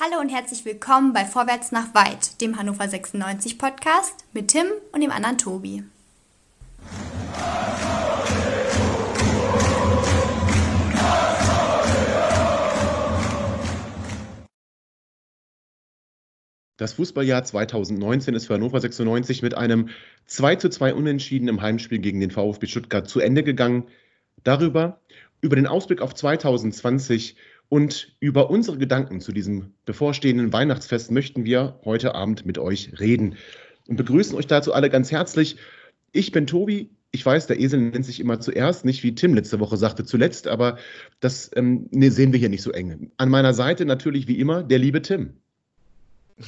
Hallo und herzlich willkommen bei Vorwärts nach Weit, dem Hannover 96 Podcast mit Tim und dem anderen Tobi. Das Fußballjahr 2019 ist für Hannover 96 mit einem 2 zu 2 Unentschieden im Heimspiel gegen den VfB Stuttgart zu Ende gegangen. Darüber, über den Ausblick auf 2020 und über unsere Gedanken zu diesem bevorstehenden Weihnachtsfest möchten wir heute Abend mit euch reden und begrüßen euch dazu alle ganz herzlich. Ich bin Tobi. Ich weiß, der Esel nennt sich immer zuerst, nicht wie Tim letzte Woche sagte zuletzt, aber das ähm, nee, sehen wir hier nicht so eng. An meiner Seite natürlich wie immer der liebe Tim.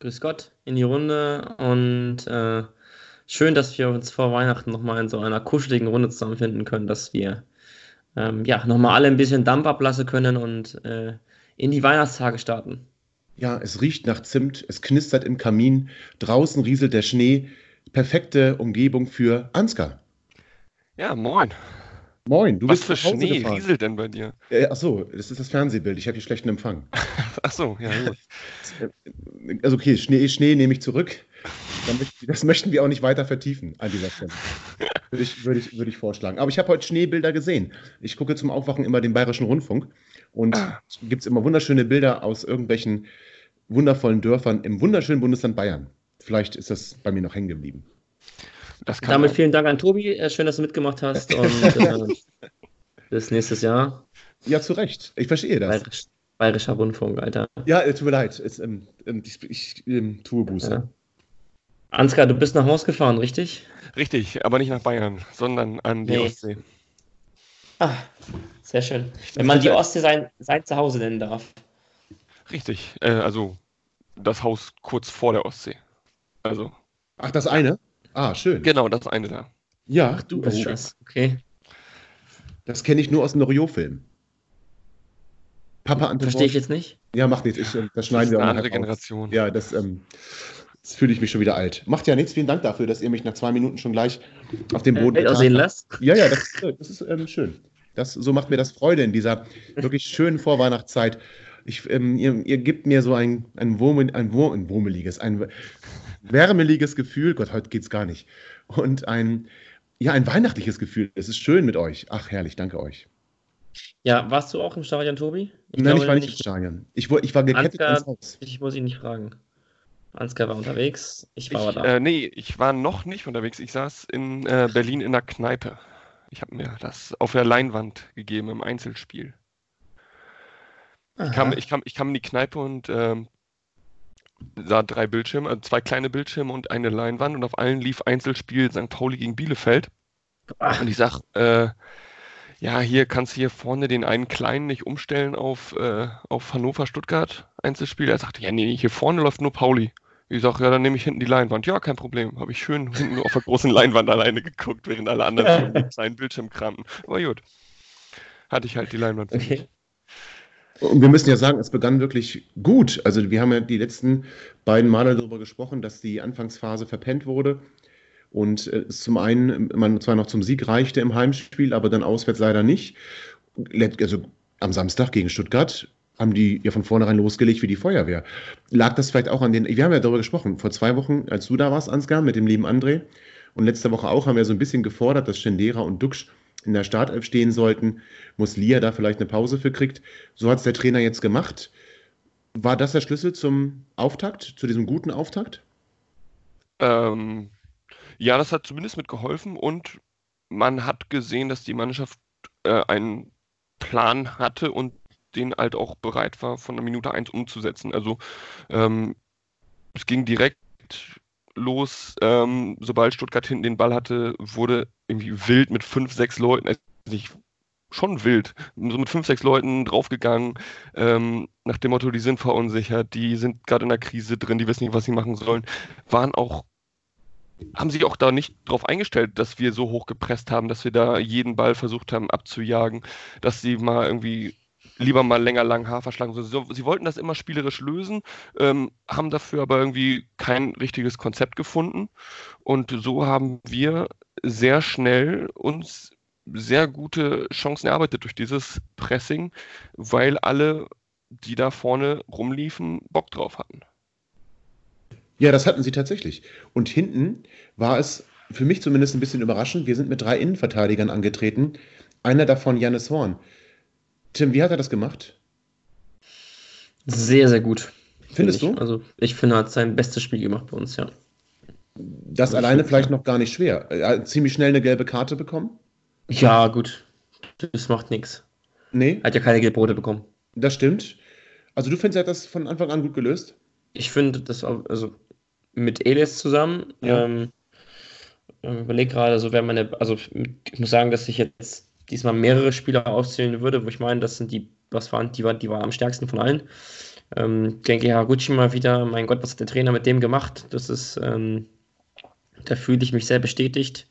Grüß Gott in die Runde und äh, schön, dass wir uns vor Weihnachten nochmal in so einer kuscheligen Runde zusammenfinden können, dass wir ähm, ja, nochmal alle ein bisschen Dampf ablassen können und äh, in die Weihnachtstage starten. Ja, es riecht nach Zimt, es knistert im Kamin, draußen rieselt der Schnee. Perfekte Umgebung für Ansgar. Ja, moin. Moin, du Was bist für Schnee gefahren. rieselt denn bei dir? Äh, ach so, das ist das Fernsehbild. Ich habe hier schlechten Empfang. ach so, ja gut. Also okay, Schnee, Schnee nehme ich zurück. Das möchten wir auch nicht weiter vertiefen an dieser Stelle. Würde ich, würde ich, würde ich vorschlagen. Aber ich habe heute Schneebilder gesehen. Ich gucke zum Aufwachen immer den Bayerischen Rundfunk und ah. gibt es immer wunderschöne Bilder aus irgendwelchen wundervollen Dörfern im wunderschönen Bundesland Bayern. Vielleicht ist das bei mir noch hängen geblieben. Damit vielen Dank an Tobi. Äh, schön, dass du mitgemacht hast. Und äh, bis nächstes Jahr. Ja, zu Recht. Ich verstehe das. Bayerisch, Bayerischer Rundfunk, Alter. Ja, äh, tut mir leid. Es, ähm, ähm ich, ich ähm, tue Buße. Ja. Ansgar, du bist nach Haus gefahren, richtig? Richtig, aber nicht nach Bayern, sondern an die nee. Ostsee. Ah, sehr schön. Wenn man die Ostsee sein, sein Zuhause nennen darf. Richtig, äh, also das Haus kurz vor der Ostsee. Also. Ach, das eine? Ah, schön. Genau, das eine da. Ja, du. Das ist das. Okay. Das kenne ich nur aus dem Loriot-Film. Papa Anton. Verstehe ich jetzt nicht. Ja, macht nichts. Ich, äh, das schneiden das wir auch. Eine andere Generation. Ja, das. Ähm, Jetzt fühle ich mich schon wieder alt. Macht ja nichts. Vielen Dank dafür, dass ihr mich nach zwei Minuten schon gleich auf dem Boden äh, sehen lasst. Ja, ja, das, das ist ähm, schön. Das, so macht mir das Freude in dieser wirklich schönen Vorweihnachtszeit. Ich, ähm, ihr, ihr, gebt mir so ein, ein, Wurmel, ein, Wurm, ein wurmeliges, ein wärmeliges Gefühl. Gott, heute geht's gar nicht. Und ein, ja, ein weihnachtliches Gefühl. Es ist schön mit euch. Ach, herrlich, danke euch. Ja, warst du auch im Stadion, Tobi? Ich Nein, ich war nicht im Stadion. Ich, ich war gekettet Ansgar, Haus. Ich muss ihn nicht fragen. Ansgar war unterwegs, ich war ich, da. Äh, nee, ich war noch nicht unterwegs. Ich saß in äh, Berlin in der Kneipe. Ich habe mir das auf der Leinwand gegeben im Einzelspiel. Ich kam, ich, kam, ich kam in die Kneipe und ähm, sah drei Bildschirme, also zwei kleine Bildschirme und eine Leinwand und auf allen lief Einzelspiel St. Pauli gegen Bielefeld. Ach. Und ich sag, äh, ja, hier kannst du hier vorne den einen kleinen nicht umstellen auf, äh, auf Hannover Stuttgart Einzelspiel. Er sagte, ja, nee, hier vorne läuft nur Pauli. Ich sage, ja, dann nehme ich hinten die Leinwand. Ja, kein Problem. Habe ich schön hinten auf der großen Leinwand alleine geguckt, während alle anderen mit kleinen Bildschirm kramten. Aber gut. Hatte ich halt die Leinwand. Okay. Und wir müssen ja sagen, es begann wirklich gut. Also wir haben ja die letzten beiden Male darüber gesprochen, dass die Anfangsphase verpennt wurde. Und äh, es zum einen, man zwar noch zum Sieg reichte im Heimspiel, aber dann auswärts leider nicht. Also am Samstag gegen Stuttgart haben die ja von vornherein losgelegt wie die Feuerwehr. Lag das vielleicht auch an den, wir haben ja darüber gesprochen, vor zwei Wochen, als du da warst, Ansgar, mit dem lieben André, und letzte Woche auch, haben wir so ein bisschen gefordert, dass Schendera und Duxch in der Startelf stehen sollten, muss Lia da vielleicht eine Pause für kriegt. So hat es der Trainer jetzt gemacht. War das der Schlüssel zum Auftakt, zu diesem guten Auftakt? Ähm, ja, das hat zumindest mitgeholfen und man hat gesehen, dass die Mannschaft äh, einen Plan hatte und den halt auch bereit war, von der Minute 1 umzusetzen. Also ähm, es ging direkt los, ähm, sobald Stuttgart hinten den Ball hatte, wurde irgendwie wild mit fünf, sechs Leuten, also nicht schon wild, so mit fünf, sechs Leuten draufgegangen, ähm, nach dem Motto, die sind verunsichert, die sind gerade in der Krise drin, die wissen nicht, was sie machen sollen, waren auch, haben sich auch da nicht darauf eingestellt, dass wir so hoch gepresst haben, dass wir da jeden Ball versucht haben abzujagen, dass sie mal irgendwie lieber mal länger lang Haar verschlagen. So, sie wollten das immer spielerisch lösen, ähm, haben dafür aber irgendwie kein richtiges Konzept gefunden. Und so haben wir sehr schnell uns sehr gute Chancen erarbeitet durch dieses Pressing, weil alle die da vorne rumliefen, Bock drauf hatten. Ja, das hatten sie tatsächlich. Und hinten war es für mich zumindest ein bisschen überraschend. Wir sind mit drei Innenverteidigern angetreten. Einer davon Jannis Horn. Tim, wie hat er das gemacht? Sehr, sehr gut. Findest find du? Also, ich finde, er hat sein bestes Spiel gemacht bei uns, ja. Das Das alleine stimmt, vielleicht noch gar nicht schwer. Er hat ziemlich schnell eine gelbe Karte bekommen. Ja, gut. Das macht nichts. Nee, Er hat ja keine Gelbrote bekommen. das stimmt. Also du findest, er hat das von Anfang an gut gelöst? Ich finde, das auch, also mit Elis zusammen, Ja. ähm, ähm, überleg gerade, so wäre meine, also ich muss sagen, dass ich jetzt diesmal mehrere Spieler aufzählen würde, wo ich meine, das sind die, was waren, die waren, die waren am stärksten von allen. Ähm, denke Haraguchi mal wieder, mein Gott, was hat der Trainer mit dem gemacht? Das ist, ähm, da fühle ich mich sehr bestätigt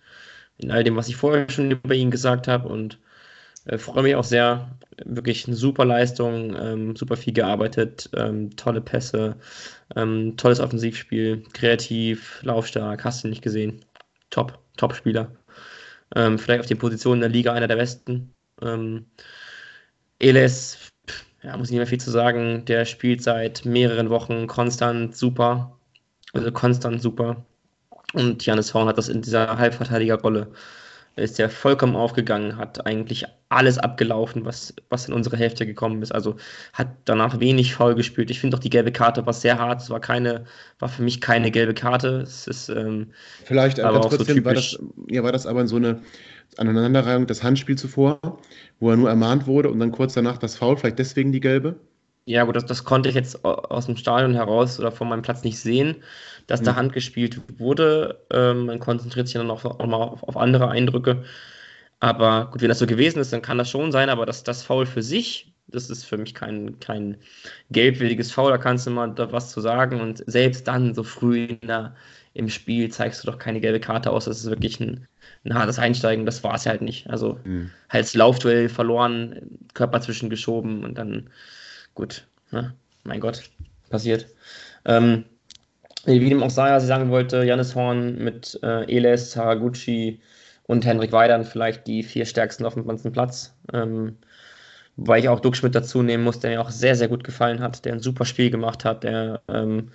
in all dem, was ich vorher schon über ihn gesagt habe und äh, freue mich auch sehr. Wirklich eine super Leistung, ähm, super viel gearbeitet, ähm, tolle Pässe, ähm, tolles Offensivspiel, kreativ, laufstark, hast du nicht gesehen. Top, Top-Spieler. Ähm, vielleicht auf den Positionen der Liga einer der besten. Ähm, Eles, ja, muss ich nicht mehr viel zu sagen, der spielt seit mehreren Wochen konstant super. Also konstant super. Und Janis Horn hat das in dieser Halbverteidigerrolle ist der vollkommen aufgegangen, hat eigentlich alles abgelaufen, was, was in unsere Hälfte gekommen ist. Also hat danach wenig faul gespielt. Ich finde auch die gelbe Karte war sehr hart. Es war keine, war für mich keine gelbe Karte. Es ist, ähm, Vielleicht äh, Aber auch so kurz, Tim, war, das, typisch. ja, war das aber in so eine Aneinanderreihung das Handspiel zuvor, wo er nur ermahnt wurde und dann kurz danach das Foul, vielleicht deswegen die gelbe? Ja gut, das, das konnte ich jetzt au- aus dem Stadion heraus oder von meinem Platz nicht sehen, dass da Mhm. Hand gespielt wurde. Ähm, man konzentriert sich dann auch, auch mal auf, auf andere Eindrücke. Aber gut, wenn das so gewesen ist, dann kann das schon sein, aber das, das Foul für sich, das ist für mich kein, kein gelbwilliges Foul, da kannst du mal da was zu sagen. Und selbst dann, so früh in der, im Spiel, zeigst du doch keine gelbe Karte aus. Das ist wirklich ein, ein hartes Einsteigen, das war es halt nicht. Also Hm. halt das Laufduell verloren, Körper zwischengeschoben und dann, gut, ne? mein Gott, passiert. Ähm, wie dem auch sei, sie sagen wollte, Janis Horn mit äh, Eles, Haraguchi und Henrik Weidern vielleicht die vier stärksten auf dem ganzen Platz. Ähm, wobei ich auch Duck Schmidt dazu nehmen muss, der mir auch sehr, sehr gut gefallen hat, der ein super Spiel gemacht hat, der, ähm,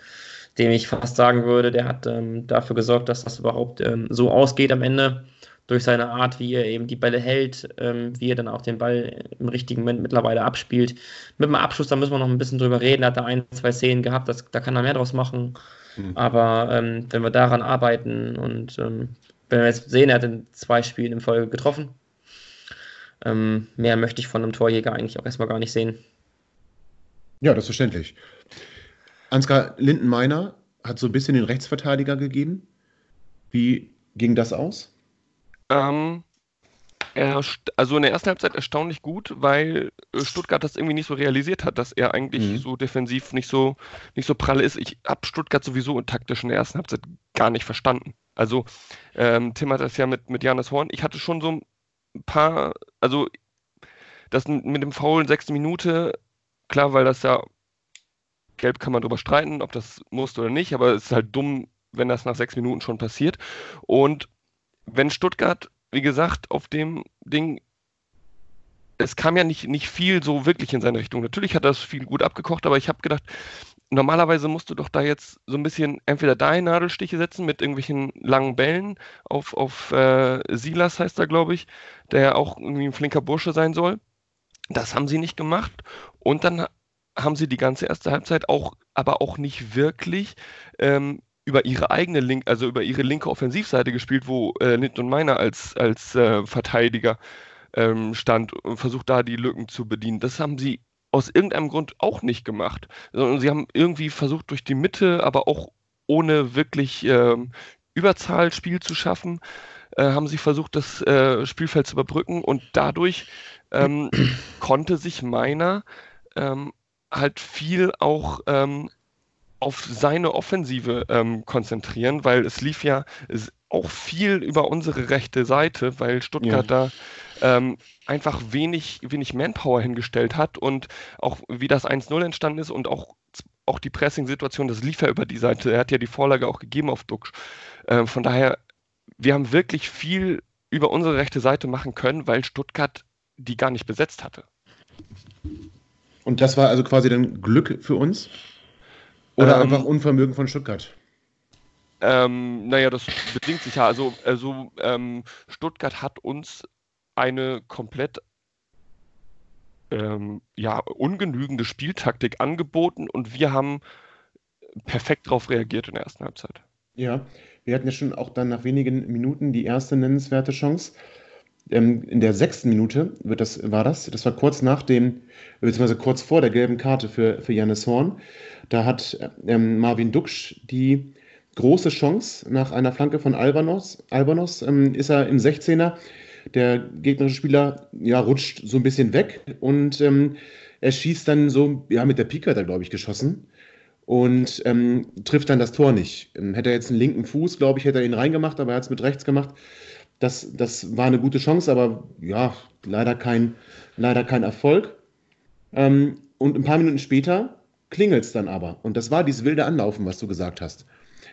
dem ich fast sagen würde, der hat ähm, dafür gesorgt, dass das überhaupt ähm, so ausgeht am Ende. Durch seine Art, wie er eben die Bälle hält, ähm, wie er dann auch den Ball im richtigen Moment mittlerweile abspielt. Mit dem Abschluss, da müssen wir noch ein bisschen drüber reden. Er hat da ein, zwei Szenen gehabt, das, da kann er mehr draus machen. Mhm. Aber ähm, wenn wir daran arbeiten und ähm, wenn wir jetzt sehen, er hat in zwei Spielen in Folge getroffen. Ähm, mehr möchte ich von einem Torjäger eigentlich auch erstmal gar nicht sehen. Ja, das ist verständlich. Ansgar Lindenmeiner hat so ein bisschen den Rechtsverteidiger gegeben. Wie ging das aus? Ähm, er, also in der ersten Halbzeit erstaunlich gut, weil äh, Stuttgart das irgendwie nicht so realisiert hat, dass er eigentlich Mhm. so defensiv nicht so, nicht so prall ist. Ich habe Stuttgart sowieso taktisch in der ersten Halbzeit gar nicht verstanden. Also ähm, Tim hat das ja mit, mit Janis Horn. Ich hatte schon so ein paar, also das mit dem faulen sechste Minute, klar, weil das ja gelb kann man drüber streiten, ob das musste oder nicht, aber es ist halt dumm, wenn das nach sechs Minuten schon passiert. Und wenn Stuttgart, wie gesagt, auf dem Ding, es kam ja nicht, nicht viel so wirklich in seine Richtung. Natürlich hat das viel gut abgekocht, aber ich habe gedacht, normalerweise musst du doch da jetzt so ein bisschen entweder deine Nadelstiche setzen mit irgendwelchen langen Bällen auf, auf äh, Silas, heißt er, glaube ich, der ja auch irgendwie ein flinker Bursche sein soll. Das haben sie nicht gemacht. Und dann haben sie die ganze erste Halbzeit auch, aber auch nicht wirklich ähm, über ihre eigene Link, also über ihre linke Offensivseite gespielt, wo äh, Linton Meiner als, als äh, Verteidiger ähm, stand und versucht da die Lücken zu bedienen. Das haben sie aus irgendeinem Grund auch nicht gemacht. Sondern sie haben irgendwie versucht, durch die Mitte, aber auch ohne wirklich ähm, Überzahlspiel zu schaffen, äh, haben sie versucht, das äh, Spielfeld zu überbrücken und dadurch ähm, konnte sich Meiner ähm, halt viel auch ähm, auf seine Offensive ähm, konzentrieren, weil es lief ja es- auch viel über unsere rechte Seite, weil Stuttgart da ähm, einfach wenig, wenig Manpower hingestellt hat und auch wie das 1-0 entstanden ist und auch, auch die Pressing-Situation, das lief ja über die Seite. Er hat ja die Vorlage auch gegeben auf Duxch. Ähm, von daher, wir haben wirklich viel über unsere rechte Seite machen können, weil Stuttgart die gar nicht besetzt hatte. Und das war also quasi dann Glück für uns? Oder Ähm, einfach Unvermögen von Stuttgart? Ähm, naja, das bedingt sich ja. Also, also ähm, Stuttgart hat uns eine komplett ähm, ja, ungenügende Spieltaktik angeboten und wir haben perfekt darauf reagiert in der ersten Halbzeit. Ja, wir hatten ja schon auch dann nach wenigen Minuten die erste nennenswerte Chance. Ähm, in der sechsten Minute wird das, war das. Das war kurz nach dem, beziehungsweise kurz vor der gelben Karte für, für Jannis Horn. Da hat ähm, Marvin Duksch die große Chance nach einer Flanke von Albanos. Albanos ähm, ist er im 16er. Der gegnerische Spieler ja, rutscht so ein bisschen weg und ähm, er schießt dann so, ja, mit der Pika hat er, glaube ich, geschossen und ähm, trifft dann das Tor nicht. Ähm, hätte er jetzt einen linken Fuß, glaube ich, hätte er ihn reingemacht, aber er hat es mit rechts gemacht. Das, das war eine gute Chance, aber ja, leider kein, leider kein Erfolg. Ähm, und ein paar Minuten später klingelt es dann aber. Und das war dieses wilde Anlaufen, was du gesagt hast.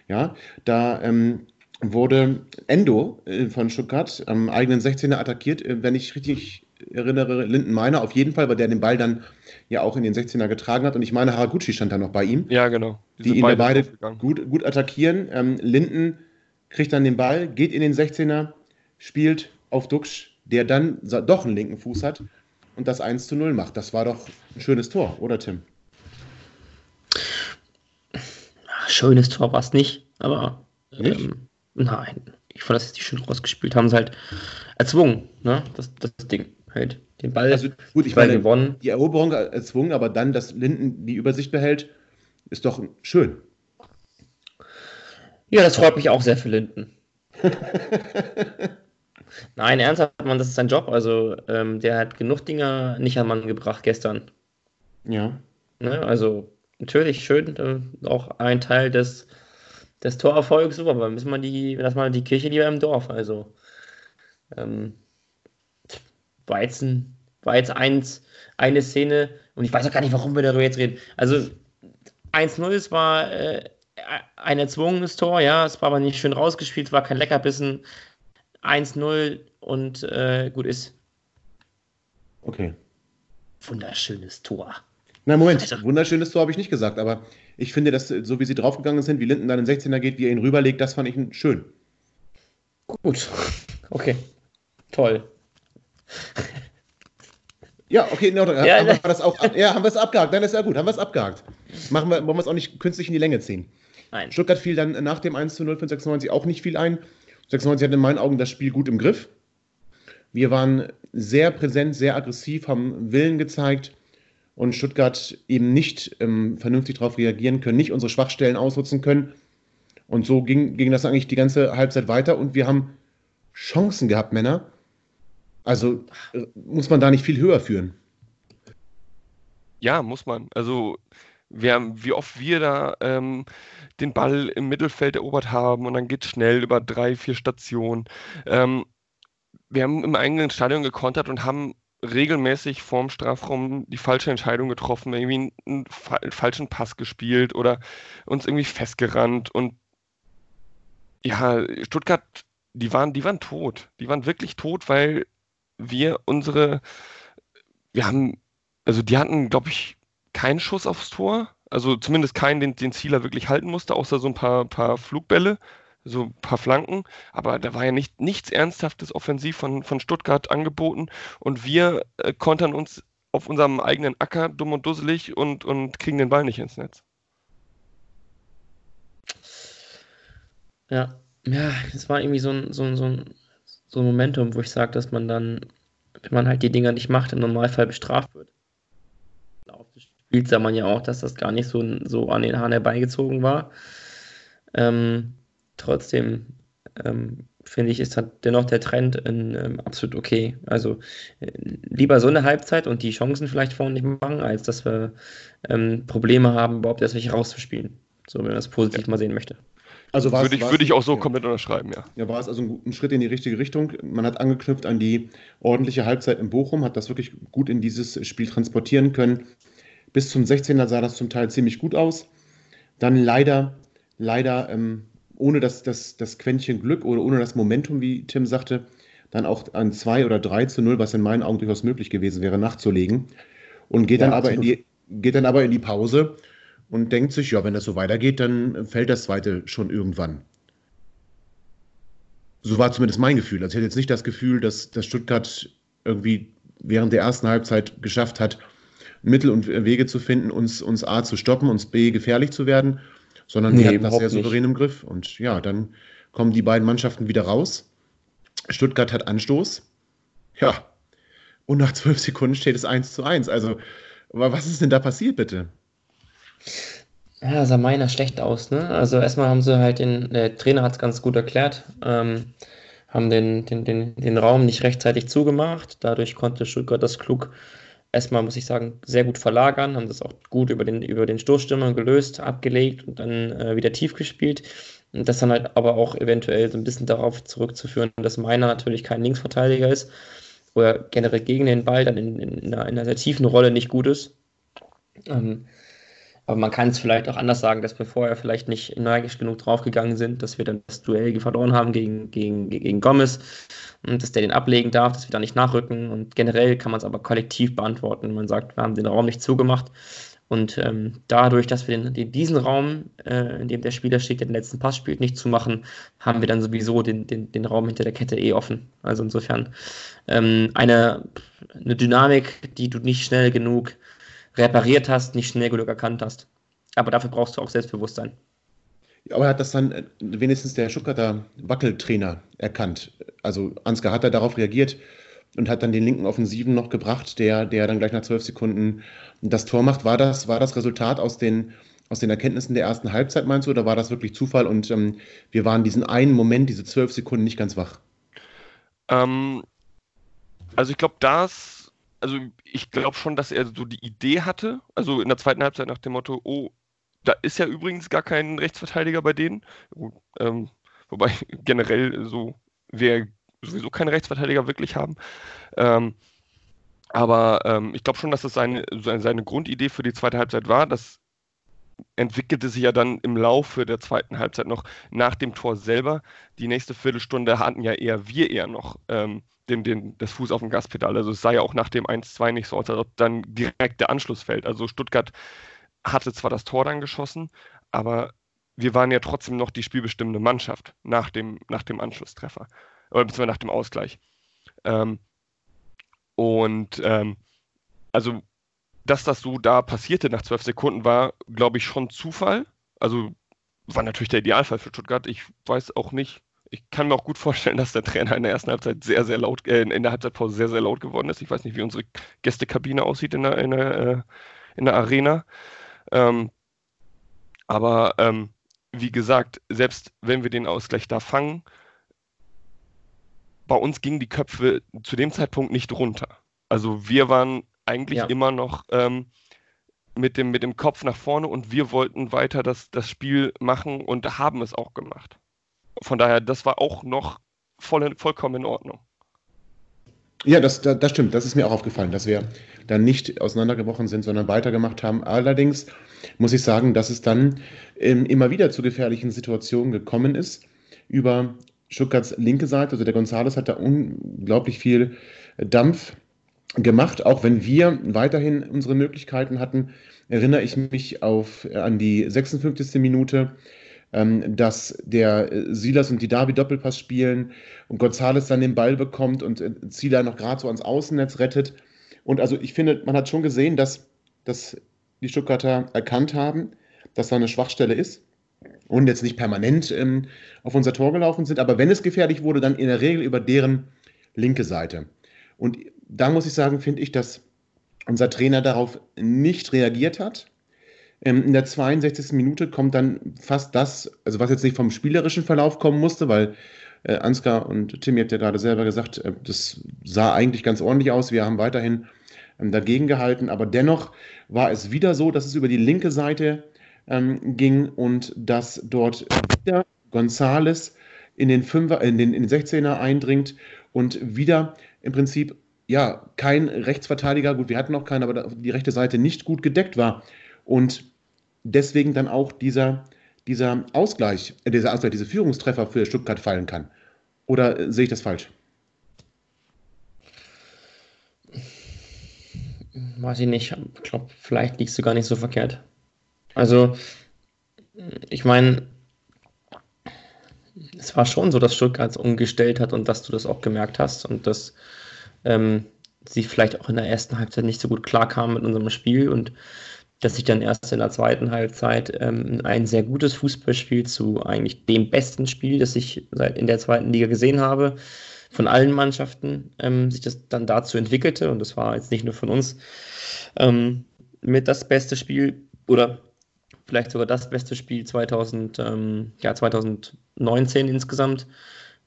Ja, da ähm, wurde Endo äh, von Stuttgart am eigenen 16er attackiert. Äh, wenn ich richtig erinnere, Linden Meiner auf jeden Fall, weil der den Ball dann ja auch in den 16er getragen hat. Und ich meine, Haraguchi stand da noch bei ihm. Ja, genau. Die ihn ja beide gut, gut attackieren. Ähm, Linden kriegt dann den Ball, geht in den 16er, spielt auf Duxch, der dann doch einen linken Fuß hat und das 1 zu 0 macht. Das war doch ein schönes Tor, oder Tim? Schönes Tor war es nicht, aber Nicht? ähm, nein. Ich fand, dass sie schön rausgespielt haben, sie halt erzwungen, ne? Das, das Ding halt. Den Ball, Also gut, ich Ball meine, gewonnen. die Eroberung erzwungen, aber dann, dass Linden die Übersicht behält, ist doch schön. Ja, das freut mich auch sehr für Linden. Nein, ernsthaft, Mann, das ist sein Job. Also, ähm, der hat genug Dinger nicht an Mann gebracht gestern. Ja. Ne? Also, natürlich schön, äh, auch ein Teil des, des Torerfolgs, super, aber müssen wir die, lass mal die Kirche lieber im Dorf. Also, ähm, Weizen, war jetzt eins, eine Szene, und ich weiß auch gar nicht, warum wir darüber jetzt reden. Also, 1-0, es war äh, ein erzwungenes Tor, ja, es war aber nicht schön rausgespielt, es war kein Leckerbissen. 1-0 und äh, gut ist. Okay. Wunderschönes Tor. Na, Moment, Also- wunderschönes Tor habe ich nicht gesagt, aber ich finde, dass so wie sie draufgegangen sind, wie Linden dann in den 16er geht, wie er ihn rüberlegt, das fand ich schön. Gut. Okay. Toll. Ja, okay, no, Ja, haben wir ne. das auch, ab- ja, haben wir es abgehakt. Nein, das ist ja gut, haben wir es abgehakt. Machen wir, wollen wir es auch nicht künstlich in die Länge ziehen. Nein. Stuttgart fiel dann nach dem 1 zu 0 für 96 auch nicht viel ein. 96 hat in meinen Augen das Spiel gut im Griff. Wir waren sehr präsent, sehr aggressiv, haben Willen gezeigt und Stuttgart eben nicht ähm, vernünftig darauf reagieren können, nicht unsere Schwachstellen ausnutzen können. Und so ging, ging das eigentlich die ganze Halbzeit weiter und wir haben Chancen gehabt, Männer. Also äh, muss man da nicht viel höher führen. Ja, muss man. Also, wir haben, wie oft wir da ähm, den Ball im Mittelfeld erobert haben und dann geht schnell über drei, vier Stationen. Ähm, wir haben im eigenen Stadion gekontert und haben regelmäßig vorm Strafraum die falsche Entscheidung getroffen, irgendwie einen, fa falschen Pass gespielt oder uns irgendwie festgerannt und ja, Stuttgart, die waren, die waren tot. Die waren wirklich tot, weil wir unsere, wir haben, also die hatten, glaube ich, keinen Schuss aufs Tor. Also zumindest keinen, den, den Zieler wirklich halten musste, außer so ein paar, paar Flugbälle, so ein paar Flanken. Aber da war ja nicht, nichts Ernsthaftes offensiv von, von Stuttgart angeboten. Und wir äh, kontern uns auf unserem eigenen Acker dumm und dusselig und, und kriegen den Ball nicht ins Netz. Ja, ja, es war irgendwie so ein, so ein, so ein, so ein Momentum, wo ich sage, dass man dann, wenn man halt die Dinger nicht macht, im Normalfall bestraft wird. Spiels sah man ja auch, dass das gar nicht so, so an den Haaren herbeigezogen war. Ähm, trotzdem ähm, finde ich, ist halt dennoch der Trend in, ähm, absolut okay. Also äh, lieber so eine Halbzeit und die Chancen vielleicht vorne nicht machen, als dass wir ähm, Probleme haben, überhaupt erst welche rauszuspielen. So, wenn man das positiv mal sehen möchte. Also war es- Würde ich, würde ich auch so ja. komplett unterschreiben, ja. Ja, war es also ein, ein Schritt in die richtige Richtung. Man hat angeknüpft an die ordentliche Halbzeit in Bochum, hat das wirklich gut in dieses Spiel transportieren können. Bis zum 16er sah das zum Teil ziemlich gut aus. Dann leider, leider ähm, ohne das, das, das Quäntchen Glück oder ohne das Momentum, wie Tim sagte, dann auch an 2 oder 3 zu 0, was in meinen Augen durchaus möglich gewesen wäre, nachzulegen. und geht, ja, dann aber in die, geht dann aber in die Pause und denkt sich, ja, wenn das so weitergeht, dann fällt das zweite schon irgendwann. So war zumindest mein Gefühl. Also ich hätte jetzt nicht das Gefühl, dass, dass Stuttgart irgendwie während der ersten Halbzeit geschafft hat, Mittel und Wege zu finden, uns, uns A zu stoppen, uns B gefährlich zu werden, sondern nee, die hatten das sehr souverän nicht. im Griff. Und ja, dann kommen die beiden Mannschaften wieder raus. Stuttgart hat Anstoß. Ja. Und nach zwölf Sekunden steht es 1 zu 1. Also, was ist denn da passiert, bitte? Ja, sah meiner schlecht aus, ne? Also erstmal haben sie halt den, der Trainer hat es ganz gut erklärt, ähm, haben den, den, den, den Raum nicht rechtzeitig zugemacht. Dadurch konnte Stuttgart das klug erstmal, muss ich sagen, sehr gut verlagern, haben das auch gut über den, über den Stoßstürmer gelöst, abgelegt und dann äh, wieder tief gespielt. Und das dann halt aber auch eventuell so ein bisschen darauf zurückzuführen, dass Meiner natürlich kein Linksverteidiger ist oder generell gegen den Ball dann in, in, in, einer, in einer sehr tiefen Rolle nicht gut ist. Ähm, aber man kann es vielleicht auch anders sagen, dass wir vorher vielleicht nicht energisch genug draufgegangen sind, dass wir dann das Duell verloren haben gegen, gegen, gegen Gomez und dass der den ablegen darf, dass wir da nicht nachrücken. Und generell kann man es aber kollektiv beantworten. Man sagt, wir haben den Raum nicht zugemacht. Und ähm, dadurch, dass wir den, den, diesen Raum, äh, in dem der Spieler steht, der den letzten Pass spielt, nicht zumachen, haben wir dann sowieso den, den, den Raum hinter der Kette eh offen. Also insofern ähm, eine, eine Dynamik, die du nicht schnell genug repariert hast, nicht schnell genug erkannt hast. Aber dafür brauchst du auch Selbstbewusstsein. Aber hat das dann äh, wenigstens der Stuttgarter Wackeltrainer erkannt? Also Ansgar hat er darauf reagiert und hat dann den linken Offensiven noch gebracht, der, der dann gleich nach zwölf Sekunden das Tor macht. War das, war das Resultat aus den, aus den Erkenntnissen der ersten Halbzeit, meinst du, oder war das wirklich Zufall und ähm, wir waren diesen einen Moment, diese zwölf Sekunden nicht ganz wach? Ähm, also ich glaube, das also ich glaube schon, dass er so die Idee hatte, also in der zweiten Halbzeit nach dem Motto, oh, da ist ja übrigens gar kein Rechtsverteidiger bei denen. Ähm, wobei generell so wir sowieso keine Rechtsverteidiger wirklich haben. Ähm, aber ähm, ich glaube schon, dass das seine, seine Grundidee für die zweite Halbzeit war. Das entwickelte sich ja dann im Laufe der zweiten Halbzeit noch nach dem Tor selber. Die nächste Viertelstunde hatten ja eher wir eher noch ähm, den, den, das Fuß auf dem Gaspedal. Also es sah ja auch nach dem 1-2 nicht so als ob dann direkt der Anschluss fällt. Also Stuttgart hatte zwar das Tor dann geschossen, aber wir waren ja trotzdem noch die spielbestimmende Mannschaft nach dem, nach dem Anschlusstreffer. Oder beziehungsweise nach dem Ausgleich. Ähm, und ähm, also, dass das so da passierte nach zwölf Sekunden, war, glaube ich, schon Zufall. Also war natürlich der Idealfall für Stuttgart. Ich weiß auch nicht, ich kann mir auch gut vorstellen, dass der Trainer in der ersten Halbzeit sehr, sehr laut, äh, in der Halbzeitpause sehr, sehr laut geworden ist. Ich weiß nicht, wie unsere Gästekabine aussieht in der, in der, äh, in der Arena. Ähm, aber ähm, wie gesagt, selbst wenn wir den Ausgleich da fangen, bei uns gingen die Köpfe zu dem Zeitpunkt nicht runter. Also wir waren eigentlich ja. immer noch ähm, mit, dem, mit dem Kopf nach vorne und wir wollten weiter das, das Spiel machen und haben es auch gemacht. Von daher, das war auch noch voll, vollkommen in Ordnung. Ja, das, das, stimmt. Das ist mir auch aufgefallen, dass wir dann nicht auseinandergebrochen sind, sondern weitergemacht haben. Allerdings muss ich sagen, dass es dann ähm, immer wieder zu gefährlichen Situationen gekommen ist. Über Stuttgarts linke Seite, also der Gonzales hat da unglaublich viel Dampf gemacht, auch wenn wir weiterhin unsere Möglichkeiten hatten. Erinnere ich mich auf, an die 56. Minute, ähm, dass der äh, Silas und die Davi Doppelpass spielen und Gonzales dann den Ball bekommt und äh, Zieler noch gerade so ans Außennetz rettet. Und also ich finde, man hat schon gesehen, dass, dass die Stuttgarter erkannt haben, dass da eine Schwachstelle ist und jetzt nicht permanent ähm, auf unser Tor gelaufen sind, aber wenn es gefährlich wurde, dann in der Regel über deren linke Seite. Und da muss ich sagen, finde ich, dass unser Trainer darauf nicht reagiert hat. Ähm, in der 62. Minute kommt dann fast das, also was jetzt nicht vom spielerischen Verlauf kommen musste, weil äh, Ansgar und Timmy hat ja gerade selber gesagt, äh, das sah eigentlich ganz ordentlich aus. Wir haben weiterhin ähm, dagegen gehalten, aber dennoch war es wieder so, dass es über die linke Seite ähm, ging und dass dort wieder Gonzales in den, Fünfer, in, den, in den 16er eindringt und wieder im Prinzip ja kein Rechtsverteidiger, gut, wir hatten noch keinen, aber die rechte Seite nicht gut gedeckt war. Und deswegen dann auch dieser, dieser Ausgleich, äh, dieser Ausgleich, diese Führungstreffer für Stuttgart fallen kann. Oder äh, sehe ich das falsch? weiß ich nicht. Ich glaube, vielleicht liegst du gar nicht so verkehrt. Also, ich meine, es war schon so, dass Stuttgart es umgestellt hat und dass du das auch gemerkt hast und dass ähm, sie vielleicht auch in der ersten Halbzeit nicht so gut klarkamen mit unserem Spiel und dass ich dann erst in der zweiten Halbzeit ähm, ein sehr gutes Fußballspiel zu eigentlich dem besten Spiel, das ich seit in der zweiten Liga gesehen habe, von allen Mannschaften, ähm, sich das dann dazu entwickelte. Und das war jetzt nicht nur von uns ähm, mit das beste Spiel oder vielleicht sogar das beste Spiel 2000, ähm, ja, 2019 insgesamt.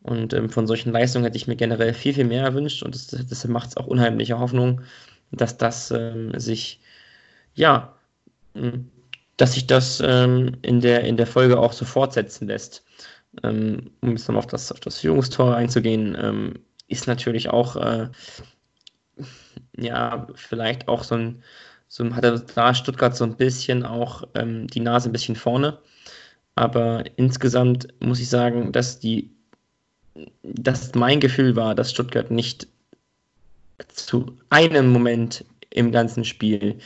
Und ähm, von solchen Leistungen hätte ich mir generell viel, viel mehr erwünscht. Und das, das macht es auch unheimliche Hoffnung, dass das ähm, sich, ja, dass sich das ähm, in, der, in der Folge auch so fortsetzen lässt. Ähm, um jetzt nochmal auf das, auf das Führungstor einzugehen, ähm, ist natürlich auch, äh, ja, vielleicht auch so ein, so hat er da Stuttgart so ein bisschen auch ähm, die Nase ein bisschen vorne. Aber insgesamt muss ich sagen, dass die, dass mein Gefühl war, dass Stuttgart nicht zu einem Moment im ganzen Spiel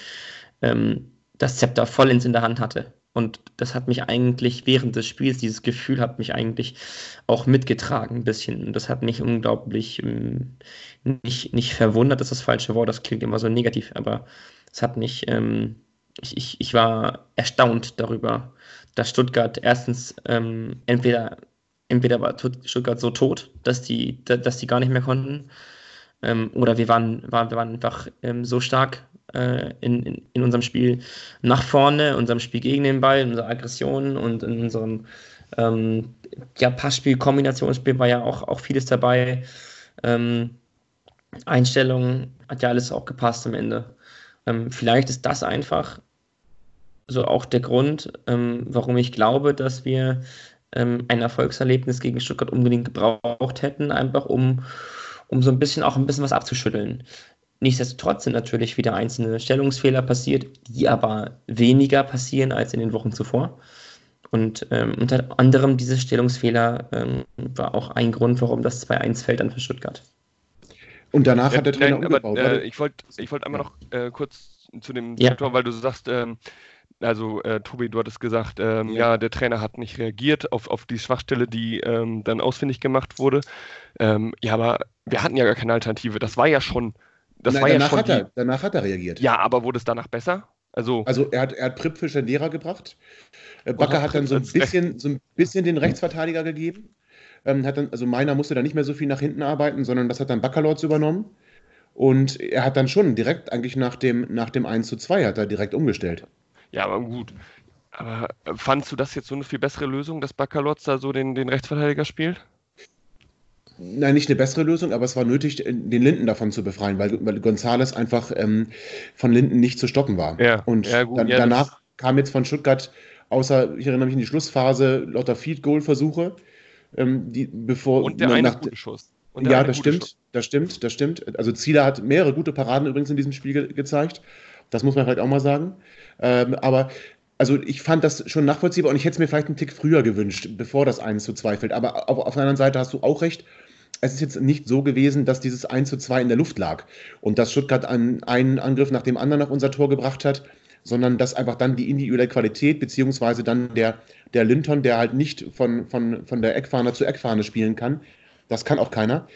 ähm, das Zepter vollends in der Hand hatte. Und das hat mich eigentlich während des Spiels, dieses Gefühl hat mich eigentlich auch mitgetragen ein bisschen. Und das hat mich unglaublich ähm, nicht, nicht verwundert, das ist das falsche Wort, das klingt immer so negativ, aber es hat mich, ähm, ich, ich, ich war erstaunt darüber, dass Stuttgart erstens ähm, entweder, entweder war Stuttgart so tot, dass die, dass die gar nicht mehr konnten, ähm, oder wir waren, waren, wir waren einfach ähm, so stark äh, in, in, in, unserem Spiel nach vorne, unserem Spiel gegen den Ball, in unserer Aggression und in unserem ähm, ja, Passspiel, Kombinationsspiel war ja auch, auch vieles dabei. Ähm, Einstellung hat ja alles auch gepasst am Ende. Ähm, vielleicht ist das einfach so auch der Grund, ähm, warum ich glaube, dass wir ähm, ein Erfolgserlebnis gegen Stuttgart unbedingt gebraucht hätten, einfach um, um so ein bisschen auch ein bisschen was abzuschütteln. Nichtsdestotrotz sind natürlich wieder einzelne Stellungsfehler passiert, die aber weniger passieren als in den Wochen zuvor. Und ähm, unter anderem diese Stellungsfehler ähm, war auch ein Grund, warum das 2-1 fällt dann für Stuttgart. Und danach hat der Trainer Nein, umgebaut. Aber, äh, ich wollte ich wollt einmal noch äh, kurz zu dem ja. Sektor, weil du sagst, ähm, also äh, Tobi, du hattest gesagt, ähm, ja. ja. der Trainer hat nicht reagiert auf, auf die Schwachstelle, die ähm, dann ausfindig gemacht wurde. Ähm, ja, aber wir hatten ja gar keine Alternative. Das war ja schon. Das Nein, war danach, ja schon hat er, danach hat er reagiert. Ja, aber wurde es danach besser? Also, also er hat, er hat Pripp für Lehrer gebracht. Äh, Bakker hat dann so ein, bisschen, so ein bisschen den Rechtsverteidiger gegeben. Ähm, hat dann, also meiner musste da nicht mehr so viel nach hinten arbeiten, sondern das hat dann Baccalords übernommen. Und er hat dann schon direkt eigentlich nach dem, nach dem 1 zu 2 hat er direkt umgestellt. Ja, aber gut. Aber fandst du das jetzt so eine viel bessere Lösung, dass Baccalords da so den, den Rechtsverteidiger spielt? Nein, nicht eine bessere Lösung, aber es war nötig, den Linden davon zu befreien, weil, weil Gonzales einfach ähm, von Linden nicht zu stoppen war. Ja, und ja, gut, dann, ja, danach kam jetzt von Stuttgart, außer, ich erinnere mich an die Schlussphase, lauter Feed-Goal-Versuche, ähm, die bevor. Und der nach, eine gute Schuss. ja, das stimmt, Schuss. das stimmt, das stimmt. Also Zieler hat mehrere gute Paraden übrigens in diesem Spiel ge gezeigt. Das muss man vielleicht auch mal sagen. Ähm, aber also ich fand das schon nachvollziehbar und ich hätte es mir vielleicht einen Tick früher gewünscht, bevor das 1 zu 2 fällt. Aber auf, auf der anderen Seite hast du auch recht es ist jetzt nicht so gewesen, dass dieses 1 zu 2 in der Luft lag und dass Stuttgart einen, einen Angriff nach dem anderen auf unser Tor gebracht hat, sondern dass einfach dann die individuelle Qualität, beziehungsweise dann der, der Linton, der halt nicht von, von, von der Eckfahne zu Eckfahne spielen kann, das kann auch keiner,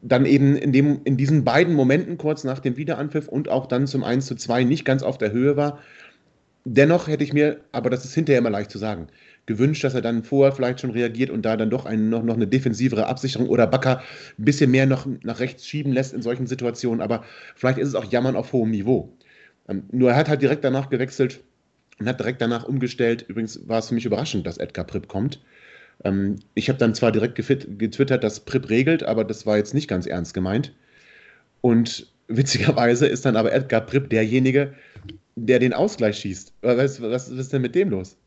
dann eben in, dem, in diesen beiden Momenten kurz nach dem Wiederanpfiff und auch dann zum 1 zu 2 nicht ganz auf der Höhe war. Dennoch hätte ich mir, aber das ist hinterher immer leicht zu sagen, gewünscht, dass er dann vorher vielleicht schon reagiert und da dann doch einen, noch, noch eine defensivere Absicherung oder Bakker ein bisschen mehr noch nach rechts schieben lässt in solchen Situationen. Aber vielleicht ist es auch Jammern auf hohem Niveau. Ähm, nur er hat halt direkt danach gewechselt und hat direkt danach umgestellt. Übrigens war es für mich überraschend, dass Edgar Pripp kommt. Ähm, ich habe dann zwar direkt getwittert, dass Pripp regelt, aber das war jetzt nicht ganz ernst gemeint. Und witzigerweise ist dann aber Edgar Pripp derjenige, der den Ausgleich schießt. Was, was, was ist denn mit dem los?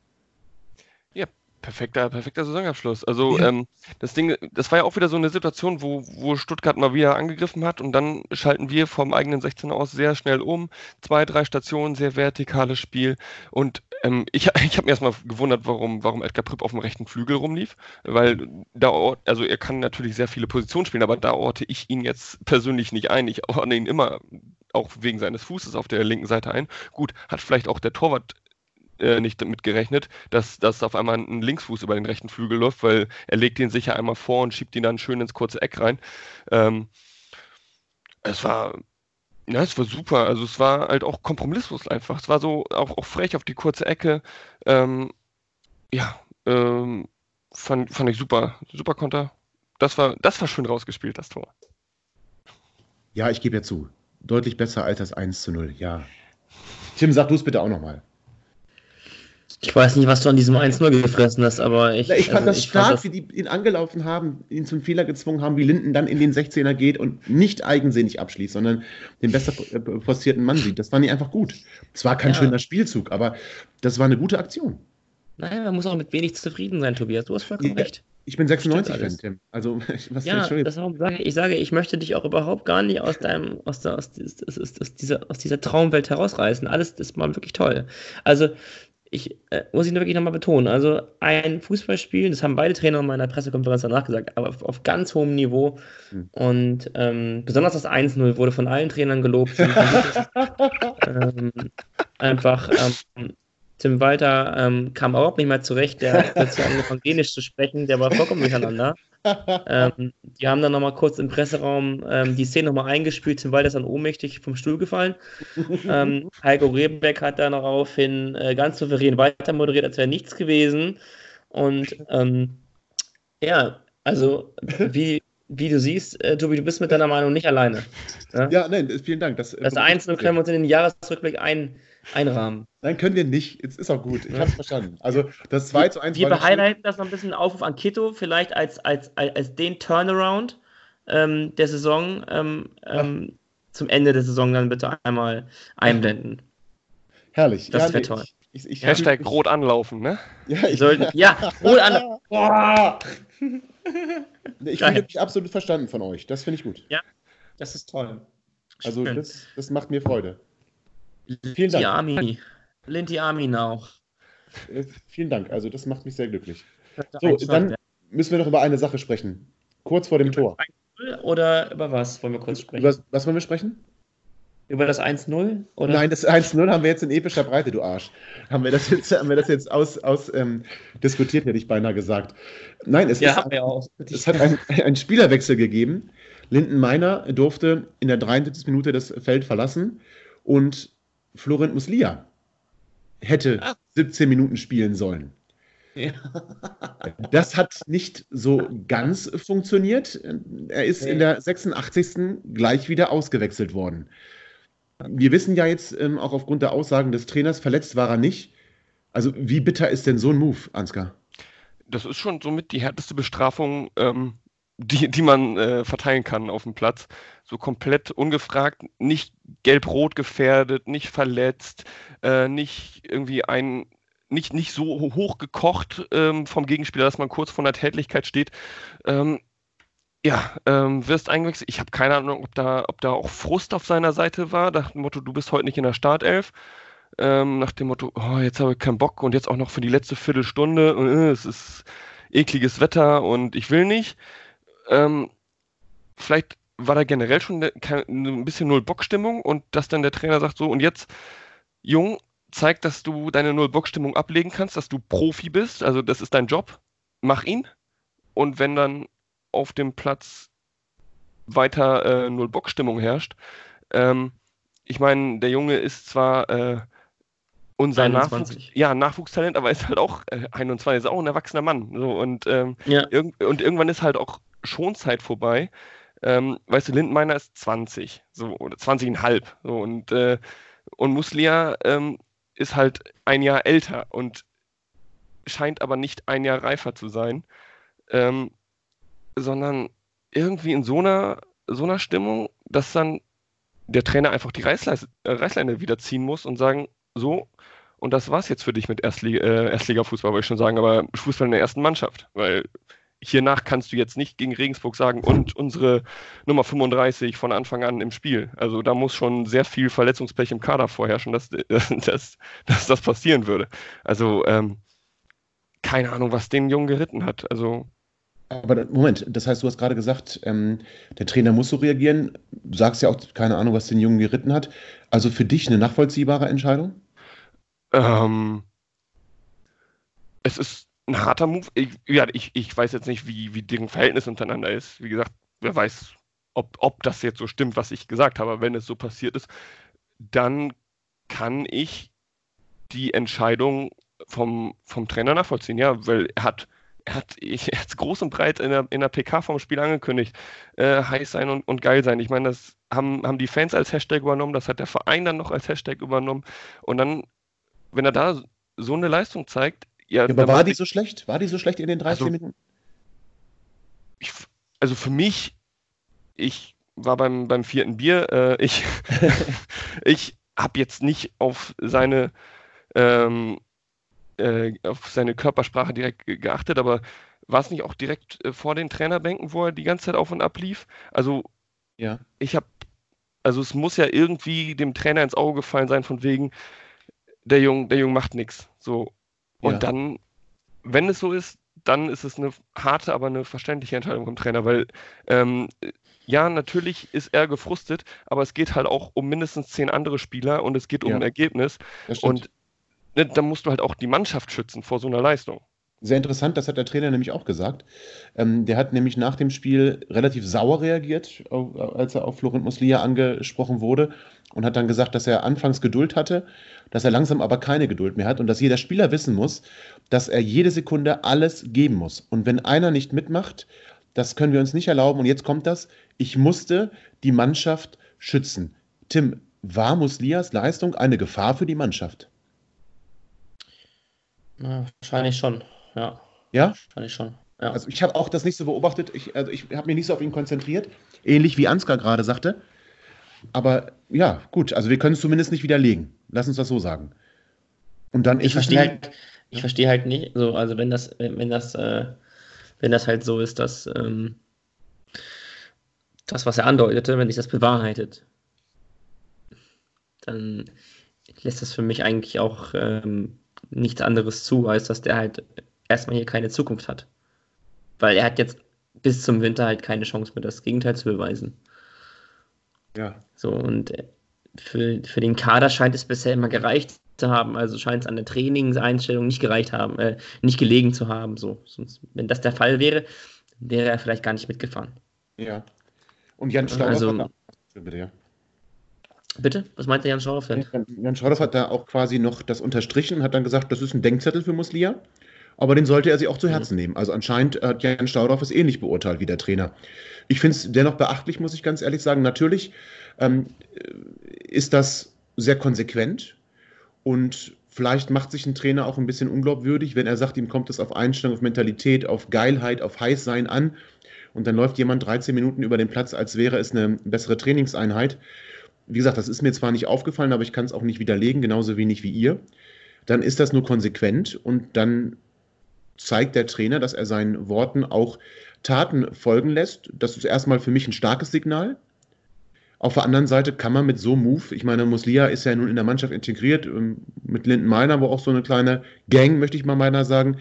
Perfekter, perfekter Saisonabschluss. Also ja. ähm, das Ding, das war ja auch wieder so eine Situation, wo, wo Stuttgart mal wieder angegriffen hat und dann schalten wir vom eigenen 16 aus sehr schnell um. Zwei, drei Stationen, sehr vertikales Spiel. Und ähm, ich, ich habe mir erstmal gewundert, warum, warum Edgar Pripp auf dem rechten Flügel rumlief, weil da, also er kann natürlich sehr viele Positionen spielen, aber da orte ich ihn jetzt persönlich nicht ein. Ich ordne ihn immer auch wegen seines Fußes auf der linken Seite ein. Gut, hat vielleicht auch der Torwart äh, nicht damit gerechnet, dass, dass auf einmal ein Linksfuß über den rechten Flügel läuft, weil er legt ihn sicher einmal vor und schiebt ihn dann schön ins kurze Eck rein. Ähm, es war ja, es war super. Also es war halt auch kompromisslos einfach. Es war so auch, auch frech auf die kurze Ecke. Ähm, ja, ähm, fand, fand ich super. Super Konter. Das war, das war schön rausgespielt, das Tor. Ja, ich gebe ja zu. Deutlich besser als das 1 zu 0, ja. Tim, sag du es bitte auch nochmal. Ich weiß nicht, was du an diesem 1-0 gefressen hast, aber ich. ich fand also, das ich stark, fand das wie die ihn angelaufen haben, ihn zum Fehler gezwungen haben, wie Linden dann in den 16er geht und nicht eigensinnig abschließt, sondern den besser äh, postierten Mann sieht. Das fand ich einfach gut. Es war kein ja. schöner Spielzug, aber das war eine gute Aktion. Naja, man muss auch mit wenig zufrieden sein, Tobias. Du hast vollkommen ja, recht. Ich bin 96-Fan, Tim. Also, was ja, das sage ich, sage, ich möchte dich auch überhaupt gar nicht aus deinem, aus, der, aus, aus, aus, dieser, aus dieser Traumwelt herausreißen. Alles ist mal wirklich toll. Also, ich äh, muss ich nur wirklich nochmal betonen, also ein Fußballspiel, das haben beide Trainer in meiner Pressekonferenz danach gesagt, aber auf, auf ganz hohem Niveau. Mhm. Und ähm, besonders das 1-0 wurde von allen Trainern gelobt. ähm, einfach ähm, Tim Walter ähm, kam überhaupt nicht mehr zurecht, der hat plötzlich angefangen, Dänisch zu sprechen, der war vollkommen durcheinander. ähm, die haben dann nochmal kurz im Presseraum ähm, die Szene nochmal eingespielt, Tim Walter ist dann ohnmächtig vom Stuhl gefallen. ähm, Heiko Rebenbeck hat dann daraufhin äh, ganz souverän weiter moderiert, als wäre nichts gewesen. Und ähm, ja, also wie, wie du siehst, äh, Tobi, du bist mit deiner Meinung nicht alleine. Ja, ja nein, vielen Dank. Das, das Einzelne können wir uns in den Jahresrückblick ein einrahmen. Nein, können wir nicht. Jetzt ist auch gut. Ich habe es verstanden. Also das 2 zu 1 Wir behighlighten das noch ein bisschen Aufruf an Kito, vielleicht als, als, als, als den Turnaround ähm, der Saison ähm, ähm, zum Ende der Saison dann bitte einmal einblenden. Herrlich. Das ja, wäre nee, toll. Ich, ich, Hashtag rot anlaufen, ne? Ja, ich, Sollten, ja rot anlaufen. Boah. ich fühle mich absolut verstanden von euch. Das finde ich gut. Ja, das ist toll. Also das, das macht mir Freude. Vielen Dank. Army. Lindy Army auch. Äh, vielen Dank. Also das macht mich sehr glücklich. So, dann müssen wir noch über eine Sache sprechen. Kurz vor dem über Tor. Oder über was wollen wir kurz sprechen? Über was wollen wir sprechen? Über das 1-0? Nein, das 1-0 haben wir jetzt in epischer Breite, du Arsch. Haben wir das jetzt, haben wir das jetzt aus, aus ähm, diskutiert, hätte ich beinahe gesagt. Nein, es, ja, ist, auch. es hat einen Spielerwechsel gegeben. Linden Meiner durfte in der 73. Minute das Feld verlassen und Florent Muslia hätte Ach. 17 Minuten spielen sollen. Ja. Das hat nicht so ganz funktioniert. Er ist okay. in der 86. gleich wieder ausgewechselt worden. Wir wissen ja jetzt ähm, auch aufgrund der Aussagen des Trainers, verletzt war er nicht. Also wie bitter ist denn so ein Move, Ansgar? Das ist schon somit die härteste Bestrafung, ähm, die, die man äh, verteilen kann auf dem Platz. So komplett ungefragt, nicht gelb-rot gefährdet, nicht verletzt, äh, nicht irgendwie ein, nicht, nicht so hoch gekocht ähm, vom Gegenspieler, dass man kurz vor einer Tätigkeit steht. Ähm, ja, ähm, wirst eingewechselt. Ich habe keine Ahnung, ob da, ob da auch Frust auf seiner Seite war, nach dem Motto, du bist heute nicht in der Startelf. Ähm, nach dem Motto, oh, jetzt habe ich keinen Bock und jetzt auch noch für die letzte Viertelstunde. Äh, es ist ekliges Wetter und ich will nicht. Ähm, vielleicht war da generell schon ein bisschen Null-Bock-Stimmung und dass dann der Trainer sagt so, und jetzt, Jung, zeig, dass du deine Null-Bock-Stimmung ablegen kannst, dass du Profi bist, also das ist dein Job, mach ihn. Und wenn dann auf dem Platz weiter äh, Null-Bock-Stimmung herrscht, ähm, ich meine, der Junge ist zwar äh, unser Nachwuchs, ja, Nachwuchstalent, aber ist halt auch äh, 21, ist auch ein erwachsener Mann. So, und, ähm, ja. irg und irgendwann ist halt auch Schonzeit vorbei. Ähm, weißt du, Lindenmeiner ist 20, so, oder 20,5. So, und, äh, und Muslia ähm, ist halt ein Jahr älter und scheint aber nicht ein Jahr reifer zu sein, ähm, sondern irgendwie in so einer, so einer Stimmung, dass dann der Trainer einfach die Reißleine, äh, Reißleine wieder ziehen muss und sagen, so, und das war's jetzt für dich mit Erstliga, äh, Erstliga-Fußball, wollte ich schon sagen, aber Fußball in der ersten Mannschaft, weil hiernach kannst du jetzt nicht gegen Regensburg sagen, und unsere Nummer 35 von Anfang an im Spiel. Also da muss schon sehr viel Verletzungspech im Kader vorherrschen, dass, dass, dass das passieren würde. Also ähm, keine Ahnung, was den Jungen geritten hat. Also Aber Moment, das heißt, du hast gerade gesagt, ähm, der Trainer muss so reagieren. Du sagst ja auch, keine Ahnung, was den Jungen geritten hat. Also für dich eine nachvollziehbare Entscheidung? Ähm, es ist ein harter Move. Ich, ja, ich, ich weiß jetzt nicht, wie, wie deren Verhältnis untereinander ist. Wie gesagt, wer weiß, ob, ob das jetzt so stimmt, was ich gesagt habe. Wenn es so passiert ist, dann kann ich die Entscheidung vom, vom Trainer nachvollziehen. Ja, weil er hat er hat es groß und breit in der, in der PK vom Spiel angekündigt, äh, heiß sein und, und geil sein. Ich meine, das haben, haben die Fans als Hashtag übernommen, das hat der Verein dann noch als Hashtag übernommen. Und dann, wenn er da so eine Leistung zeigt, ja. ja aber war die so schlecht? War die so schlecht in den 30 also, Minuten? Ich, also für mich, ich war beim, beim vierten Bier, äh, ich, ich habe jetzt nicht auf seine ähm, äh, auf seine Körpersprache direkt geachtet, aber war es nicht auch direkt äh, vor den Trainerbänken, wo er die ganze Zeit auf und ab lief? Also, ja. ich habe, also es muss ja irgendwie dem Trainer ins Auge gefallen sein, von wegen, der Junge, der Junge macht nichts. So. Und ja. dann, wenn es so ist, dann ist es eine harte, aber eine verständliche Entscheidung vom Trainer, weil ähm, ja, natürlich ist er gefrustet, aber es geht halt auch um mindestens zehn andere Spieler und es geht um ja. ein Ergebnis. Und ne, dann musst du halt auch die Mannschaft schützen vor so einer Leistung. Sehr interessant, das hat der Trainer nämlich auch gesagt. Ähm, der hat nämlich nach dem Spiel relativ sauer reagiert, als er auf Florent Muslia angesprochen wurde und hat dann gesagt, dass er anfangs Geduld hatte, dass er langsam aber keine Geduld mehr hat und dass jeder Spieler wissen muss, dass er jede Sekunde alles geben muss. Und wenn einer nicht mitmacht, das können wir uns nicht erlauben. Und jetzt kommt das, ich musste die Mannschaft schützen. Tim, war Muslias Leistung eine Gefahr für die Mannschaft? Ja, wahrscheinlich schon, ja. Ja? Wahrscheinlich schon. Ja. Also ich habe auch das nicht so beobachtet, ich, also ich habe mich nicht so auf ihn konzentriert, ähnlich wie Ansgar gerade sagte. Aber ja, gut, also wir können es zumindest nicht widerlegen. Lass uns das so sagen. Und dann ich verstehe halt, ich ja. verstehe halt nicht, so, also wenn das, wenn das, äh, wenn das halt so ist, dass ähm, das, was er andeutete, wenn sich das bewahrheitet, dann lässt das für mich eigentlich auch ähm, nichts anderes zu, als dass der halt erstmal hier keine Zukunft hat. Weil er hat jetzt bis zum Winter halt keine Chance mehr, das Gegenteil zu beweisen. Ja. So, und äh, für, für den Kader scheint es bisher immer gereicht zu haben, also scheint es an der Trainingseinstellung nicht gereicht haben, äh, nicht gelegen zu haben. So. Sonst, wenn das der Fall wäre, wäre er vielleicht gar nicht mitgefahren. Ja. Und Jan Stauer also, bitte, ja. Bitte? Was meint der Jan Schauroff denn? Jan Schauroff hat da auch quasi noch das unterstrichen und hat dann gesagt, das ist ein Denkzettel für Muslia, aber den sollte er sich auch zu Herzen mhm. nehmen. Also anscheinend hat Jan Stauroff es ähnlich beurteilt wie der Trainer. Ich finde es dennoch beachtlich, muss ich ganz ehrlich sagen. Natürlich ähm, ist das sehr konsequent und vielleicht macht sich ein Trainer auch ein bisschen unglaubwürdig, wenn er sagt, ihm kommt es auf Einstellung, auf Mentalität, auf Geilheit, auf Heißsein an und dann läuft jemand 13 Minuten über den Platz, als wäre es eine bessere Trainingseinheit wie gesagt, das ist mir zwar nicht aufgefallen, aber ich kann es auch nicht widerlegen, genauso wenig wie ihr, dann ist das nur konsequent und dann zeigt der Trainer, dass er seinen Worten auch Taten folgen lässt. Das ist erstmal für mich ein starkes Signal. Auf der anderen Seite kann man mit so einem Move, ich meine, Muslia ist ja nun in der Mannschaft integriert, ähm, mit Linden Meiner, wo auch so eine kleine Gang, möchte ich mal meiner sagen,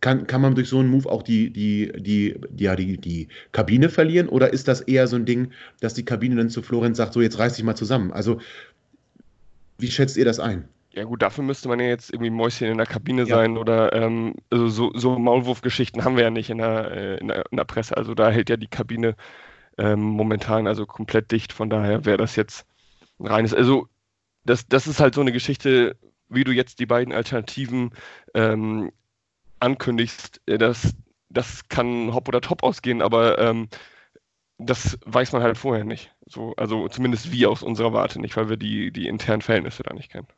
kann, kann man durch so einen Move auch die, die, die, ja, die, die Kabine verlieren? Oder ist das eher so ein Ding, dass die Kabine dann zu Florenz sagt, so jetzt reiß dich mal zusammen? Also, wie schätzt ihr das ein? Ja gut, dafür müsste man ja jetzt irgendwie Mäuschen in der Kabine ja. sein oder ähm, also so, so Maulwurfgeschichten haben wir ja nicht in der, äh, in der, in der Presse. Also da hält ja die Kabine ähm, momentan also komplett dicht. Von daher wäre das jetzt ein reines. Also das, das ist halt so eine Geschichte, wie du jetzt die beiden Alternativen ähm, ankündigst, äh, das, das kann hopp oder top ausgehen, aber ähm, das weiß man halt vorher nicht. So, also zumindest wir aus unserer Warte nicht, weil wir die, die internen Verhältnisse da nicht kennen.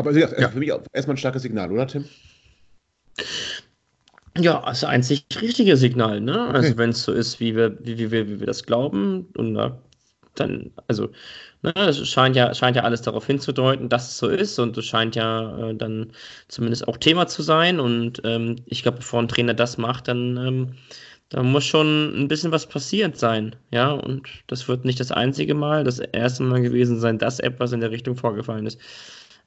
Aber also ja. für mich auch erstmal ein starkes Signal, oder Tim? Ja, das einzig richtige Signal, ne? Also wenn es so ist, wie wir, wie, wie, wie wir das glauben, und dann, also Ne, es scheint ja, scheint ja alles darauf hinzudeuten, dass es so ist und es scheint ja äh, dann zumindest auch Thema zu sein. Und ähm, ich glaube, bevor ein Trainer das macht, dann ähm, da muss schon ein bisschen was passiert sein. Ja, und das wird nicht das einzige Mal, das erste Mal gewesen sein, dass etwas in der Richtung vorgefallen ist.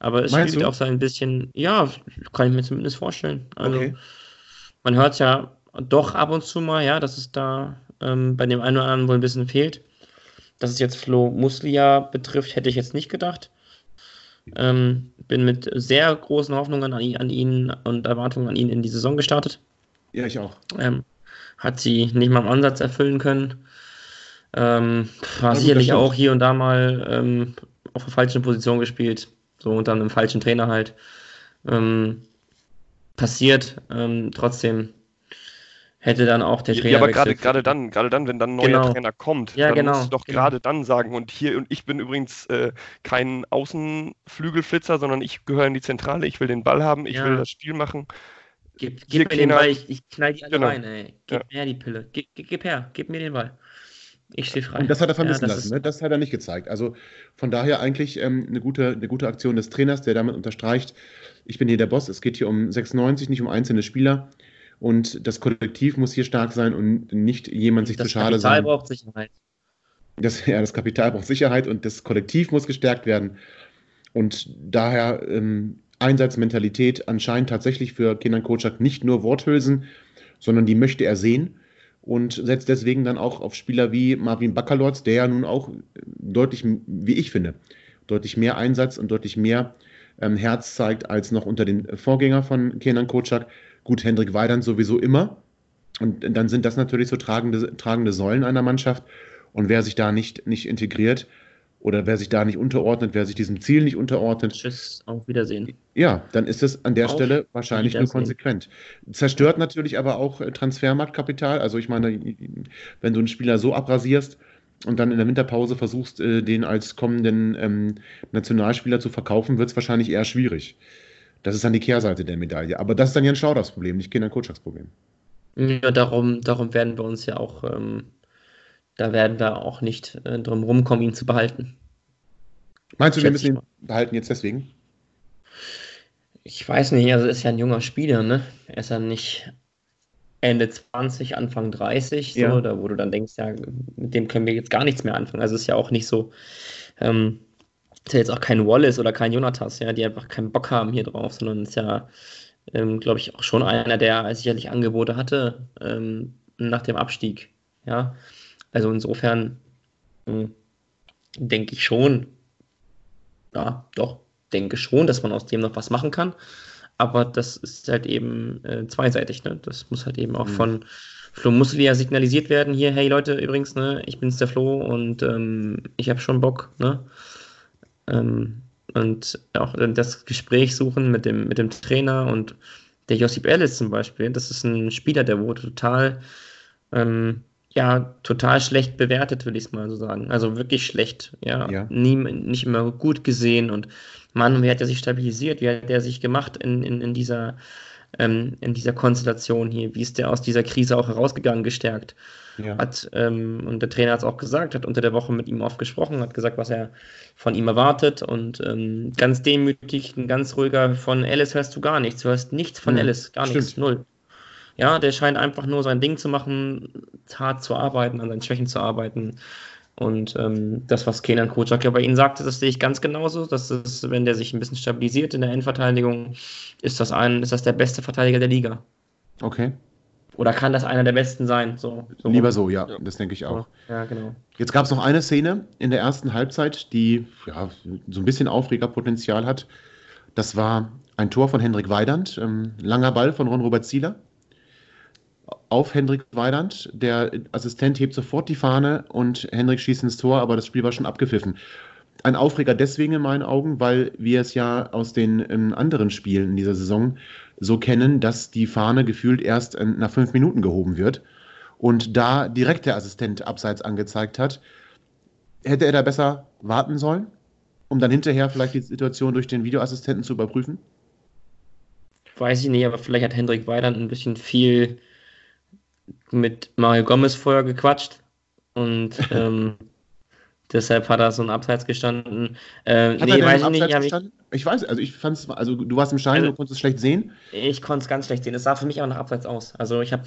Aber es Meinst spielt du? auch so ein bisschen, ja, kann ich mir zumindest vorstellen. Also, okay. man hört ja doch ab und zu mal, ja, dass es da ähm, bei dem einen oder anderen wohl ein bisschen fehlt. Dass es jetzt Flo Muslia betrifft, hätte ich jetzt nicht gedacht. Ähm, bin mit sehr großen Hoffnungen an ihn, an ihn, und Erwartungen an ihn in die Saison gestartet. Ja, ich auch. Ähm, hat sie nicht mal im Ansatz erfüllen können. Ähm, war sicherlich auch hier und da mal ähm, auf der falschen Position gespielt, so unter einem falschen Trainer halt. Ähm, passiert. Ähm, trotzdem hätte dann auch der Trainer. Ja, aber gerade gerade dann, gerade dann, wenn dann ein neuer Genau. Trainer kommt, Ja, dann genau, musst du doch genau. gerade dann sagen. Und hier, und ich bin übrigens äh, kein Außenflügelflitzer, sondern ich gehöre in die Zentrale, ich will den Ball haben, ich Ja. will das Spiel machen. Gib, gib mir den Ball, ich, ich knall die alle Genau. rein, ey. Gib Ja. mir her die Pille. Gib, gib, gib her, gib mir den Ball. Ich stehe frei. Und das hat er vermissen Ja, das lassen, ne? das hat er nicht gezeigt. Also von daher eigentlich ähm, eine, gute, eine gute Aktion des Trainers, der damit unterstreicht, ich bin hier der Boss, es geht hier um 96, nicht um einzelne Spieler. Und das Kollektiv muss hier stark sein und nicht jemand sich Das zu schade Kapital sein. braucht Sicherheit. Das, ja, das Kapital braucht Sicherheit und das Kollektiv muss gestärkt werden. Und daher ähm, Einsatzmentalität anscheinend tatsächlich für Kenan Kocak nicht nur Worthülsen, sondern die möchte er sehen und setzt deswegen dann auch auf Spieler wie Marvin Bakalotz, der ja nun auch deutlich, wie ich finde, deutlich mehr Einsatz und deutlich mehr ähm, Herz zeigt als noch unter den Vorgänger von Kenan Kocak. Gut, Hendrik Weidand sowieso immer. Und dann sind das natürlich so tragende, tragende Säulen einer Mannschaft. Und wer sich da nicht, nicht integriert oder wer sich da nicht unterordnet, wer sich diesem Ziel nicht unterordnet, Tschüss, auf Wiedersehen. ja, dann ist es an der Auf Stelle wahrscheinlich nur konsequent. Zerstört natürlich aber auch äh, Transfermarktkapital. Also ich meine, wenn du einen Spieler so abrasierst und dann in der Winterpause versuchst, äh, den als kommenden ähm, Nationalspieler zu verkaufen, wird es wahrscheinlich eher schwierig. Das ist dann die Kehrseite der Medaille. Aber das ist dann Jan Schlauders Problem, nicht Kinder Kutschaks Problem. Ja, darum, darum werden wir uns ja auch, ähm, da werden wir auch nicht äh, drum rumkommen, ihn zu behalten. Meinst du, wir müssen ihn behalten jetzt deswegen? Ich weiß nicht, also ist ja ein junger Spieler, ne? Er ist ja nicht Ende 20, Anfang 30, so, Ja. da wo du dann denkst, ja, mit dem können wir jetzt gar nichts mehr anfangen. Also es ist ja auch nicht so, ähm, ist ja jetzt auch kein Wallace oder kein Jonatas, ja, die einfach keinen Bock haben hier drauf, sondern ist ja, ähm, glaube ich, auch schon einer, der sicherlich Angebote hatte ähm, nach dem Abstieg, ja. Also insofern hm, denke ich schon, ja, doch, denke schon, dass man aus dem noch was machen kann. Aber das ist halt eben äh, zweiseitig, ne? Das muss halt eben auch Mhm. von Flo Muslia signalisiert werden. Hier, hey Leute, übrigens, ne, ich bin's der Flo und ähm, ich habe schon Bock, ne? Ähm, und auch äh, das Gespräch suchen mit dem, mit dem Trainer und der Josip Ellis zum Beispiel, das ist ein Spieler, der wurde total, ähm, ja, total schlecht bewertet, will ich es mal so sagen. Also wirklich schlecht, ja. Ja. Nie, nicht immer gut gesehen und Mann, wie hat er sich stabilisiert, wie hat er sich gemacht in, in, in dieser ähm, in dieser Konstellation hier, wie ist der aus dieser Krise auch herausgegangen, gestärkt Ja. hat, ähm, und der Trainer hat es auch gesagt, hat unter der Woche mit ihm oft gesprochen, hat gesagt, was er von ihm erwartet und ähm, ganz demütig, ein ganz ruhiger von Alice hörst du gar nichts, du hörst nichts von Mhm, Alice, gar nichts, stimmt. null. Ja, der scheint einfach nur sein Ding zu machen, hart zu arbeiten, an seinen Schwächen zu arbeiten. Und ähm, das, was Kenan Kocak ja bei Ihnen sagte, das sehe ich ganz genauso. Das ist, wenn der sich ein bisschen stabilisiert in der Endverteidigung, ist das ein, ist das der beste Verteidiger der Liga. Okay. Oder kann das einer der besten sein? So, so Lieber so, ja, Ja. das denke ich auch. Ja, genau. Jetzt gab es noch eine Szene in der ersten Halbzeit, die ja, so ein bisschen Aufregerpotenzial hat. Das war ein Tor von Hendrik Weidand, ähm, langer Ball von Ron-Robert Zieler auf Hendrik Weidand. Der Assistent hebt sofort die Fahne und Hendrik schießt ins Tor, aber das Spiel war schon abgepfiffen. Ein Aufreger deswegen in meinen Augen, weil wir es ja aus den ähm, anderen Spielen in dieser Saison so kennen, dass die Fahne gefühlt erst äh, nach fünf Minuten gehoben wird und da direkt der Assistent abseits angezeigt hat. Hätte er da besser warten sollen, um dann hinterher vielleicht die Situation durch den Videoassistenten zu überprüfen? Weiß ich nicht, aber vielleicht hat Hendrik Weidand ein bisschen viel mit Mario Gomez vorher gequatscht und ähm, deshalb hat er so ein Abseits gestanden. Äh, Hat nee, er weiß im ich nicht. Ich? Ich weiß, also ich fand es, also du warst im Schein, Also- du konntest es schlecht sehen. ich konnte es ganz schlecht sehen. Es sah für mich auch nach Abseits aus. Also ich habe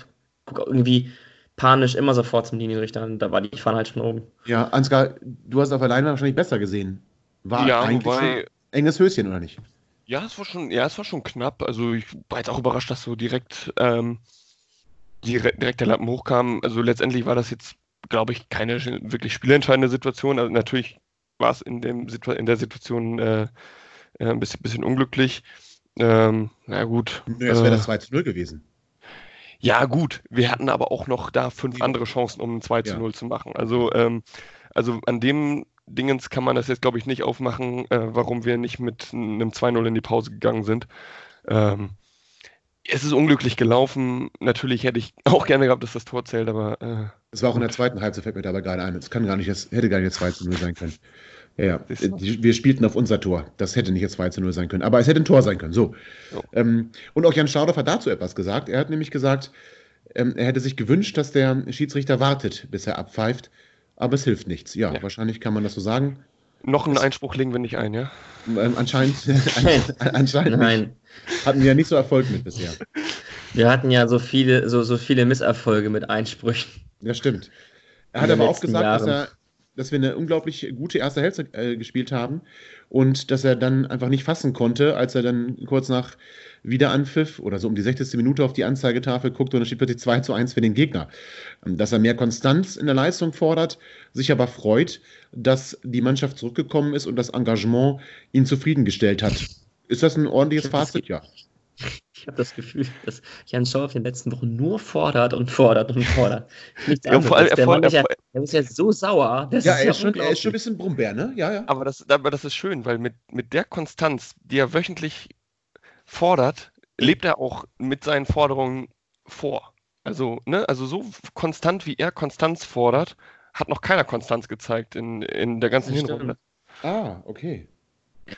irgendwie panisch immer sofort zum Linienrichter und da war die Fahne halt schon oben. Ja, Ansgar, du hast auf der Leinwand wahrscheinlich besser gesehen. War Ja, eigentlich wobei- ein enges Höschen, oder nicht? Ja, es war schon, ja, es war schon knapp. Also ich war jetzt auch überrascht, dass so direkt ähm, direkt der Lappen hochkam. Also letztendlich war das jetzt, glaube ich, keine wirklich spielentscheidende Situation. Also natürlich war es in, dem, in der Situation äh, äh, ein bisschen, bisschen unglücklich. Ähm, na gut. Nö, es wäre das 2 zu 0 gewesen. Ja, gut. Wir hatten aber auch noch da fünf andere Chancen, um ein 2 zu 0 ja. zu machen. Also, ähm, also an dem Dingens kann man das jetzt, glaube ich, nicht aufmachen, äh, warum wir nicht mit einem 2-0 in die Pause gegangen sind. Ähm, es ist unglücklich gelaufen. Natürlich hätte ich auch gerne gehabt, dass das Tor zählt, aber. Äh, es war auch in der zweiten Halbzeit, fällt mir dabei gerade ein. Es kann gar nicht, es hätte gar nicht 2 zu 0 sein können. Ja, ja. Wir spielten auf unser Tor. Das hätte nicht jetzt 2 zu 0 sein können. Aber es hätte ein Tor sein können. So. Oh. Ähm, und auch Jan Staudorf hat dazu etwas gesagt. Er hat nämlich gesagt, ähm, er hätte sich gewünscht, dass der Schiedsrichter wartet, bis er abpfeift. Aber es hilft nichts. Ja, ja. wahrscheinlich kann man das so sagen. Noch einen Einspruch legen wir nicht ein, ja? Ähm, anscheinend, anscheinend Nein. hatten wir ja nicht so Erfolg mit bisher. Wir hatten ja so viele, so, so viele Misserfolge mit Einsprüchen. Ja, stimmt. Er hat aber auch gesagt, dass, er, dass wir eine unglaublich gute erste Hälfte äh, gespielt haben und dass er dann einfach nicht fassen konnte, als er dann kurz nach Wiederanpfiff oder so um die 60. Minute auf die Anzeigetafel guckt und es steht plötzlich 2 zu 1 für den Gegner. Ähm, dass er mehr Konstanz in der Leistung fordert, sich aber freut, dass die Mannschaft zurückgekommen ist und das Engagement ihn zufriedengestellt hat. Ist das ein ordentliches Fazit? Ja. Ich habe das Gefühl, dass Jan Schau auf den letzten Wochen nur fordert und fordert und fordert. Nichts ja, vor allem, der, Mann ist ja, der ist ja so sauer. ja, er, ist schon, er ist schon ein bisschen Brummbär, ne? Ja, ja. Aber das, aber das ist schön, weil mit, mit der Konstanz, die er wöchentlich fordert, lebt er auch mit seinen Forderungen vor. Also, ne, also so konstant wie er Konstanz fordert, hat noch keiner Konstanz gezeigt in, in der ganzen Hinrunde. Ah, okay.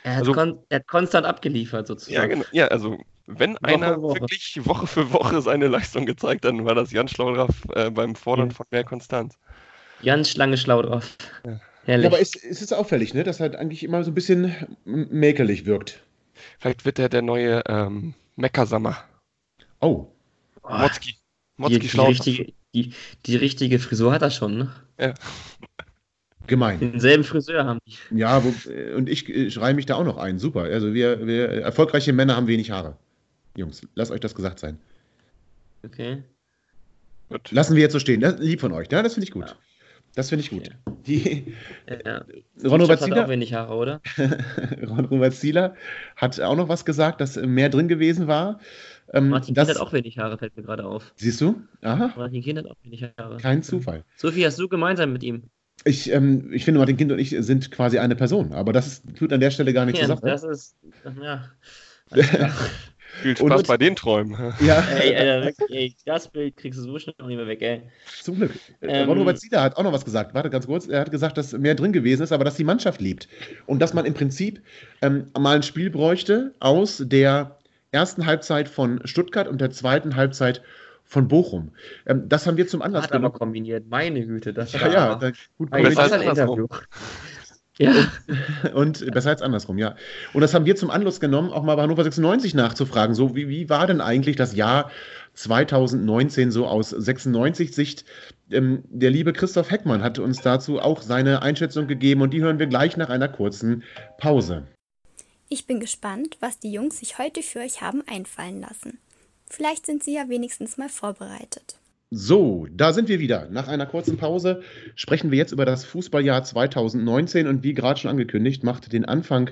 Er hat, also, kon er hat konstant abgeliefert, sozusagen. Ja, genau. Ja, also, wenn Woche einer Woche. wirklich Woche für Woche seine Leistung gezeigt hat, dann war das Jan Schlaudraff äh, beim Fordern ja. von mehr Konstanz. Jan Schlange Schlaudraff. Ja. Herrlich. Ja, aber es, es ist auffällig, ne, dass er halt eigentlich immer so ein bisschen mäkelig wirkt. Vielleicht wird er der neue ähm, Meckersammer. Oh. Motzki. Motzki die, die, richtige, die, die, richtige Frisur hat er schon, ne? Ja. Gemein. Denselben Friseur haben die. Ja, wo, und ich, ich schreibe mich da auch noch ein. Super. Also wir, wir, erfolgreiche Männer haben wenig Haare. Jungs, lasst euch das gesagt sein. Okay. Gut. Lassen wir jetzt so stehen. Das, lieb von euch. Ja, das finde ich gut. Ja. Das finde ich gut. Die, ja. Ron Robert Zieler, hat auch wenig Haare, oder? Ron Robert Zieler hat auch noch was gesagt, dass mehr drin gewesen war. Ähm, Martin das, Kind hat auch wenig Haare, fällt mir gerade auf. Siehst du? Aha. Martin Kind hat auch wenig Haare. Kein Zufall. Sophie, hast du gemeinsam mit ihm? Ich, ähm, ich finde, Martin Kind und ich sind quasi eine Person, aber das ist, tut an der Stelle gar nichts ja, zur Sache. Das ist, ja. Viel Spaß und, bei den Träumen. Ja. Ey, ey, ey, das Bild kriegst du so schnell auch nicht mehr weg, ey. Zum Glück. Äh, ähm, Ron Robert Zieler hat auch noch was gesagt. Warte ganz kurz. Er hat gesagt, dass mehr drin gewesen ist, aber dass die Mannschaft liebt. Und dass man im Prinzip ähm, mal ein Spiel bräuchte aus der ersten Halbzeit von Stuttgart und der zweiten Halbzeit von Bochum. Ähm, das haben wir zum Anlass hat genommen. aber kombiniert. Meine Güte. Das ja, ja, da, gut kombiniert. Das ist ein Interview. Ja. Und, und besser als andersrum, ja. Und das haben wir zum Anlass genommen, auch mal bei Hannover 96 nachzufragen. So, wie, wie war denn eigentlich das Jahr 2019 so aus 96 Sicht? Ähm, der liebe Christoph Heckmann hat uns dazu auch seine Einschätzung gegeben und die hören wir gleich nach einer kurzen Pause. Ich bin gespannt, was die Jungs sich heute für euch haben einfallen lassen. Vielleicht sind sie ja wenigstens mal vorbereitet. So, da sind wir wieder. Nach einer kurzen Pause sprechen wir jetzt über das Fußballjahr 2019 und wie gerade schon angekündigt, macht den Anfang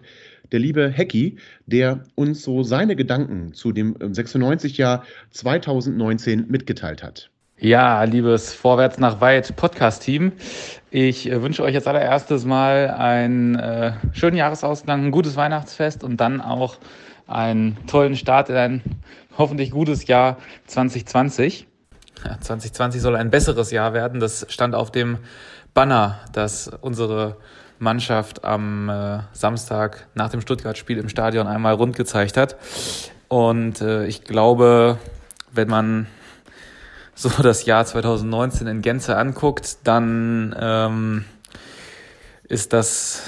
der liebe Hecki, der uns so seine Gedanken zu dem 96-Jahr 2019 mitgeteilt hat. Ja, liebes Vorwärts nach Weit Podcast-Team, ich äh, wünsche euch als allererstes mal einen äh, schönen Jahresausgang, ein gutes Weihnachtsfest und dann auch einen tollen Start in ein hoffentlich gutes Jahr 2020. 2020 soll ein besseres Jahr werden. Das stand auf dem Banner, das unsere Mannschaft am äh, Samstag nach dem Stuttgart-Spiel im Stadion einmal rund gezeigt hat. Und äh, ich glaube, wenn man so das Jahr 2019 in Gänze anguckt, dann ähm, ist das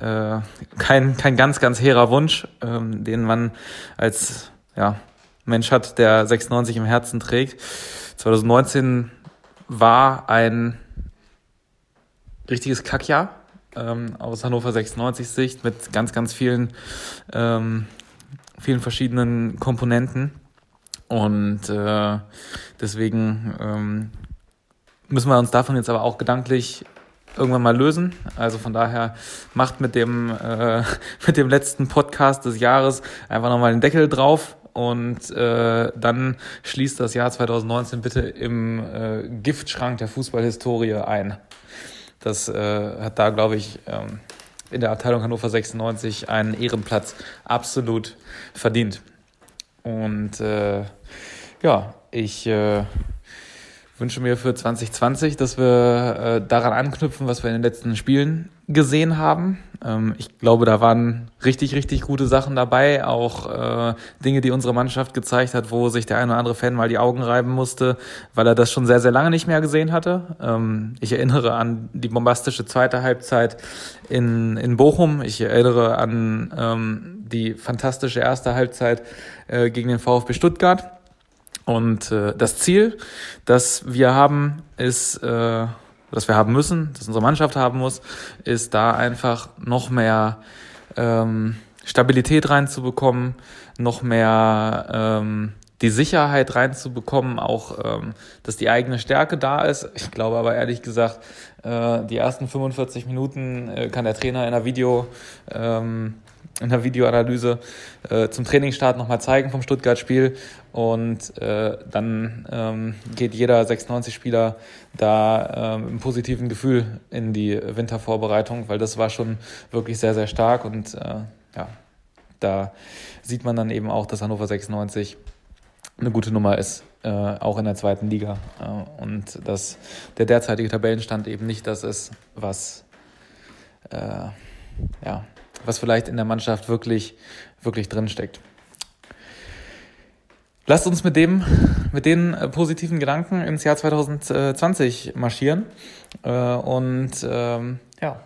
äh, kein, kein ganz, ganz hehrer Wunsch, ähm, den man als ja, Mensch hat, der 96 im Herzen trägt. 2019 war ein richtiges Kackjahr ähm, aus Hannover 96 Sicht mit ganz, ganz vielen, ähm, vielen verschiedenen Komponenten. Und äh, deswegen ähm, müssen wir uns davon jetzt aber auch gedanklich irgendwann mal lösen. Also von daher macht mit dem, äh, mit dem letzten Podcast des Jahres einfach nochmal den Deckel drauf und äh, dann schließt das Jahr 2019 bitte im äh, Giftschrank der Fußballhistorie ein. Das äh, hat da, glaube ich, ähm, in der Abteilung Hannover 96 einen Ehrenplatz absolut verdient. Und äh, ja, ich äh, wünsche mir für 2020, dass wir äh, daran anknüpfen, was wir in den letzten Spielen gesehen haben. Ähm, ich glaube, da waren richtig, richtig gute Sachen dabei. Auch äh, Dinge, die unsere Mannschaft gezeigt hat, wo sich der eine oder andere Fan mal die Augen reiben musste, weil er das schon sehr, sehr lange nicht mehr gesehen hatte. Ähm, ich erinnere an die bombastische zweite Halbzeit in, in Bochum. Ich erinnere an ähm, die fantastische erste Halbzeit äh, gegen den VfB Stuttgart. Und äh, das Ziel, das wir haben, ist, das wir haben müssen, das unsere Mannschaft haben muss, ist da einfach noch mehr ähm, Stabilität reinzubekommen, noch mehr ähm, die Sicherheit reinzubekommen, auch ähm, dass die eigene Stärke da ist. Ich glaube aber ehrlich gesagt, äh, die ersten 45 Minuten äh, kann der Trainer in der Video ähm, in der Videoanalyse äh, zum Trainingsstart nochmal zeigen vom Stuttgart-Spiel. Und äh, dann ähm, geht jeder 96-Spieler da äh, mit einem positiven Gefühl in die Wintervorbereitung, weil das war schon wirklich sehr, sehr stark. Und äh, ja, da sieht man dann eben auch, dass Hannover 96 eine gute Nummer ist, äh, auch in der zweiten Liga. Äh, und dass der derzeitige Tabellenstand eben nicht das ist, was äh, ja, was vielleicht in der Mannschaft wirklich, wirklich drinsteckt. Lasst uns mit dem, mit den äh, positiven Gedanken ins Jahr 2020 marschieren äh, und ähm, ja,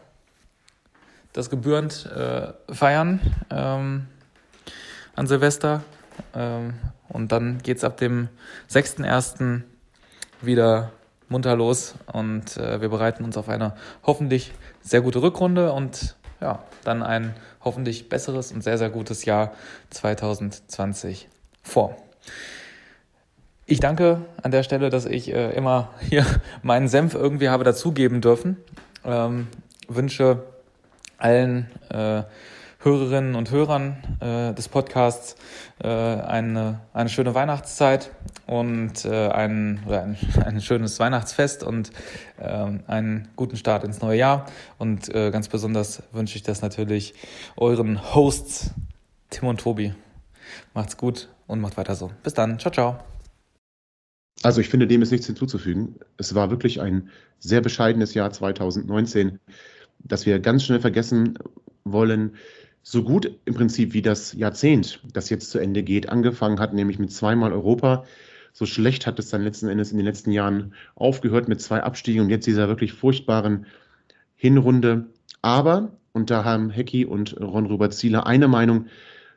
das gebührend äh, feiern ähm, an Silvester. Ähm, und dann geht es ab dem 6.1. wieder munter los und äh, wir bereiten uns auf eine hoffentlich sehr gute Rückrunde und ja, dann ein hoffentlich besseres und sehr, sehr gutes Jahr 2020 vor. Ich danke an der Stelle, dass ich äh, immer hier meinen Senf irgendwie habe dazugeben dürfen. Ähm, wünsche allen äh, Hörerinnen und Hörern äh, des Podcasts äh, eine, eine schöne Weihnachtszeit und äh, ein, oder ein, ein schönes Weihnachtsfest und äh, einen guten Start ins neue Jahr. Und äh, ganz besonders wünsche ich das natürlich euren Hosts Tim und Tobi. Macht's gut und macht weiter so. Bis dann. Ciao, ciao. Also ich finde, dem ist nichts hinzuzufügen. Es war wirklich ein sehr bescheidenes Jahr 2019, das wir ganz schnell vergessen wollen so gut im Prinzip wie das Jahrzehnt, das jetzt zu Ende geht, angefangen hat, nämlich mit zweimal Europa. So schlecht hat es dann letzten Endes in den letzten Jahren aufgehört mit zwei Abstiegen und jetzt dieser wirklich furchtbaren Hinrunde. Aber, und da haben Hecki und Ron Robert Zieler eine Meinung,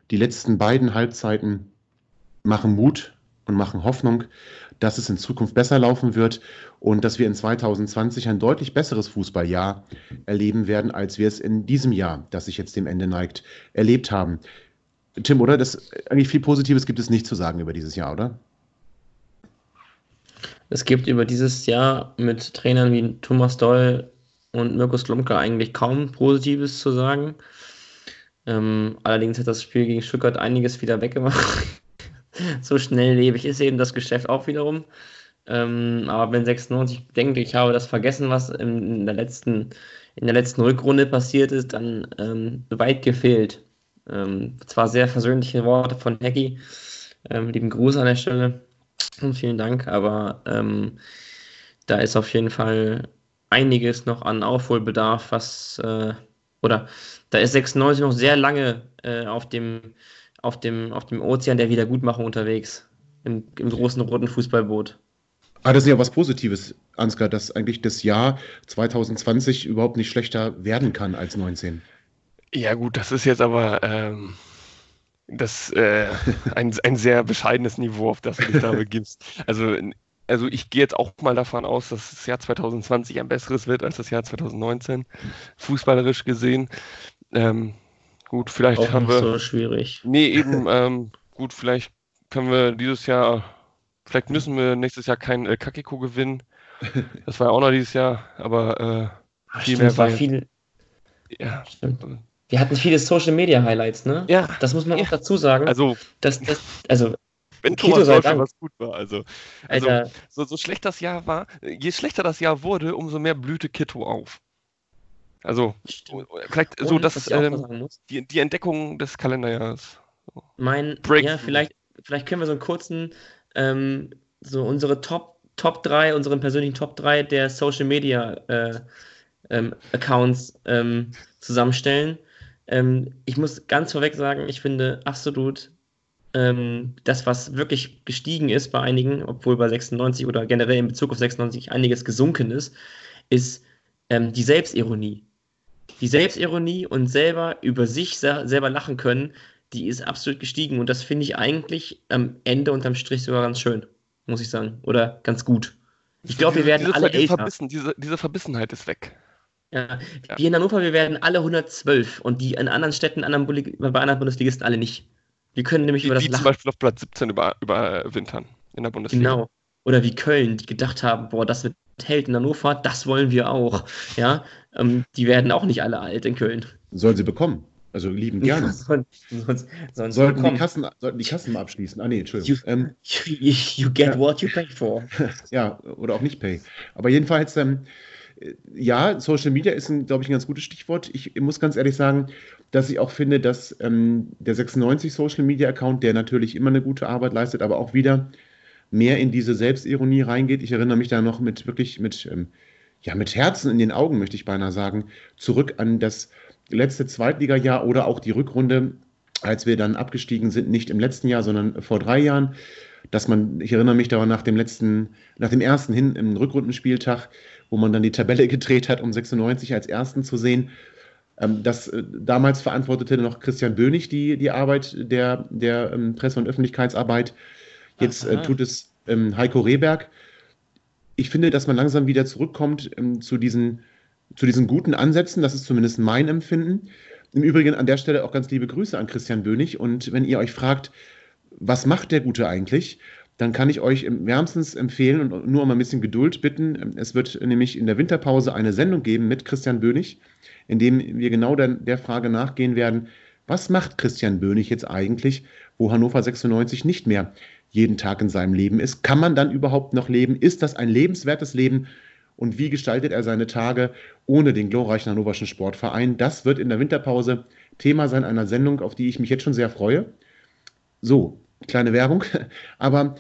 die letzten beiden Halbzeiten machen Mut und machen Hoffnung dass es in Zukunft besser laufen wird und dass wir in 2020 ein deutlich besseres Fußballjahr erleben werden, als wir es in diesem Jahr, das sich jetzt dem Ende neigt, erlebt haben. Tim, oder? Das, eigentlich viel Positives gibt es nicht zu sagen über dieses Jahr, oder? Es gibt über dieses Jahr mit Trainern wie Thomas Doll und Mirko Slomka eigentlich kaum Positives zu sagen. Ähm, allerdings hat das Spiel gegen Stuttgart einiges wieder weggemacht. so schnelllebig ist eben das Geschäft auch wiederum. Ähm, aber wenn 96 denkt, ich habe das vergessen, was in, der, letzten, in der letzten Rückrunde passiert ist, dann ähm, weit gefehlt. Ähm, zwar sehr versöhnliche Worte von Hacky, ähm, lieben Gruß an der Stelle und vielen Dank, aber ähm, da ist auf jeden Fall einiges noch an Aufholbedarf, was äh, oder da ist 96 noch sehr lange äh, auf dem auf dem, auf dem Ozean der Wiedergutmachung unterwegs. Im, im großen roten Fußballboot. Ah, das ist ja was Positives, Ansgar, dass eigentlich das Jahr 2020 überhaupt nicht schlechter werden kann als 19. Ja, gut, das ist jetzt aber ähm, das, äh, ein, ein sehr bescheidenes Niveau, auf das du dich da begibst. Also, also ich gehe jetzt auch mal davon aus, dass das Jahr 2020 ein besseres wird als das Jahr 2019, fußballerisch gesehen. Ähm, Gut, vielleicht auch haben wir. so schwierig. Nee, eben, ähm, gut, vielleicht können wir dieses Jahr, vielleicht müssen wir nächstes Jahr kein El Kakiko gewinnen. Das war ja auch noch dieses Jahr, aber äh, Ach, viel stimmt, mehr war viel, ja. stimmt. Wir hatten viele Social Media Highlights, ne? Ja, Das muss man Ja. auch dazu sagen. also dass das, also, wenn Kito Thomas Dank. was gut war, also, also so, so schlecht das Jahr war, je schlechter das Jahr wurde, umso mehr blühte Kito auf. Also, stimmt. vielleicht so, Und dass ähm, die, die Entdeckung des Kalenderjahres. mein, Breakthrough. ja, vielleicht, vielleicht können wir so einen kurzen, ähm, so unsere Top, Top 3, unseren persönlichen Top 3 der Social Media äh, ähm, Accounts ähm, zusammenstellen. Ähm, ich muss ganz vorweg sagen, ich finde absolut ähm, das, was wirklich gestiegen ist bei einigen, obwohl bei 96 oder generell in Bezug auf 96 einiges gesunken ist, ist die Selbstironie. Die Selbstironie und selber über sich se selber lachen können, die ist absolut gestiegen und das finde ich eigentlich am Ende unterm Strich sogar ganz schön, muss ich sagen. Oder ganz gut. Ich glaube, wir werden diese, alle diese, älter. Verbissen, diese, diese Verbissenheit ist weg. Ja. Ja. Wir in Hannover, wir werden alle 112 und die in anderen Städten, anderen bei anderen Bundesligisten alle nicht. Wir können nämlich Die, über das die zum Lachen. Beispiel auf Platz 17 über, überwintern in der Bundesliga. Genau. Oder wie Köln, die gedacht haben, boah, das wird Held in Hannover, das wollen wir auch. Ja, ähm, die werden auch nicht alle alt in Köln. Sollen sie bekommen. Also lieben gerne. Sonst, sonst, sonst Sollten die. Kassen, sollten die Kassen abschließen. Ah, nee, Entschuldigung. You- Ähm, You, you get Ja. what you pay for. ja, oder auch nicht Pay. Aber jedenfalls, ähm, äh, ja, Social Media ist, glaube ich, ein ganz gutes Stichwort. Ich muss ganz ehrlich sagen, dass ich auch finde, dass ähm, der 96 Social Media Account, der natürlich immer eine gute Arbeit leistet, aber auch wieder mehr in diese Selbstironie reingeht. Ich erinnere mich da noch mit wirklich mit, ähm, ja, mit Herzen in den Augen, möchte ich beinahe sagen, zurück an das letzte Zweitligajahr oder auch die Rückrunde, als wir dann abgestiegen sind, nicht im letzten Jahr, sondern vor drei Jahren. Dass man, ich erinnere mich da nach dem letzten, nach dem ersten hin im Rückrundenspieltag, wo man dann die Tabelle gedreht hat, um 96 als ersten zu sehen. Ähm, das äh, damals verantwortete noch Christian Bönig die, die Arbeit der, der ähm, Presse- und Öffentlichkeitsarbeit. Jetzt äh, tut es ähm, Heiko Rehberg. Ich finde, dass man langsam wieder zurückkommt ähm, zu, diesen, zu diesen guten Ansätzen. Das ist zumindest mein Empfinden. Im Übrigen an der Stelle auch ganz liebe Grüße an Christian Bönig. Und wenn ihr euch fragt, was macht der Gute eigentlich, dann kann ich euch wärmstens empfehlen und nur um ein bisschen Geduld bitten. Es wird nämlich in der Winterpause eine Sendung geben mit Christian Bönig, in dem wir genau dann der Frage nachgehen werden, was macht Christian Bönig jetzt eigentlich, wo Hannover 96 nicht mehr jeden Tag in seinem Leben ist? Kann man dann überhaupt noch leben? Ist das ein lebenswertes Leben? Und wie gestaltet er seine Tage ohne den glorreichen hannoverschen Sportverein? Das wird in der Winterpause Thema sein einer Sendung, auf die ich mich jetzt schon sehr freue. So, kleine Werbung. Aber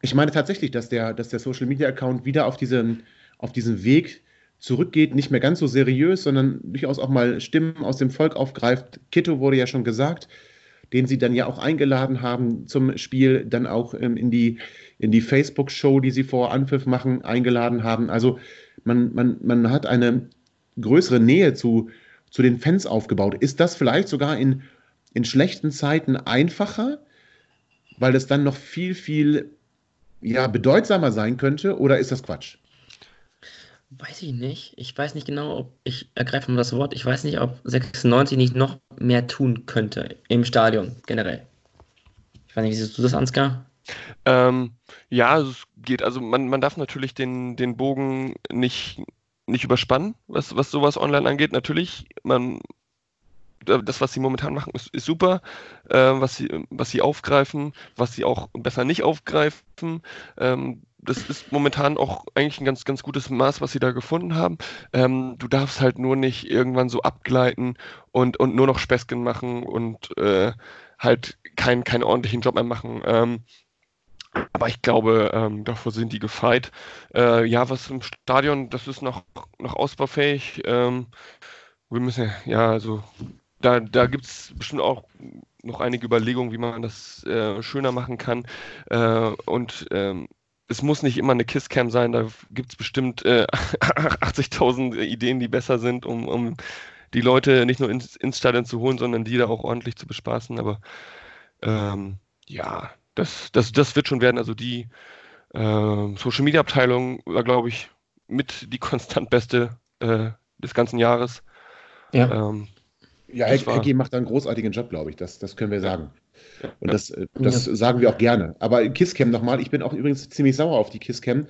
ich meine tatsächlich, dass der, dass der Social Media Account wieder auf diesen, auf diesen Weg zurückgeht, nicht mehr ganz so seriös, sondern durchaus auch mal Stimmen aus dem Volk aufgreift. Kitto wurde ja schon gesagt, den sie dann ja auch eingeladen haben zum Spiel, dann auch ähm, in die, in die Facebook-Show, die sie vor Anpfiff machen, eingeladen haben. Also man, man, man hat eine größere Nähe zu, zu den Fans aufgebaut. Ist das vielleicht sogar in, in schlechten Zeiten einfacher, weil es dann noch viel, viel ja, bedeutsamer sein könnte, oder ist das Quatsch? Weiß ich nicht. Ich weiß nicht genau, ob ich ergreife mal das Wort. Ich weiß nicht, ob 96 nicht noch mehr tun könnte im Stadion generell. Ich weiß nicht, wie siehst du das, Ansgar? Ähm, ja, es geht. Also man, man darf natürlich den, den Bogen nicht, nicht überspannen, was, was sowas online angeht. Natürlich, man, das, was sie momentan machen, ist, ist super. Äh, was, sie, was sie aufgreifen, was sie auch besser nicht aufgreifen. Ähm, das ist momentan auch eigentlich ein ganz, ganz gutes Maß, was sie da gefunden haben. Ähm, du darfst halt nur nicht irgendwann so abgleiten und, und nur noch Späßchen machen und äh, halt keinen keinen ordentlichen Job mehr machen. Ähm, aber ich glaube, ähm, davor sind die gefeit. Äh, ja, was im Stadion, das ist noch, noch ausbaufähig. Ähm, wir müssen, ja, also da, da gibt es bestimmt auch noch einige Überlegungen, wie man das äh, schöner machen kann. Äh, und ähm, es muss nicht immer eine Kisscam sein, da gibt es bestimmt äh, 80.000 Ideen, die besser sind, um, um die Leute nicht nur ins, ins Stadion zu holen, sondern die da auch ordentlich zu bespaßen. Aber ähm, ja, das, das, das wird schon werden. Also die äh, Social Media Abteilung war, glaube ich, mit die konstant beste äh, des ganzen Jahres. Ja. Ähm, Ja, Hecki macht da einen großartigen Job, glaube ich. Das, das können wir sagen. Und das, äh, das ja. sagen wir auch gerne. Aber Kisscam nochmal, ich bin auch übrigens ziemlich sauer auf die Kisscam,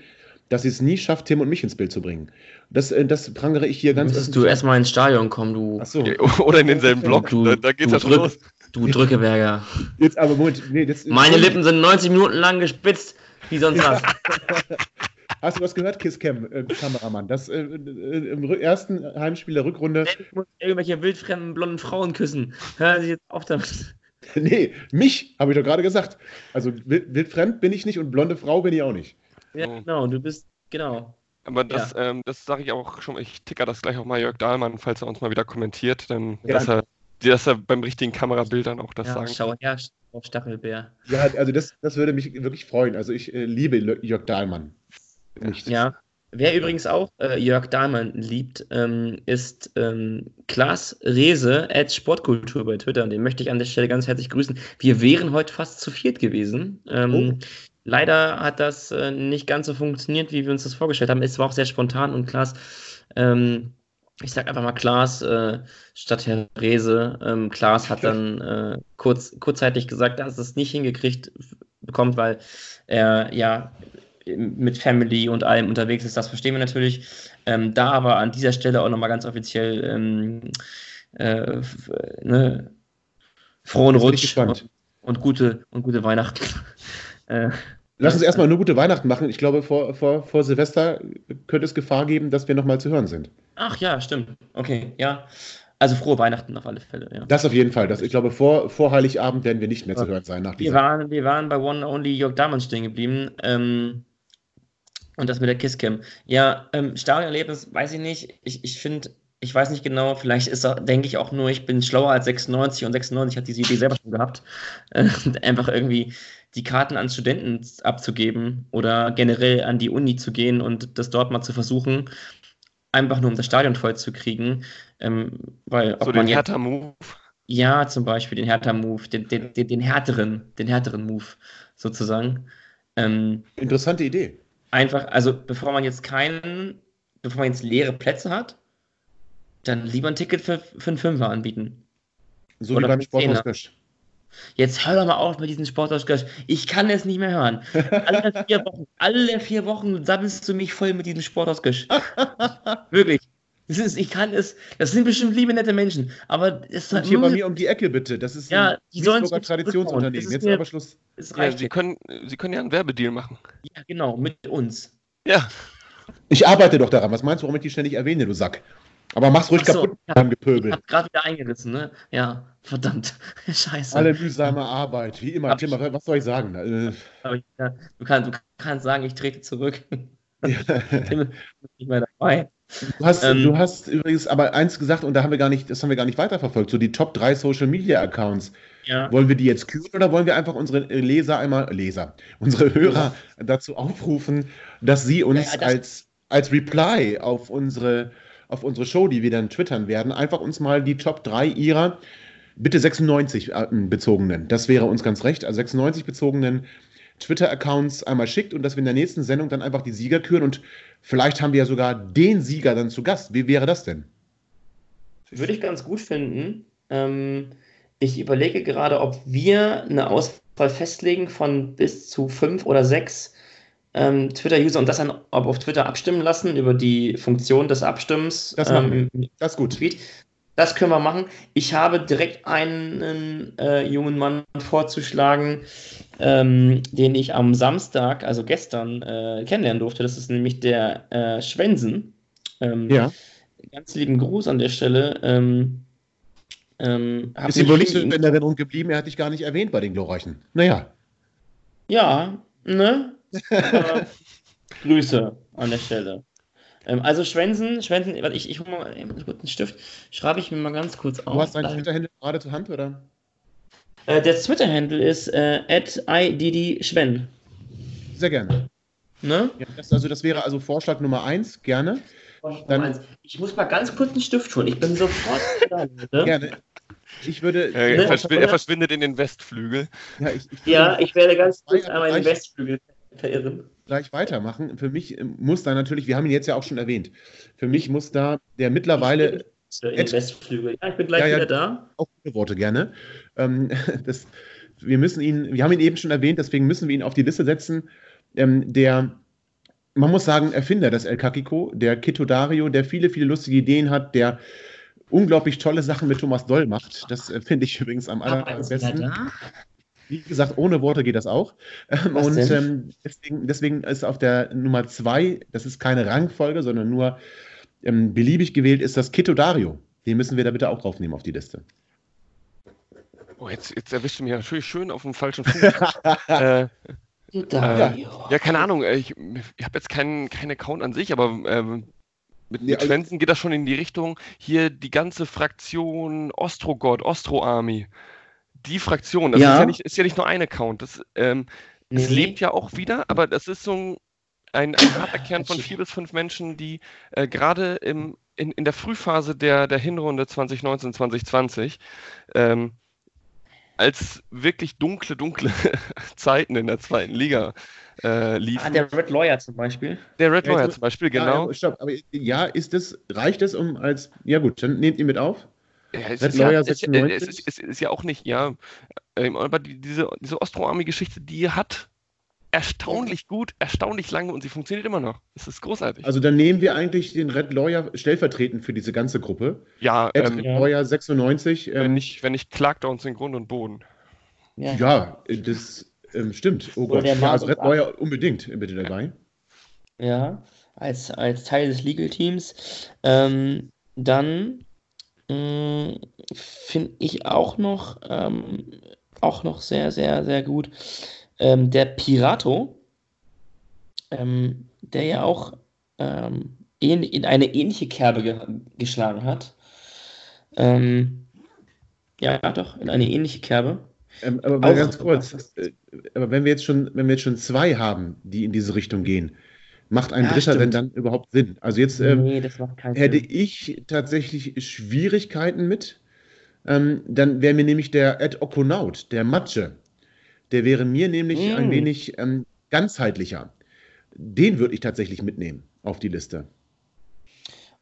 dass sie es nie schafft, Tim und mich ins Bild zu bringen. Das, äh, das prangere ich hier ganz. Müsstest du erstmal ins Stadion kommen, du. Ach so. Oder in denselben Block, du, da, da geht's du, ja schon los. Du Drückeberger. Jetzt aber Moment, nee, das, Meine Lippen sind 90 Minuten lang gespitzt, wie sonst was. Hast du was gehört, Kisscam, äh, Kameramann? Das äh, äh im ersten Heimspiel der Rückrunde. Ich muss irgendwelche wildfremden blonden Frauen küssen. Hören Sie jetzt auf damit. nee, mich, habe ich doch gerade gesagt. Also wildfremd bin ich nicht und blonde Frau bin ich auch nicht. Ja, genau, du bist, genau. Aber das, ja. ähm, das sage ich auch schon, ich ticker das gleich auch mal Jörg Dahlmann, falls er uns mal wieder kommentiert, dann, ja. dass, er, dass er beim richtigen Kamerabild dann auch das ja, sagen schau her, auf Stachelbär. Ja, also das, das würde mich wirklich freuen. Also ich äh, liebe Jörg Dahlmann. Nicht. Ja, Wer übrigens auch äh, Jörg Dahlmann liebt, ähm, ist ähm, Klaas Rehse at Sportkultur bei Twitter. Und den möchte ich an der Stelle ganz herzlich grüßen. Wir wären heute fast zu viert gewesen. Ähm, oh. Leider hat das äh, nicht ganz so funktioniert, wie wir uns das vorgestellt haben. Es war auch sehr spontan und Klaas, ähm, ich sag einfach mal Klaas äh, statt Herr Rehse. Ähm, Klaas hat dann äh, kurz, kurzzeitig gesagt, dass es nicht hingekriegt bekommt, weil er ja mit Family und allem unterwegs ist, das verstehen wir natürlich. Ähm, da aber an dieser Stelle auch nochmal ganz offiziell ähm, äh, ne, frohen Rutsch und, und, gute, und gute Weihnachten. äh, Lass uns erstmal nur gute Weihnachten machen. Ich glaube, vor, vor, vor Silvester könnte es Gefahr geben, dass wir nochmal zu hören sind. Ach ja, stimmt. Okay, ja. Also frohe Weihnachten auf alle Fälle, ja. Das auf jeden Fall. Das, ich glaube, vor, vor Heiligabend werden wir nicht mehr zu hören sein. Nach wir, waren, wir waren bei One Only Jörg Dahmen stehen geblieben. Ähm, und das mit der Kisscam. Ja, ähm, Stadionerlebnis, weiß ich nicht. Ich, ich finde, ich weiß nicht genau, vielleicht ist er, denke ich auch nur, ich bin schlauer als 96 und 96 hat diese Idee selber schon gehabt. Äh, einfach irgendwie die Karten an Studenten abzugeben oder generell an die Uni zu gehen und das dort mal zu versuchen, einfach nur um das Stadion voll zu kriegen. Ähm, weil, so den Hertha-Move? Ja, zum Beispiel den Hertha-Move, den, den, den, den, härteren, den härteren Move sozusagen. Ähm, Interessante Idee einfach, also bevor man jetzt keinen, bevor man jetzt leere Plätze hat, dann lieber ein Ticket für, für einen Fünfer anbieten. So Oder wie beim Sporthaus Gösch. Jetzt hör doch mal auf mit diesem Sporthaus Gösch. Ich kann es nicht mehr hören. Alle vier Wochen, alle vier Wochen sammelst du mich voll mit diesem Sporthaus Gösch. Wirklich. Ist, ich kann es, das sind bestimmt liebe, nette Menschen, aber es ist halt hier bei mir um die Ecke bitte. Das ist ja, ein sogar Traditionsunternehmen. Jetzt mir, aber Schluss. Ja, Sie, können, Sie können ja einen Werbedeal machen. Ja, genau, mit uns. Ja. Ich arbeite doch daran. Was meinst du, warum ich die ständig erwähne, du Sack? Aber mach's ruhig so, kaputt ja, beim Gepöbel. Ich hab gerade wieder eingerissen, ne? Ja, verdammt. Scheiße. Alle mühsame Arbeit, wie immer. Tim, was soll ich sagen? Äh, ich, ja, du, kannst, du kannst sagen, ich trete zurück. Ja. Tim ist nicht mehr dabei. Du hast, ähm, du hast übrigens aber eins gesagt und da haben wir gar nicht, das haben wir gar nicht weiterverfolgt, so die Top 3 Social Media Accounts. Ja. Wollen wir die jetzt kühlen oder wollen wir einfach unsere Leser einmal, Leser, unsere Hörer ja. dazu aufrufen, dass sie uns ja, das als, als Reply auf unsere, auf unsere Show, die wir dann twittern werden, einfach uns mal die Top 3 ihrer, bitte 96 äh, bezogenen, das wäre uns ganz recht, also 96 bezogenen Twitter-Accounts einmal schickt und dass wir in der nächsten Sendung dann einfach die Sieger küren und vielleicht haben wir ja sogar den Sieger dann zu Gast. Wie wäre das denn? Würde ich ganz gut finden. Ähm, ich überlege gerade, ob wir eine Auswahl festlegen von bis zu fünf oder sechs ähm, Twitter-User und das dann auf Twitter abstimmen lassen über die Funktion des Abstimmens. Das, ähm, das ist gut. Tweet. Das können wir machen. Ich habe direkt einen äh, jungen Mann vorzuschlagen, ähm, den ich am Samstag, also gestern, äh, kennenlernen durfte. Das ist nämlich der äh, Schwensen. Ähm, ja. Ganz lieben Gruß an der Stelle. Ähm, ähm, ist ihm wohl nicht so in Erinnerung geblieben, er hat dich gar nicht erwähnt bei den Glorreichen. Naja. Ja, ne? äh, Grüße an der Stelle. Ähm, also Schwänzen, Schwänzen, ich, ich hole mal einen guten Stift, schreibe ich mir mal ganz kurz auf. Du hast deinen Twitter-Handle gerade zur Hand, oder? Äh, der Twitter-Handle ist äh, @iddschwen. Sehr gerne. Ne? Ja, das, also das wäre also Vorschlag Nummer eins, gerne. Dann, ich muss mal ganz kurz einen Stift holen. Ich bin sofort da. Ne? Gerne. Ich würde. Er, ne? verschwindet, er, verschwindet in den Westflügel. Ja, ich, ich, ja, ich werde ganz kurz einmal in den Westflügel verirren gleich weitermachen. Für mich äh, muss da natürlich, wir haben ihn jetzt ja auch schon erwähnt, für mich muss da der mittlerweile. In Westflügel. Ja, ich bin gleich ja, ja, wieder da. Auch gute Worte gerne. Ähm, das, wir müssen ihn, wir haben ihn eben schon erwähnt, deswegen müssen wir ihn auf die Liste setzen. Ähm, der, man muss sagen, Erfinder des El Kakiko, der Kito Dario, der viele, viele lustige Ideen hat, der unglaublich tolle Sachen mit Thomas Doll macht. Das äh, finde ich übrigens am allerbesten. Wie gesagt, ohne Worte geht das auch. Ähm, und ähm, deswegen, deswegen, ist auf der Nummer zwei, das ist keine Rangfolge, sondern nur ähm, beliebig gewählt, ist das Kito Dario. Den müssen wir da bitte auch draufnehmen auf die Liste. Oh, jetzt, jetzt erwischst du mich natürlich schön auf dem falschen Fuß. äh, äh, ja, keine Ahnung. Äh, ich, ich habe jetzt keinen kein Account an sich, aber ähm, mit, ja, mit Schwänzen geht das schon in die Richtung. Hier die ganze Fraktion Ostrogod, Ostro Army. Die Fraktion, das ja. Ist, ja nicht, ist ja nicht nur ein Account. Das, ähm, nee. lebt ja auch wieder, aber das ist so ein, ein, ein harter Kern von vier bis fünf Menschen, die äh, gerade in, in der Frühphase der, der Hinrunde 2019, 2020 ähm, als wirklich dunkle, dunkle Zeiten in der zweiten Liga äh, liefen. Ah, der Red Lawyer zum Beispiel. Der Red Lawyer zum Beispiel, genau. Ja, stopp, aber ja, ist es, reicht es um als, ja gut, dann nehmt ihr mit auf. Ja, es, ist ja, es, es, ist, es, ist ja, auch nicht, ja, ähm, aber die, diese, diese Ostro-Army-Geschichte, die hat erstaunlich gut, erstaunlich lange und sie funktioniert immer noch. Es ist großartig. Also dann nehmen wir eigentlich den Red Lawyer stellvertretend für diese ganze Gruppe. Ja, Red ähm, Lawyer 96. Ähm, wenn ich, wenn ich Clarkdowns in Grund und Boden. Ja, ja das ähm, stimmt. Oh Gott, ja, also Red Lawyer unbedingt bitte dabei. Ja, als, als Teil des Legal Teams. Ähm, dann finde ich auch noch, ähm, auch noch sehr, sehr, sehr gut ähm, der Pirato, ähm, der ja auch ähm, in eine ähnliche Kerbe ge geschlagen hat. Ähm, ja, doch, in eine ähnliche Kerbe. Ähm, aber ganz kurz, äh, aber wenn wir jetzt schon, wenn wir jetzt schon zwei haben, die in diese Richtung gehen, macht ein ja, Dritter denn dann überhaupt Sinn? Also jetzt ähm, nee, hätte Sinn. ich tatsächlich Schwierigkeiten mit. Ähm, dann wäre mir nämlich der Ed Okonaut, der Matsche, der wäre mir nämlich mm. ein wenig ähm, ganzheitlicher. Den würde ich tatsächlich mitnehmen auf die Liste.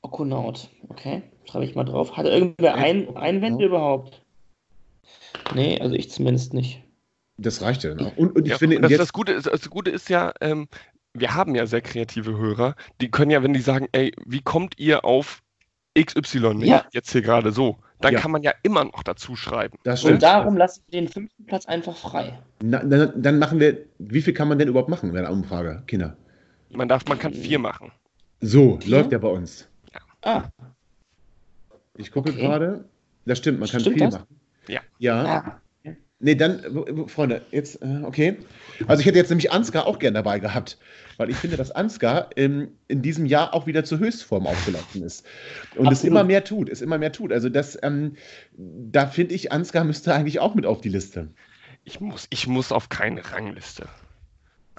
Okonaut, okay, schreibe ich mal drauf. Hat er irgendwer ein, Einwände überhaupt? Nee, also ich zumindest nicht. Das reicht ja dann auch. Und, und ich ja, finde, das, das, Gute ist, das Gute ist ja, ähm, wir haben ja sehr kreative Hörer, die können ja, wenn die sagen, ey, wie kommt ihr auf XY nicht, ja. jetzt hier gerade so, dann ja. kann man ja immer noch dazu schreiben. Und darum lassen wir den fünften Platz einfach frei. Na, dann, dann, machen wir, wie viel kann man denn überhaupt machen bei einer Umfrage, Kinder? Man darf, man kann vier machen. So, vier? läuft ja bei uns. Ja. Ah. Ich gucke okay. gerade. Das stimmt, man kann stimmt vier das? machen. Ja. Ja. Nee, dann, Freunde, jetzt, äh, okay. Also ich hätte jetzt nämlich Ansgar auch gern dabei gehabt, weil ich finde, dass Ansgar in, in diesem Jahr auch wieder zur Höchstform aufgelaufen ist. Und Absolut. es immer mehr tut, es immer mehr tut. Also das, ähm, da finde ich, Ansgar müsste eigentlich auch mit auf die Liste. Ich muss, ich muss auf keine Rangliste.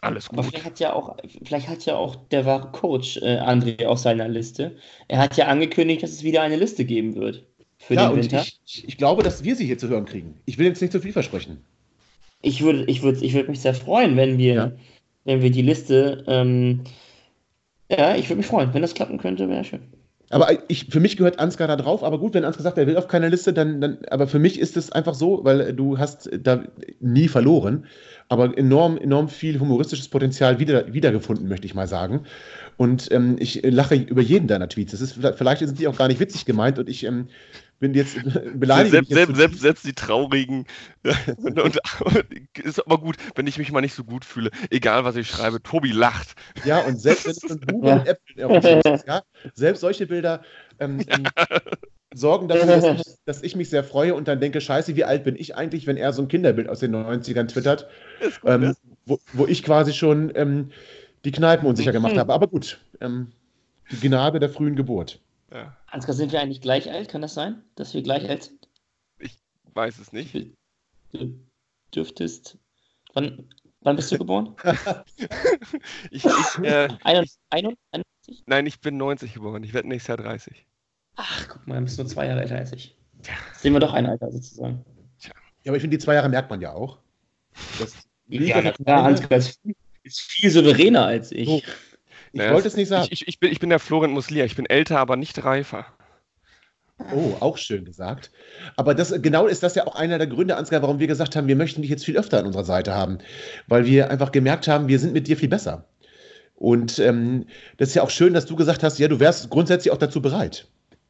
Alles gut. Aber vielleicht hat ja auch, vielleicht hat ja auch der wahre Coach äh, André auf seiner Liste. Er hat ja angekündigt, dass es wieder eine Liste geben wird für ja, den Winter. Ich, ich, glaube, dass wir sie hier zu hören kriegen. Ich will jetzt nicht zu viel versprechen. Ich würde ich würd, ich würd mich sehr freuen, wenn wir, ja. wenn wir die Liste. Ähm, ja, ich würde mich freuen. Wenn das klappen könnte, wäre schön. Aber ich, für mich gehört Ansgar da drauf. Aber gut, wenn Ansgar sagt, er will auf keiner Liste, dann, dann. Aber für mich ist es einfach so, weil du hast da nie verloren, aber enorm, enorm viel humoristisches Potenzial wieder, wiedergefunden, möchte ich mal sagen. Und ähm, ich lache über jeden deiner Tweets. Das ist, vielleicht sind die auch gar nicht witzig gemeint und ich ähm, bin jetzt beleidigt. Selbst, selbst, selbst, selbst, die traurigen. und, und, ist aber gut, wenn ich mich mal nicht so gut fühle. Egal, was ich schreibe, Tobi lacht. Ja, und selbst wenn es ein Buch ja. und Äpfel ist, ja, selbst solche Bilder ähm, ähm, sorgen dafür, dass ich, dass ich, mich sehr freue und dann denke, scheiße, wie alt bin ich eigentlich, wenn er so ein Kinderbild aus den 90ern twittert, gut, ähm, wo, wo, ich quasi schon ähm, die Kneipen unsicher gemacht habe. Aber gut, ähm, die Gnade der frühen Geburt. Ja. Ansgar, sind wir eigentlich gleich alt? Kann das sein, dass wir gleich alt sind? Ich weiß es nicht. Du dürftest. Wann, wann bist du geboren? ich, ich, äh, 91? Nein, ich bin 90 geboren. Ich werde nächstes Jahr 30. Ach, guck mal, du bist nur zwei Jahre älter als ich. Ja. Sehen wir doch ein Alter sozusagen. Tja. Ja, aber ich finde, die zwei Jahre merkt man ja auch. Das ja, na klar, Ansgar ist, ist viel souveräner als ich. So. Ich naja, wollte es nicht sagen. Ich, ich, ich, bin, ich bin der Florian Muslia. Ich bin älter, aber nicht reifer. Oh, auch schön gesagt. Aber das, genau ist das ja auch einer der Gründe, Ansgar, warum wir gesagt haben, wir möchten dich jetzt viel öfter an unserer Seite haben. Weil wir einfach gemerkt haben, wir sind mit dir viel besser. Und ähm, das ist ja auch schön, dass du gesagt hast, ja, du wärst grundsätzlich auch dazu bereit.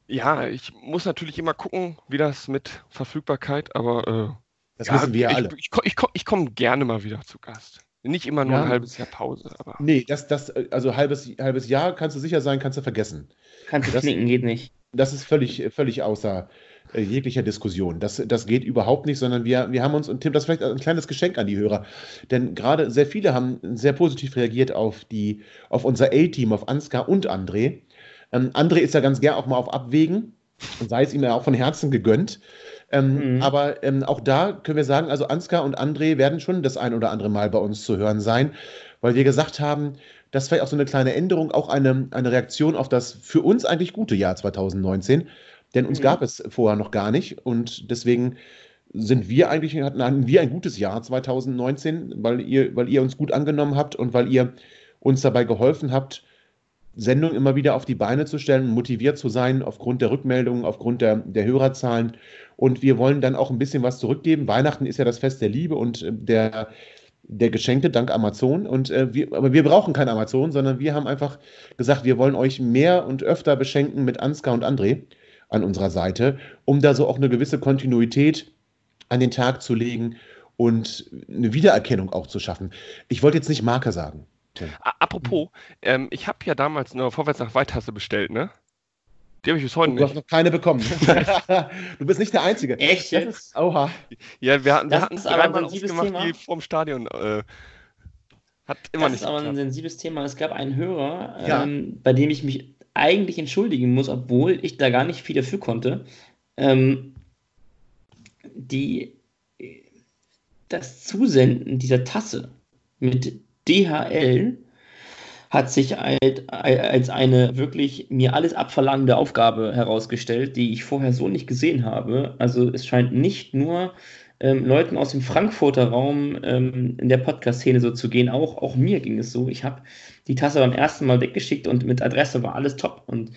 Ja, ich muss natürlich immer gucken, wie das mit Verfügbarkeit, aber äh, Das ja, wissen wir ja alle. Ich, ich, ich, ich komme gerne mal wieder zu Gast. Nicht immer nur Ja. ein halbes Jahr Pause, aber Nee, das, das, also halbes, halbes Jahr kannst du sicher sein, kannst du vergessen. Kannst du Das- knicken, geht nicht. Das ist völlig, völlig außer äh, jeglicher Diskussion. Das, das geht überhaupt nicht, sondern wir, wir haben uns, und Tim, das ist vielleicht ein kleines Geschenk an die Hörer, denn gerade sehr viele haben sehr positiv reagiert auf, die, auf unser A-Team, auf Ansgar und André. Ähm, André ist ja ganz gern auch mal auf Abwägen und sei es ihm ja auch von Herzen gegönnt. Ähm, Mhm. Aber ähm, auch da können wir sagen, also Ansgar und André werden schon das ein oder andere Mal bei uns zu hören sein, weil wir gesagt haben, das vielleicht auch so eine kleine Änderung, auch eine, eine Reaktion auf das für uns eigentlich gute Jahr 2019. Denn uns Mhm. gab es vorher noch gar nicht und deswegen sind wir eigentlich, hatten wir ein gutes Jahr 2019, weil ihr, weil ihr uns gut angenommen habt und weil ihr uns dabei geholfen habt, Sendungen immer wieder auf die Beine zu stellen, motiviert zu sein aufgrund der Rückmeldungen, aufgrund der, der Hörerzahlen. Und wir wollen dann auch ein bisschen was zurückgeben. Weihnachten ist ja das Fest der Liebe und äh, der, der Geschenke dank Amazon. Und äh, wir, aber wir brauchen kein Amazon, sondern wir haben einfach gesagt, wir wollen euch mehr und öfter beschenken mit Ansgar und André an unserer Seite, um da so auch eine gewisse Kontinuität an den Tag zu legen und eine Wiedererkennung auch zu schaffen. Ich wollte jetzt nicht Marke sagen. Apropos, ähm, ich habe ja damals eine Vorwärts nach Weitasse bestellt, ne? Die habe ich bis heute Du hast nicht. noch keine bekommen. du bist nicht der Einzige. Echt Das ist, oha. Ja, wir hatten, wir Das hatten ist aber ein dreimal sensibles ausgemacht, Thema. die vorm Stadion. Äh, hat immer Das nicht ist aber ein geklappt. sensibles Thema. Es gab einen Hörer, Ja. ähm, bei dem ich mich eigentlich entschuldigen muss, obwohl ich da gar nicht viel dafür konnte. Ähm, die, das Zusenden dieser Tasse mit DHL hat sich als, eine wirklich mir alles abverlangende Aufgabe herausgestellt, die ich vorher so nicht gesehen habe. Also es scheint nicht nur ähm, Leuten aus dem Frankfurter Raum ähm, in der Podcast-Szene so zu gehen, auch, auch mir ging es so. Ich habe die Tasse beim ersten Mal weggeschickt und mit Adresse war alles top. Und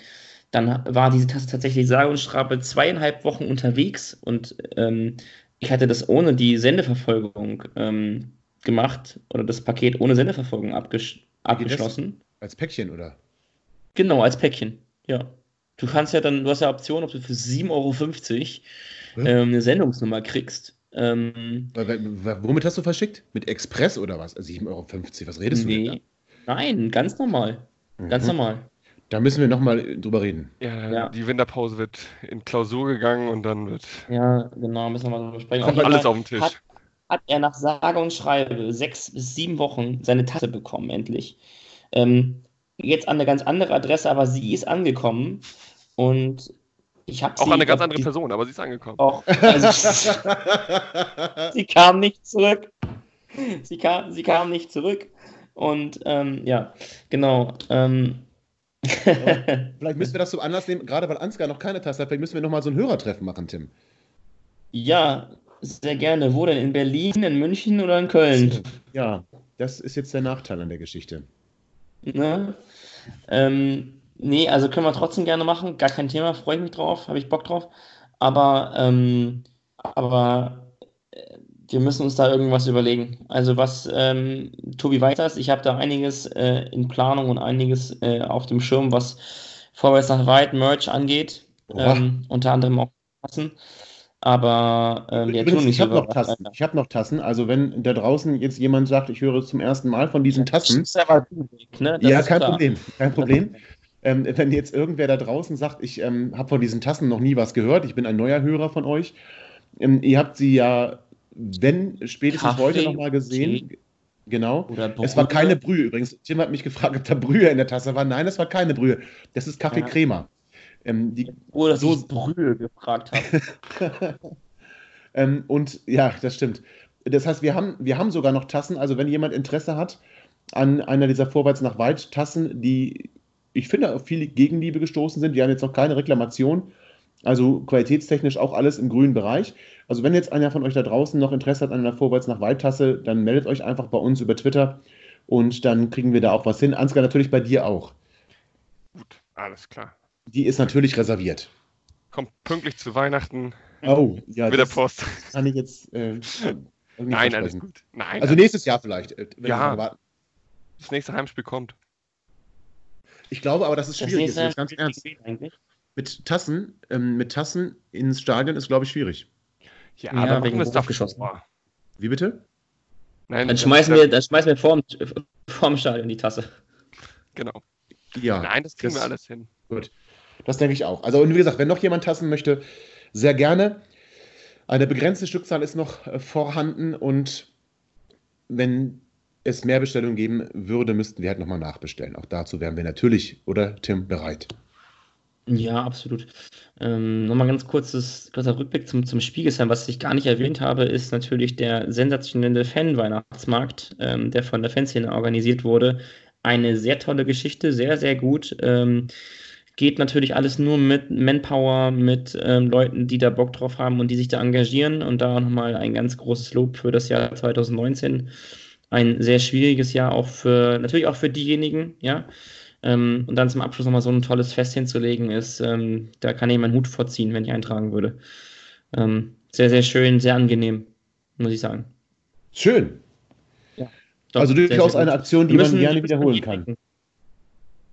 dann war diese Tasse tatsächlich sage und schraube zweieinhalb Wochen unterwegs und ähm, ich hatte das ohne die Sendeverfolgung ähm, gemacht oder das Paket ohne Sendeverfolgung abgesch abgeschlossen. Als Päckchen, oder? Genau, als Päckchen. Ja. Du kannst ja dann, du hast ja Option, ob du für 7,50 Euro Ja. ähm, eine Sendungsnummer kriegst. Ähm, Womit hast du verschickt? Mit Express oder was? Also 7,50 Euro. Was redest du denn nee. Nein, ganz normal. da? Ganz Mhm. normal. Da müssen wir nochmal drüber reden. Ja, Ja. die Winterpause wird in Klausur gegangen und dann wird Ja, genau, müssen wir mal drüber sprechen. kommt alles auf den Tisch. Hat, hat er nach sage und schreibe sechs bis sieben Wochen seine Tasse bekommen, endlich. Ähm, jetzt an eine ganz andere Adresse, aber sie ist angekommen und ich habe Auch sie. eine ganz andere die- Person, aber sie ist angekommen. Auch, also, sie kam nicht zurück. Sie kam, sie kam nicht zurück. Und ähm, ja, genau. Ähm, Vielleicht müssen wir das zum Anlass nehmen, gerade weil Ansgar noch keine Tasse hat, vielleicht müssen wir nochmal so ein Hörertreffen machen, Tim. ja, sehr gerne. Wo denn? In Berlin, in München oder in Köln? Ja, das ist jetzt der Nachteil an der Geschichte. Ne? Ähm, nee, also können wir trotzdem gerne machen. Gar kein Thema, freue ich mich drauf, habe ich Bock drauf. Aber, ähm, aber äh, wir müssen uns da irgendwas überlegen. Also was ähm, Tobi Weiters, ich habe da einiges äh, in Planung und einiges äh, auf dem Schirm, was vorwärts nach weit Merch angeht. Ähm, unter anderem auch Tassen. Aber wir Übrigens, nicht ich habe noch Tassen. Ich habe noch Tassen. Also wenn da draußen jetzt jemand sagt, ich höre zum ersten Mal von diesen Tassen, ist aber ne? Das ja, kein klar. Problem, kein Problem. Ähm, wenn jetzt irgendwer da draußen sagt, ich ähm, habe von diesen Tassen noch nie was gehört, ich bin ein neuer Hörer von euch. Ähm, ihr habt sie ja, wenn spätestens Kaffee, heute nochmal gesehen. Tee. Genau. Es war keine Brühe übrigens. Tim hat mich gefragt, ob da Brühe in der Tasse war. Nein, es war keine Brühe. Das ist Kaffee Ja. Ähm, die, Oder dass so- ich Brühe gefragt habe. ähm, und ja, das stimmt. Das heißt, wir haben, wir haben sogar noch Tassen. Also wenn jemand Interesse hat an einer dieser Vorwärts nach Weit Tassen, die ich finde auf viel Gegenliebe gestoßen sind, die haben jetzt noch keine Reklamation. Also qualitätstechnisch auch alles im grünen Bereich. Also wenn jetzt einer von euch da draußen noch Interesse hat an einer Vorwärts nach Weit Tasse, dann meldet euch einfach bei uns über Twitter und dann kriegen wir da auch was hin. Ansgar natürlich bei dir auch. Gut, alles klar. Die ist natürlich reserviert. Kommt pünktlich zu Weihnachten Oh, ja. mit der das Post. kann ich jetzt. Äh, Nein, alles gut. Nein, Also nächstes Jahr vielleicht. äh, wenn Ja. das nächste Heimspiel kommt. Ich glaube aber, dass es Das schwierig ist. nächste Jetzt ganz ernst. Mit Tassen, ähm, mit Tassen ins Stadion ist, glaube ich, schwierig. Ja, Ja, dann wegen davor. hochgeschossen. Wie bitte? Nein, Dann das- schmeißen das- wir, dann schmeißen wir vorm, vorm Stadion die Tasse. Genau. Ja. Nein, das kriegen das- wir alles hin. Das denke ich auch. Also, und wie gesagt, wenn noch jemand Tassen möchte, sehr gerne. Eine begrenzte Stückzahl ist noch äh, vorhanden und wenn es mehr Bestellungen geben würde, müssten wir halt nochmal nachbestellen. Auch dazu wären wir natürlich, oder Tim, bereit. Ja, absolut. Ähm, nochmal ganz kurzes, kurzer Rückblick zum, zum Spiegelheim. Was ich gar nicht erwähnt habe, ist natürlich der sensationelle Fan-Weihnachtsmarkt, ähm, der von der Fanszene organisiert wurde. Eine sehr tolle Geschichte, sehr, sehr gut. Ähm, geht natürlich alles nur mit Manpower, mit ähm, Leuten, die da Bock drauf haben und die sich da engagieren. Und da nochmal ein ganz großes Lob für das Jahr 2019. Ein sehr schwieriges Jahr auch für, natürlich auch für diejenigen, ja. Ähm, und dann zum Abschluss nochmal so ein tolles Fest hinzulegen, ist, ähm, da kann ich meinen Hut vorziehen, wenn ich eintragen würde. Ähm, sehr, sehr schön, sehr angenehm, muss ich sagen. Schön. Doch, also sehr, durchaus sehr eine. Aktion, die Wir man müssen- gerne müssen wiederholen kann.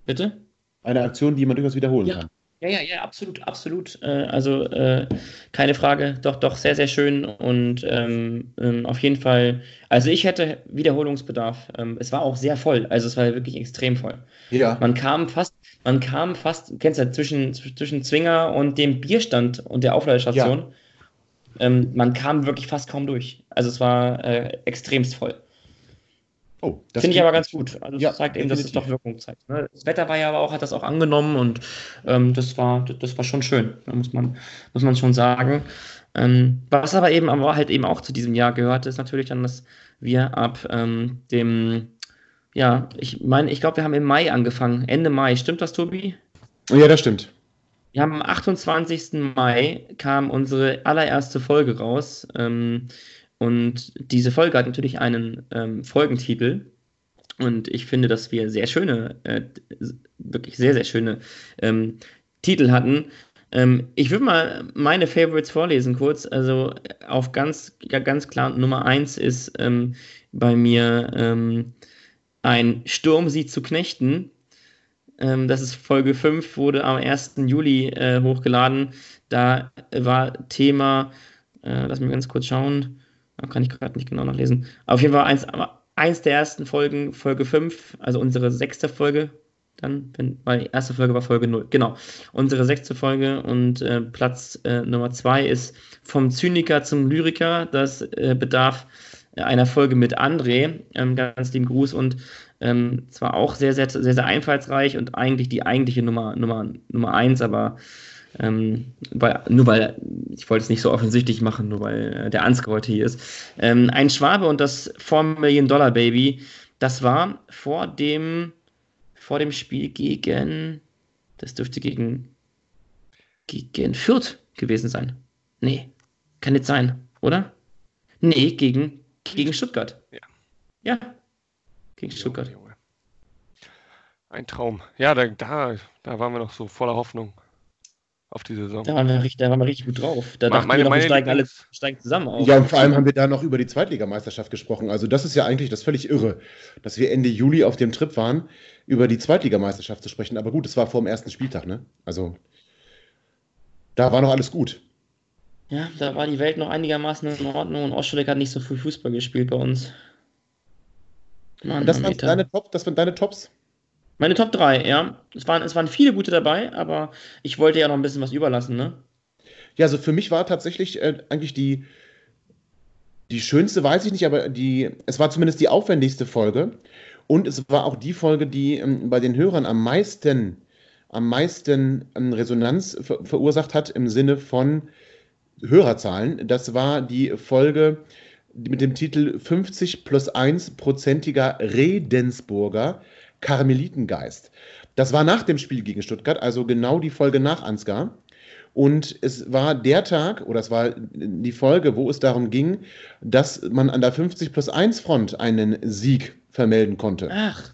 Bitte? Eine Aktion, die man durchaus wiederholen Ja. kann. Ja, ja, ja, absolut, absolut. Äh, also äh, keine Frage, doch, doch, sehr, sehr schön und ähm, ähm, auf jeden Fall, also ich hätte Wiederholungsbedarf. Ähm, es war auch sehr voll, also es war wirklich extrem voll. Ja. Man kam fast, man kam fast, du kennst ja, zwischen, zwischen Zwinger und dem Bierstand und der Aufladestation, ähm, man kam wirklich fast kaum durch. Also es war äh, extremst voll. Oh, das Finde ich aber ganz gut. Also Ja, zeigt eben, dass es definitiv. doch Wirkung zeigt. Ne? Das Wetter war ja aber auch, hat das auch angenommen und ähm, das war, das war schon schön. Da muss man, muss man schon sagen. Ähm, was aber eben, aber halt eben auch zu diesem Jahr gehört, ist natürlich dann, dass wir ab ähm, dem, ja, ich meine, ich glaube, wir haben im Mai angefangen. Ende Mai. Stimmt das, Tobi? Ja, das stimmt. Wir haben am 28. Mai kam unsere allererste Folge raus. Ähm, und diese Folge hat natürlich einen ähm, Folgentitel. Und ich finde, dass wir sehr schöne, äh, wirklich sehr, sehr schöne ähm, Titel hatten. Ähm, ich würde mal meine Favorites vorlesen kurz. Also auf ganz, ja, ganz klar, Nummer 1 ist ähm, bei mir ähm, ein Sturm sie zu knechten. Ähm, das ist Folge 5, wurde am 1. Juli äh, hochgeladen. Da war Thema, äh, lass mich ganz kurz schauen, kann ich gerade nicht genau nachlesen. Auf jeden Fall eins, eins der ersten Folgen, Folge 5, also unsere sechste Folge, dann, wenn, weil die erste Folge war Folge 0, genau. Unsere sechste Folge und äh, Platz äh, Nummer 2 ist vom Zyniker zum Lyriker. Das äh, bedarf äh, einer Folge mit André. Ähm, ganz lieben Gruß und ähm, zwar auch sehr, sehr, sehr, sehr einfallsreich und eigentlich die eigentliche Nummer, Nummer, Nummer 1, aber ähm, weil, nur weil, ich wollte es nicht so offensichtlich machen, nur weil äh, der Ansgar heute hier ist. Ähm, ein Schwabe und das 4 Million Dollar Baby, das war vor dem, vor dem Spiel gegen, das dürfte gegen, gegen Fürth gewesen sein. Nee, kann nicht sein, oder? Nee, gegen, gegen Stuttgart. Ja. Ja, gegen Stuttgart. Ein Traum. Ja, da, da, da waren wir noch so voller Hoffnung auf die Saison. Da waren wir richtig, da waren wir richtig gut drauf. Da dachten meine- wir noch, wir steigen alle steigen zusammen auf. Ja, und vor allem haben wir da noch über die Zweitligameisterschaft gesprochen. Also das ist ja eigentlich das völlig irre, dass wir Ende Juli auf dem Trip waren, über die Zweitligameisterschaft zu sprechen. Aber gut, es war vor dem ersten Spieltag, ne? Also da war noch alles gut. Ja, da war die Welt noch einigermaßen in Ordnung und Oscholek hat nicht so viel Fußball gespielt bei uns. Mann, das waren deine, Top, das waren deine Tops? Meine Top 3, ja. Es waren, es waren viele gute dabei, aber ich wollte ja noch ein bisschen was überlassen, ne? Ja, also für mich war tatsächlich äh, eigentlich die, die schönste, weiß ich nicht, aber die, es war zumindest die aufwendigste Folge. Und es war auch die Folge, die ähm, bei den Hörern am meisten, am meisten ähm, Resonanz ver verursacht hat im Sinne von Hörerzahlen. Das war die Folge mit dem Titel 50 plus 1 prozentiger Redensburger Karmelitengeist. Das war nach dem Spiel gegen Stuttgart, also genau die Folge nach Ansgar. Und es war der Tag, oder es war die Folge, wo es darum ging, dass man an der 50 plus 1 Front einen Sieg vermelden konnte. Ach,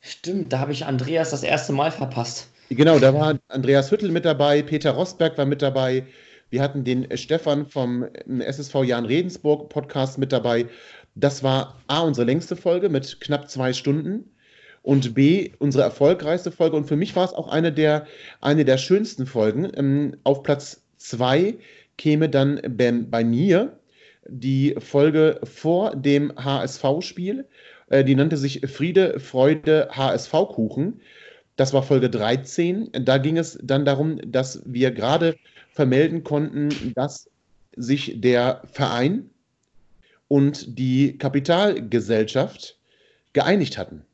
stimmt, da habe ich Andreas das erste Mal verpasst. Genau, da war Andreas Hüttel mit dabei, Peter Rosberg war mit dabei. Wir hatten den Stefan vom SSV Jan Redensburg Podcast mit dabei. Das war A, unsere längste Folge mit knapp zwei Stunden und B, unsere erfolgreichste Folge. Und für mich war es auch eine der, eine der schönsten Folgen. Ähm, auf Platz zwei käme dann bei, bei mir die Folge vor dem HSV-Spiel. Äh, die nannte sich Friede, Freude, HSV-Kuchen. Das war Folge 13. Da ging es dann darum, dass wir gerade vermelden konnten, dass sich der Verein und die Kapitalgesellschaft geeinigt hatten.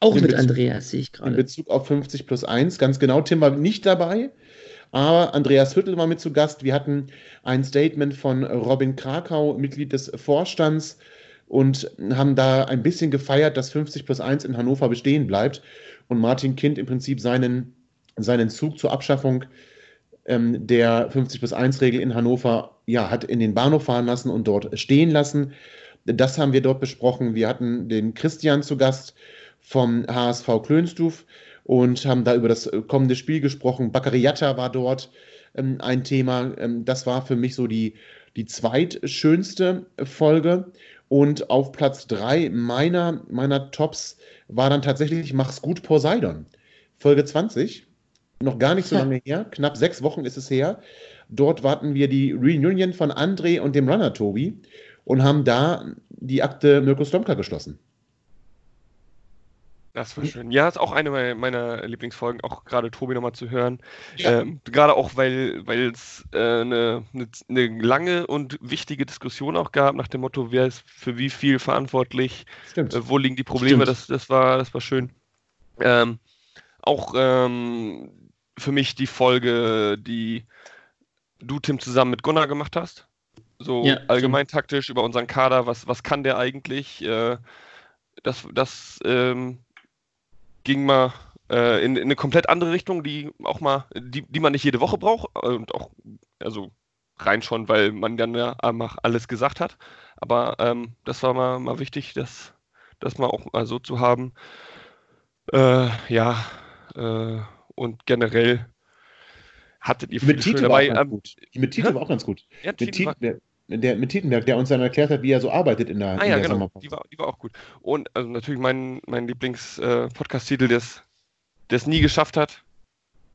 Auch mit Bezug, Andreas, sehe ich gerade. In Bezug auf 50 plus 1, ganz genau. Tim war nicht dabei, aber Andreas Hüttel war mit zu Gast. Wir hatten ein Statement von Robin Krakau, Mitglied des Vorstands, und haben da ein bisschen gefeiert, dass 50 plus 1 in Hannover bestehen bleibt und Martin Kind im Prinzip seinen, seinen Zug zur Abschaffung ähm, der 50 plus 1 Regel in Hannover ja, hat in den Bahnhof fahren lassen und dort stehen lassen. Das haben wir dort besprochen. Wir hatten den Christian zu Gast vom HSV Klönstuf und haben da über das kommende Spiel gesprochen. Baccariata war dort ähm, ein Thema. Ähm, das war für mich so die, die zweitschönste Folge. Und auf Platz 3 meiner, meiner Tops war dann tatsächlich Mach's gut Poseidon. Folge 20. Noch gar nicht so lange her. Knapp sechs Wochen ist es her. Dort warten wir die Reunion von André und dem Runner Tobi und haben da die Akte Mirko Slomka geschlossen. Das war schön. Ja, ist auch eine meiner Lieblingsfolgen, auch gerade Tobi nochmal zu hören. Ja. Ähm, gerade auch, weil es äh, eine, eine, eine, lange und wichtige Diskussion auch gab, nach dem Motto, wer ist für wie viel verantwortlich, äh, wo liegen die Probleme, das, das, war, das war schön. Ähm, auch ähm, für mich die Folge, die du, Tim, zusammen mit Gunnar gemacht hast. So ja, allgemein stimmt. taktisch über unseren Kader, was, was kann der eigentlich? Äh, das das ähm, ging mal äh, in, in, eine komplett andere Richtung, die auch mal, die, die man nicht jede Woche braucht und auch, also rein schon, weil man dann ja alles gesagt hat. Aber ähm, das war mal, mal wichtig, das, das mal auch mal so zu haben. Äh, ja, äh, und generell hattet ihr mit Tite dabei. War ähm, mit Tite war auch ganz gut. Ja, mit, Tite, der, der, mit Tietenberg, der uns dann erklärt hat, wie er so arbeitet in der, ah, in ja, der genau. Sommerpause. Die war, die war auch gut. Und also natürlich mein, mein Lieblings-Podcast-Titel, äh, der es nie geschafft hat,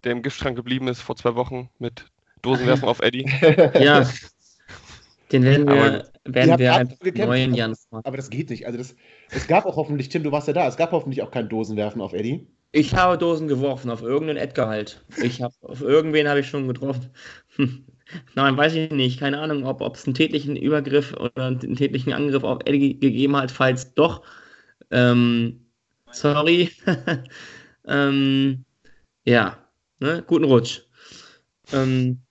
der im Giftschrank geblieben ist vor zwei Wochen mit Dosenwerfen auf Eddie. Ja. Den werden wir, aber, werden wir einfach neuen Jan machen. Aber das geht nicht. Also das, es gab auch hoffentlich, Tim, du warst ja da, es gab hoffentlich auch kein Dosenwerfen auf Eddie. Ich habe Dosen geworfen, auf irgendeinen Edgar halt. Ich habe, auf irgendwen habe ich schon getroffen. Nein, weiß ich nicht. Keine Ahnung, ob es einen tätlichen Übergriff oder einen tätlichen Angriff auf Eddie gegeben hat. Falls doch, ähm, sorry. ähm, ja, ne? guten Rutsch. Ähm,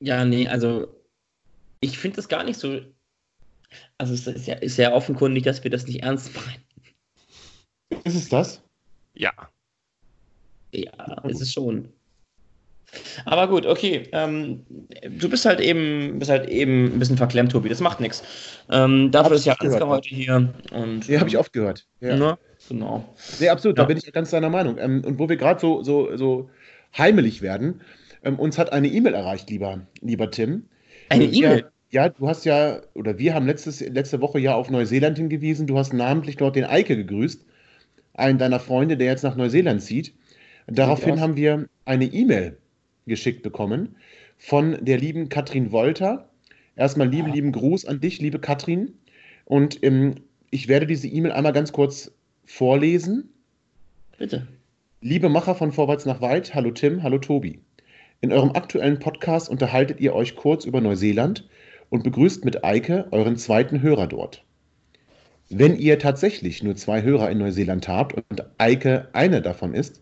ja, nee, also ich finde das gar nicht so. Also es ist ja, ist ja offenkundig, dass wir das nicht ernst meinen. Ist es das? Ja. Ja, ist es schon. Aber gut, okay. Ähm, du bist halt eben, bist halt eben ein bisschen verklemmt, Tobi. Das macht nichts. Ähm, dafür ist ja Ansgar heute hier. Und, ja, habe ich oft gehört. Ja. Ne? Genau. Nee, absolut, ja. da bin ich ganz deiner Meinung. Ähm, und wo wir gerade so, so, so heimelig werden, ähm, uns hat eine E-Mail erreicht, lieber, lieber Tim. Eine E-Mail? Ja, du hast ja, oder wir haben letztes, letzte Woche ja auf Neuseeland hingewiesen. Du hast namentlich dort den Eike gegrüßt, einen deiner Freunde, der jetzt nach Neuseeland zieht. Daraufhin haben wir eine E-Mail geschickt bekommen von der lieben Katrin Wolter. Erstmal lieben, ah. lieben Gruß an dich, liebe Katrin. Und ähm, ich werde diese E-Mail einmal ganz kurz vorlesen. Bitte. Liebe Macher von Vorwärts nach Weit, hallo Tim, hallo Tobi. In eurem aktuellen Podcast unterhaltet ihr euch kurz über Neuseeland und begrüßt mit Eike euren zweiten Hörer dort. Wenn ihr tatsächlich nur zwei Hörer in Neuseeland habt und Eike einer davon ist,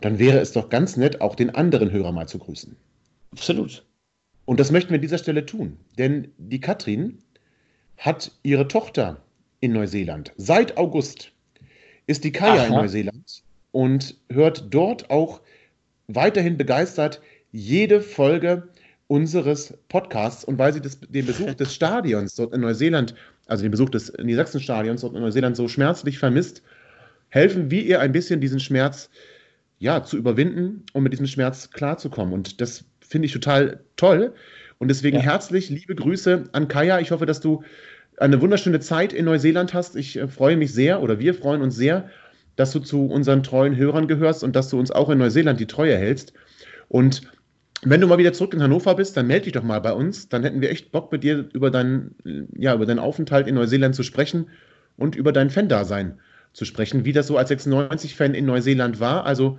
dann wäre es doch ganz nett, auch den anderen Hörer mal zu grüßen. Absolut. Und das möchten wir an dieser Stelle tun, denn die Katrin hat ihre Tochter in Neuseeland. Seit August ist die Kaya Aha. in Neuseeland und hört dort auch weiterhin begeistert jede Folge unseres Podcasts. Und weil sie das, den Besuch des Stadions dort in Neuseeland, also den Besuch des Niedersachsen-Stadions dort in Neuseeland so schmerzlich vermisst, helfen wir ihr ein bisschen diesen Schmerz ja, zu überwinden, um mit diesem Schmerz klarzukommen. Und das finde ich total toll. Und deswegen ja. herzlich liebe Grüße an Kaya. Ich hoffe, dass du eine wunderschöne Zeit in Neuseeland hast. Ich äh, freue mich sehr oder wir freuen uns sehr, dass du zu unseren treuen Hörern gehörst und dass du uns auch in Neuseeland die Treue hältst. Und wenn du mal wieder zurück in Hannover bist, dann melde dich doch mal bei uns. Dann hätten wir echt Bock mit dir über deinen, ja, über deinen Aufenthalt in Neuseeland zu sprechen und über dein Fan-Dasein zu sprechen, wie das so als 96-Fan in Neuseeland war. Also,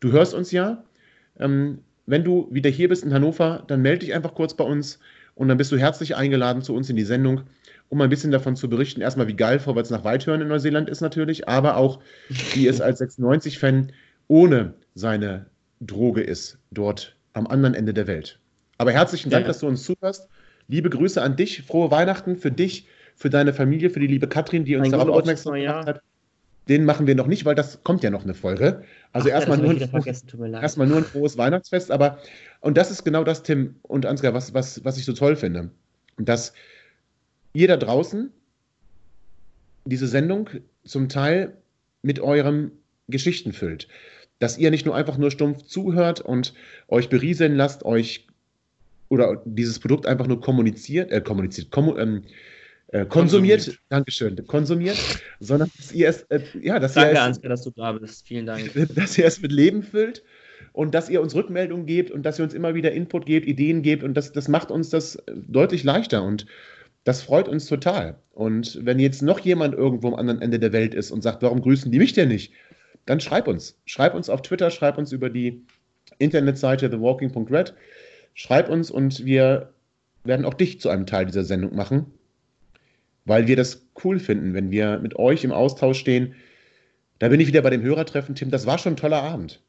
du hörst uns ja. Ähm, wenn du wieder hier bist in Hannover, dann melde dich einfach kurz bei uns und dann bist du herzlich eingeladen zu uns in die Sendung, um ein bisschen davon zu berichten. Erstmal, wie geil Vorwärts nach Weithören in Neuseeland ist natürlich, aber auch, wie es als 96-Fan ohne seine Droge ist, dort am anderen Ende der Welt. Aber herzlichen Dank, ja. dass du uns zuhörst. Liebe Grüße an dich, frohe Weihnachten für dich, für deine Familie, für die liebe Katrin, die uns darauf aufmerksam gemacht hat. Den machen wir noch nicht, weil das kommt ja noch eine Folge. Also Ach, erstmal, nur ein, erstmal nur ein frohes Weihnachtsfest, aber und das ist genau das, Tim und Ansgar, was, was, was ich so toll finde. Dass ihr da draußen diese Sendung zum Teil mit eurem Geschichten füllt dass ihr nicht nur einfach nur stumpf zuhört und euch berieseln lasst, euch oder dieses Produkt einfach nur kommuniziert, äh, kommuniziert, kommu ähm, äh, konsumiert, konsumiert, Dankeschön, konsumiert, sondern dass ihr es, äh, ja, dass Danke, ihr es, Ansgar, dass du da bist, vielen Dank. Dass ihr es mit Leben füllt und dass ihr uns Rückmeldungen gebt und dass ihr uns immer wieder Input gebt, Ideen gebt und das, das macht uns das deutlich leichter und das freut uns total. Und wenn jetzt noch jemand irgendwo am anderen Ende der Welt ist und sagt, warum grüßen die mich denn nicht? dann schreib uns. Schreib uns auf Twitter, schreib uns über die Internetseite thewalking.red. Schreib uns und wir werden auch dich zu einem Teil dieser Sendung machen, weil wir das cool finden, wenn wir mit euch im Austausch stehen. Da bin ich wieder bei dem Hörertreffen, Tim. Das war schon ein toller Abend.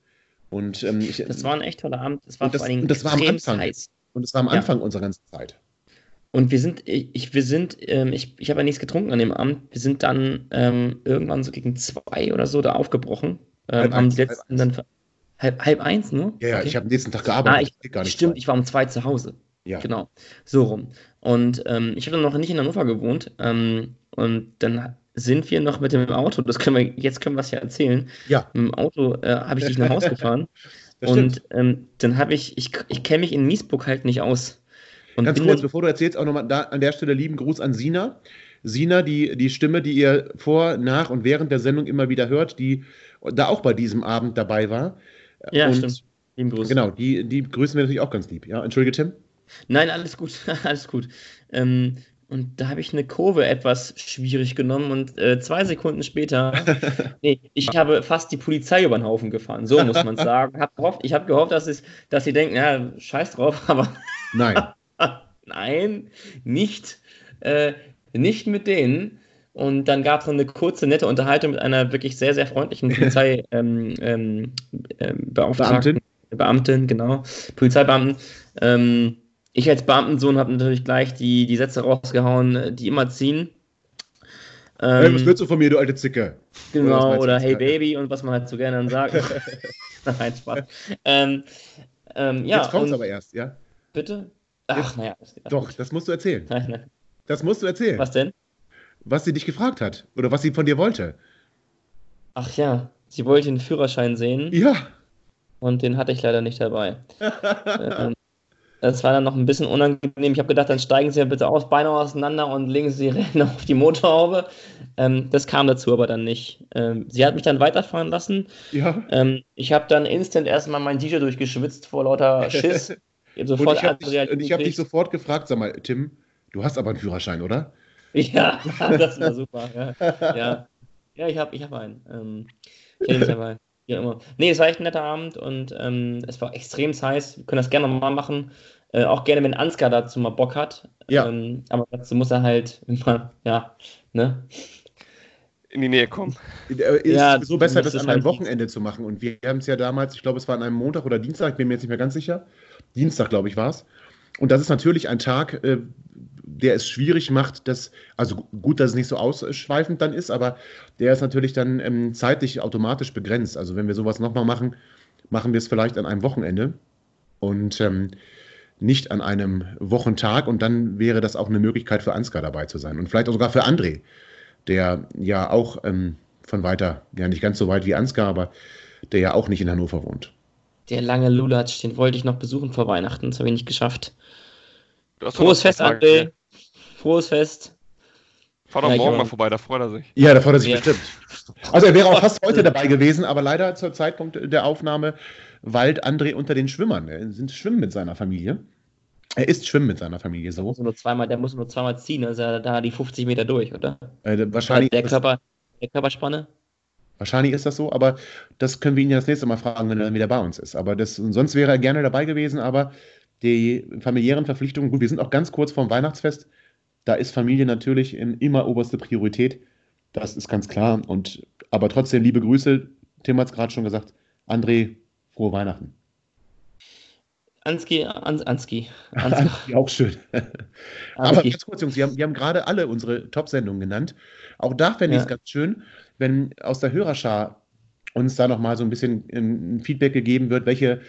Und, ähm, ich, das war ein echt toller Abend. Das war das, vor allen Dingen das war am Anfang. Heiß. Und es war am Anfang ja. unserer ganzen Zeit. Und wir sind, ich, wir sind, ähm, ich, ich habe ja nichts getrunken an dem Abend. Wir sind dann ähm, irgendwann so gegen zwei oder so da aufgebrochen. Ähm, halb haben eins, die letzten halb dann halb, halb eins, ne? Ja, ja, okay. ich habe am nächsten Tag gearbeitet. Ah, ich, ich stimmt, frei. ich war um zwei zu Hause. Ja. Genau. So rum. Und ähm, ich habe dann noch nicht in Hannover gewohnt. Ähm, und dann sind wir noch mit dem Auto, das können wir, jetzt können wir es ja erzählen. Ja. Mit dem Auto äh, habe ich dich nach Hause gefahren. und ähm, dann habe ich, ich, ich kenne mich in Miesburg halt nicht aus. Und Ganz kurz, bevor du erzählst, auch nochmal da, an der Stelle lieben Gruß an Sina. Sina, die, die Stimme, die ihr vor, nach und während der Sendung immer wieder hört, die da auch bei diesem Abend dabei war. Ja, und, stimmt. Lieben Gruß. Genau, die, die grüßen wir natürlich auch ganz lieb. Ja, entschuldige, Tim. Nein, alles gut, alles gut. Ähm, und da habe ich eine Kurve etwas schwierig genommen und äh, zwei Sekunden später, nee, ich habe fast die Polizei über den Haufen gefahren, so muss man sagen. Hab gehofft, ich habe gehofft, dass, es, dass sie denken, ja, scheiß drauf, aber. Nein. Nein, nicht, äh, nicht mit denen. Und dann gab es eine kurze, nette Unterhaltung mit einer wirklich sehr, sehr freundlichen Polizeibeauftragten. Ähm, ähm, Beamtin. Beamtin, genau. Polizeibeamten. Ähm, ich als Beamtensohn habe natürlich gleich die, die Sätze rausgehauen, die immer ziehen. hey, was willst du von mir, du alte Zicke? Genau, oder, oder hey Baby und was man halt so gerne dann sagt. Nein, Spaß. Ähm, ähm, ja, Jetzt kommt es aber erst, ja? Bitte? Ach, naja. Doch, das musst du erzählen. Nein, nein. Das musst du erzählen. Was denn? Was sie dich gefragt hat oder was sie von dir wollte. Ach ja, sie wollte den Führerschein sehen. Ja. Und den hatte ich leider nicht dabei. ähm, das war dann noch ein bisschen unangenehm. Ich habe gedacht, dann steigen Sie ja bitte aus, Beine auseinander und legen Sie Rennen auf die Motorhaube. Ähm, das kam dazu aber dann nicht. Ähm, sie hat mich dann weiterfahren lassen. Ja. Ähm, ich habe dann instant erstmal mein T-Shirt durchgeschwitzt vor lauter Schiss. Ich habe und ich habe dich, hab dich, sofort gefragt, sag mal, Tim, du hast aber einen Führerschein, oder? Ja, das war super. Ja, ja. ja ich habe ich hab einen. Ähm, ich mich dabei. Ja, immer. Nee, es war echt ein netter Abend und ähm, es war extrem heiß. Wir können das gerne nochmal machen. Äh, auch gerne, wenn Ansgar dazu mal Bock hat. Ja. Ähm, aber dazu muss er halt immer, ja, ne? in die Nähe kommen. Ist ja, so besser, das an einem halt Wochenende zu machen. Und wir haben es ja damals, ich glaube, es war an einem Montag oder Dienstag, ich bin mir jetzt nicht mehr ganz sicher. Dienstag, glaube ich, war es. Und das ist natürlich ein Tag, äh, der es schwierig macht, dass, also gut, dass es nicht so ausschweifend dann ist, aber der ist natürlich dann ähm, zeitlich automatisch begrenzt. Also wenn wir sowas nochmal machen, machen wir es vielleicht an einem Wochenende und ähm, nicht an einem Wochentag. Und dann wäre das auch eine Möglichkeit für Ansgar dabei zu sein und vielleicht auch sogar für André, der ja auch ähm, von weiter, ja nicht ganz so weit wie Ansgar, aber der ja auch nicht in Hannover wohnt. Der lange Lulatsch, den wollte ich noch besuchen vor Weihnachten, das habe ich nicht geschafft. Frohes Fest, Tage, André. ne? Frohes Fest. Fahr doch Ja, morgen mal vorbei, da freut er sich. Ja, da freut er sich Ja. bestimmt. Also er wäre auch fast heute dabei gewesen, aber leider zur Zeitpunkt der Aufnahme weilt André unter den Schwimmern. Er sind schwimmen mit seiner Familie. Er ist schwimmen mit seiner Familie so. Muss nur zweimal, der muss nur zweimal ziehen, also da die 50 Meter durch, oder? Äh, wahrscheinlich, der, ist, Körper, der Körperspanne? wahrscheinlich ist das so, aber das können wir ihn ja das nächste Mal fragen, wenn er dann wieder bei uns ist. Aber das, sonst wäre er gerne dabei gewesen, aber die familiären Verpflichtungen, gut, wir sind auch ganz kurz vorm Weihnachtsfest. Da ist Familie natürlich in immer oberste Priorität. Das ist ganz klar. Und, aber trotzdem, liebe Grüße. Tim hat es gerade schon gesagt. André, frohe Weihnachten. Anski, Ans, Anski. Anski. Ja, auch schön. Aber Anski. ganz kurz, Jungs, wir haben, wir haben gerade alle unsere Top-Sendungen genannt. Auch da fände ich es Ja. ganz schön, wenn aus der Hörerschar uns da nochmal so ein bisschen ähm, ein Feedback gegeben wird, welche,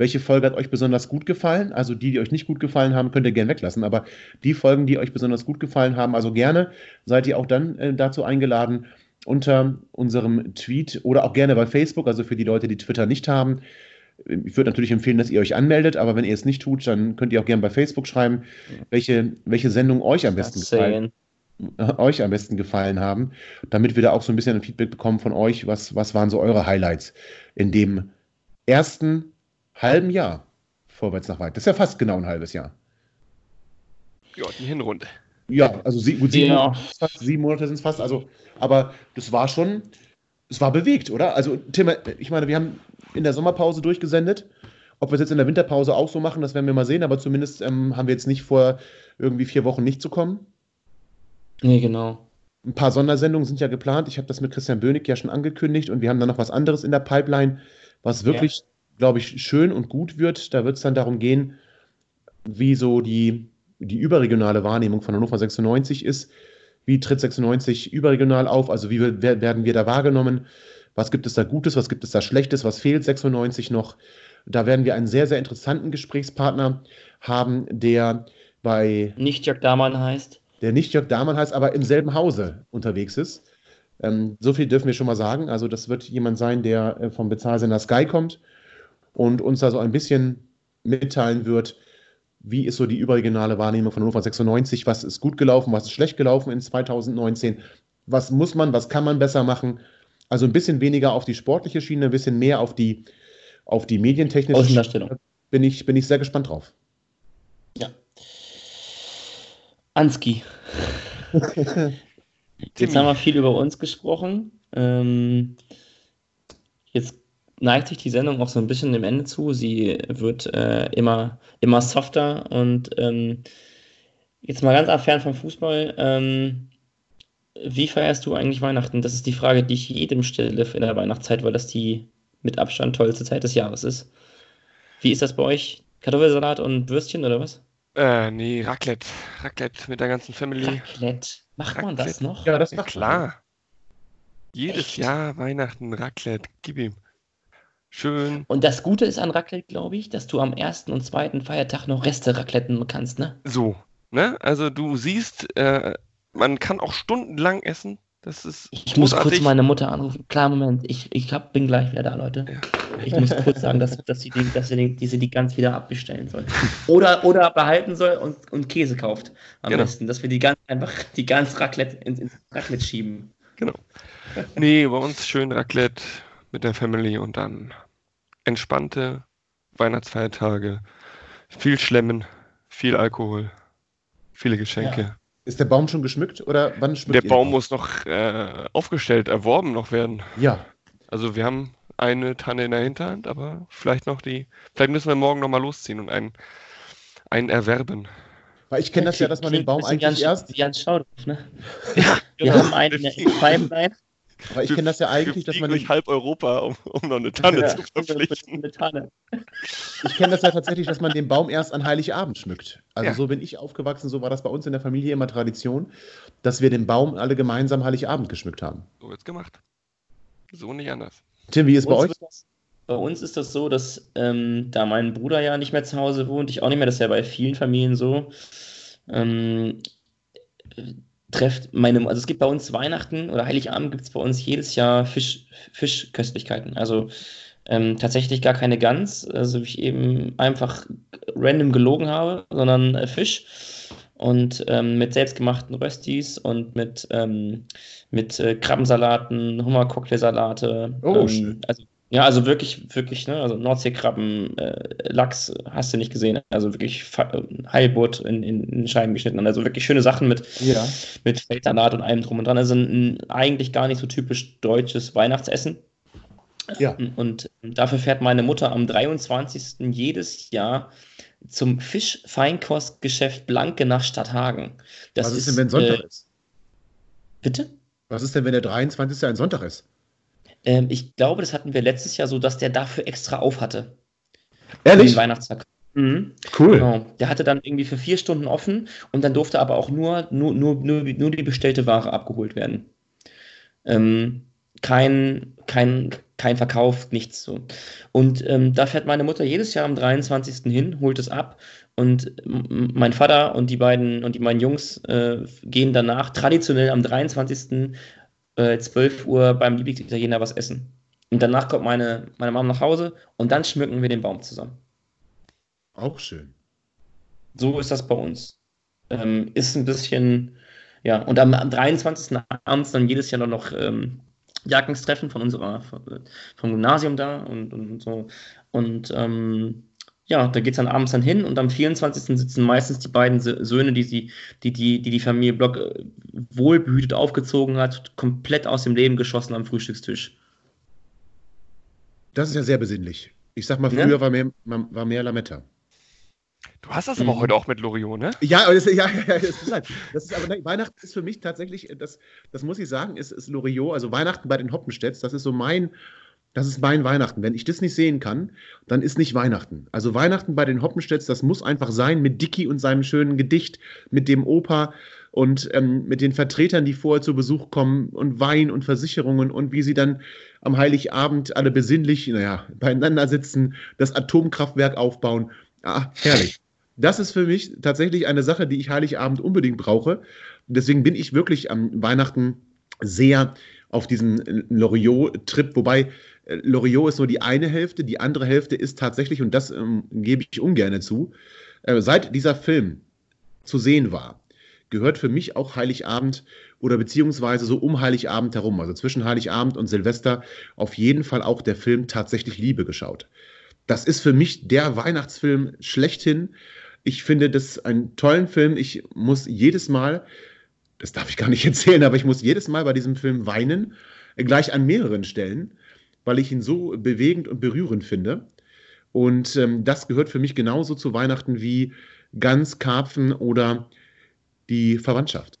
welche Folge hat euch besonders gut gefallen. Also die, die euch nicht gut gefallen haben, könnt ihr gerne weglassen. Aber die Folgen, die euch besonders gut gefallen haben, also gerne seid ihr auch dann äh, dazu eingeladen, unter unserem Tweet oder auch gerne bei Facebook, also für die Leute, die Twitter nicht haben. Ich würde natürlich empfehlen, dass ihr euch anmeldet, aber wenn ihr es nicht tut, dann könnt ihr auch gerne bei Facebook schreiben, welche, welche Sendung euch am besten gefallen, euch am besten gefallen haben, damit wir da auch so ein bisschen ein Feedback bekommen von euch. Was, was waren so eure Highlights in dem ersten halben Jahr vorwärts nach weit? Das ist ja fast genau ein halbes Jahr. Ja, die Hinrunde. Ja, also sie, gut, sieben, Ja. Fast, sieben Monate sind es fast. Also, aber das war schon, es war bewegt, oder? Also, Tim, ich meine, wir haben in der Sommerpause durchgesendet. Ob wir es jetzt in der Winterpause auch so machen, das werden wir mal sehen. Aber zumindest ähm, haben wir jetzt nicht vor, irgendwie vier Wochen nicht zu kommen. Nee, genau. Ein paar Sondersendungen sind ja geplant. Ich habe das mit Christian Bönig ja schon angekündigt und wir haben dann noch was anderes in der Pipeline, was wirklich, glaube ich, schön und gut wird. Da wird es dann darum gehen, wie so die, die überregionale Wahrnehmung von Hannover 96 ist. Wie tritt 96 überregional auf? Also wie wer- werden wir da wahrgenommen? Was gibt es da Gutes? Was gibt es da Schlechtes? Was fehlt 96 noch? Da werden wir einen sehr, sehr interessanten Gesprächspartner haben, der bei Nicht Jörg Dahmann heißt. der nicht Jörg Dahmann heißt, aber im selben Hause unterwegs ist. Ähm, so viel dürfen wir schon mal sagen. Also das wird jemand sein, der äh, vom Bezahlsender Sky kommt und uns da so ein bisschen mitteilen wird, wie ist so die überregionale Wahrnehmung von Hannover 96, was ist gut gelaufen, was ist schlecht gelaufen in 2019, was muss man, was kann man besser machen. Also ein bisschen weniger auf die sportliche Schiene, ein bisschen mehr auf die, auf die medientechnische Schiene. Außendarstellung. Bin ich, bin ich sehr gespannt drauf. Ja. Anski. Jetzt haben wir viel über uns gesprochen. Ähm, jetzt neigt sich die Sendung auch so ein bisschen dem Ende zu. Sie wird äh, immer, immer softer und ähm, jetzt mal ganz fern vom Fußball. Ähm, wie feierst du eigentlich Weihnachten? Das ist die Frage, die ich jedem stelle in der Weihnachtszeit, weil das die mit Abstand tollste Zeit des Jahres ist. Wie ist das bei euch? Kartoffelsalat und Würstchen oder was? Äh, nee, Raclette. Raclette mit der ganzen Family. Raclette. Macht man das Raclette. noch? Ja, das Ja, macht man. klar. Jedes Echt? Jahr Weihnachten Raclette. Gib ihm. Schön. Und das Gute ist an Raclette, glaube ich, dass du am ersten und zweiten Feiertag noch Reste racletten kannst, ne? So. Ne? Also du siehst, äh, man kann auch stundenlang essen. Das ist Ich muss kurz großartig. meine Mutter anrufen. Klar, Moment, ich, ich hab, bin gleich wieder da, Leute. Ja. Ich muss kurz sagen, dass, dass, sie, die, dass sie die, diese die ganz wieder abbestellen soll. Oder, oder behalten soll und, und Käse kauft. Am Genau. besten, dass wir die ganz einfach die ganz Raclette ins, ins Raclette schieben. Nee, bei uns schön Raclette mit der Family und dann entspannte Weihnachtsfeiertage. Viel Schlemmen, viel Alkohol, viele Geschenke. Ist der Baum schon geschmückt oder wann schmückt Der ihr Baum den? muss noch äh, aufgestellt, erworben noch werden. Ja, Also wir haben eine Tanne in der Hinterhand, aber vielleicht noch die, vielleicht müssen wir morgen noch mal losziehen und einen, einen erwerben. weil ich kenne das ja, dass man den Baum eigentlich bisschen erst, Wie Jans Schauderf, ne? Ja, Wir genau. haben einen in der weil ich kenne das ja eigentlich, dass man durch halb Europa, um, um noch eine Tanne Ja, zu verpflichten. Mit Tanne. ich kenne das ja tatsächlich, dass man den Baum erst an Heiligabend schmückt. Also Ja. so bin ich aufgewachsen, so war das bei uns in der Familie immer Tradition, dass wir den Baum alle gemeinsam Heiligabend geschmückt haben. So wird's gemacht. So nicht anders. Tim, wie ist bei Uns euch? das- Bei uns ist das so, dass ähm, da mein Bruder ja nicht mehr zu Hause wohnt, ich auch nicht mehr, das ist ja bei vielen Familien so. Ähm, trefft meine, also es gibt bei uns Weihnachten oder Heiligabend gibt es bei uns jedes Jahr Fisch, Fischköstlichkeiten. Also ähm, tatsächlich gar keine Gans, also ich eben einfach random gelogen habe, sondern äh, Fisch und ähm, mit selbstgemachten Röstis und mit, ähm, mit äh, Krabbensalaten, Hummercocktailsalate. Oh, ähm, also, ja, also wirklich, wirklich, ne, also Nordseekrabben, äh, Lachs hast du nicht gesehen, also wirklich Fa- Heilbutt in, in, in Scheiben geschnitten, also wirklich schöne Sachen mit, Ja. mit Feldsalat und allem drum und dran. Also ein, ein eigentlich gar nicht so typisch deutsches Weihnachtsessen. Ja. Und dafür fährt meine Mutter am 23. jedes Jahr zum Fischfeinkostgeschäft Blanke nach Stadthagen. Das Was ist denn, wenn Sonntag äh, ist? Bitte? Was ist denn, wenn der 23. ein Sonntag ist? Ähm, ich glaube, das hatten wir letztes Jahr so, dass der dafür extra auf hatte. Ehrlich? Den Weihnachtstag. Mhm. Cool. Genau. Der hatte dann irgendwie für vier Stunden offen und dann durfte aber auch nur, nur, nur, nur, nur die bestellte Ware abgeholt werden. Ähm, kein, kein, kein Verkauf, nichts so. Und ähm, da fährt meine Mutter jedes Jahr am 23. hin, holt es ab und mein Vater und die beiden und die beiden Jungs äh, gehen danach traditionell am 23. Äh, 12 Uhr beim Lieblingsitaliener was essen. Und danach kommt meine, meine Mom nach Hause und dann schmücken wir den Baum zusammen. Auch schön. So ist das bei uns. Ähm, ist ein bisschen, ja, und am, am 23. abends dann jedes Jahr noch ähm, Jahrgangstreffen von unserer, vom Gymnasium da und, und so. Und ähm, ja, da geht es dann abends dann hin und am 24. sitzen meistens die beiden Sö- Söhne, die sie, die, die, die, die Familie Block äh, wohlbehütet aufgezogen hat, komplett aus dem Leben geschossen am Frühstückstisch. Das ist ja sehr besinnlich. Ich sag mal, Ja. früher war, mehr, war mehr Lametta. Du hast das aber Mhm. heute auch mit Loriot, ne? Ja, aber das, ja, ja, ja, das ist, leid. das ist aber Weihnachten ist für mich tatsächlich, das, das muss ich sagen, ist, ist Loriot, also Weihnachten bei den Hoppenstedts, das ist so mein, das ist mein Weihnachten. Wenn ich das nicht sehen kann, dann ist nicht Weihnachten. Also Weihnachten bei den Hoppenstedts, das muss einfach sein mit Dicky und seinem schönen Gedicht, mit dem Opa und ähm, mit den Vertretern, die vorher zu Besuch kommen und Wein und Versicherungen und wie sie dann am Heiligabend alle besinnlich, naja, beieinander sitzen, das Atomkraftwerk aufbauen. Ah, herrlich. Das ist für mich tatsächlich eine Sache, die ich Heiligabend unbedingt brauche. Deswegen bin ich wirklich am Weihnachten sehr auf diesen Loriot-Trip, wobei Loriot ist nur die eine Hälfte, die andere Hälfte ist tatsächlich, und das ähm, gebe ich ungern zu, äh, seit dieser Film zu sehen war, gehört für mich auch Heiligabend oder beziehungsweise so um Heiligabend herum, also zwischen Heiligabend und Silvester, auf jeden Fall auch der Film tatsächlich Liebe geschaut. Das ist für mich der Weihnachtsfilm schlechthin. Ich finde das einen tollen Film. Ich muss jedes Mal, das darf ich gar nicht erzählen, aber ich muss jedes Mal bei diesem Film weinen, äh, gleich an mehreren Stellen, weil ich ihn so bewegend und berührend finde. Und ähm, das gehört für mich genauso zu Weihnachten wie Gans, Karpfen oder die Verwandtschaft.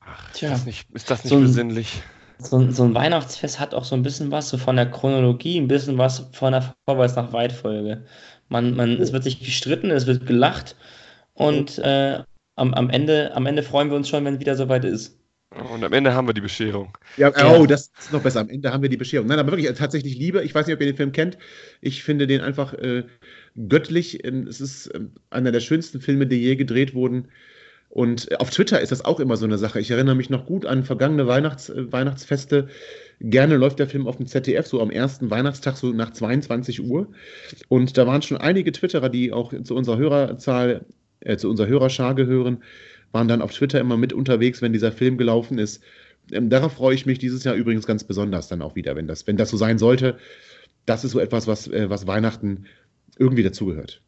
Ach, ist Tja. das nicht, ist das nicht So ein- besinnlich? So, ein- so ein Weihnachtsfest hat auch so ein bisschen was so von der Chronologie, ein bisschen was von der Vorwärts nach Weit-Folge. Man, man, es wird sich gestritten, es wird gelacht und äh, am, am, Ende, am Ende freuen wir uns schon, wenn es wieder soweit ist. Und am Ende haben wir die Bescherung. Ja, Ja. oh, das ist noch besser. Am Ende haben wir die Bescherung. Nein, aber wirklich, also tatsächlich Liebe. Ich weiß nicht, ob ihr den Film kennt. Ich finde den einfach äh, göttlich. Ähm, Es ist ähm, einer der schönsten Filme, die je gedreht wurden. Und äh, auf Twitter ist das auch immer so eine Sache. Ich erinnere mich noch gut an vergangene Weihnachts, äh, Weihnachtsfeste. Gerne läuft der Film auf dem ZDF, so am ersten Weihnachtstag, so nach 22 Uhr. Und da waren schon einige Twitterer, die auch zu unserer Hörerzahl, äh, zu unserer Hörerschar gehören, waren dann auf Twitter immer mit unterwegs, wenn dieser Film gelaufen ist. Ähm, darauf freue ich mich dieses Jahr übrigens ganz besonders dann auch wieder, wenn das, wenn das so sein sollte. Das ist so etwas, was, äh, was Weihnachten irgendwie dazugehört.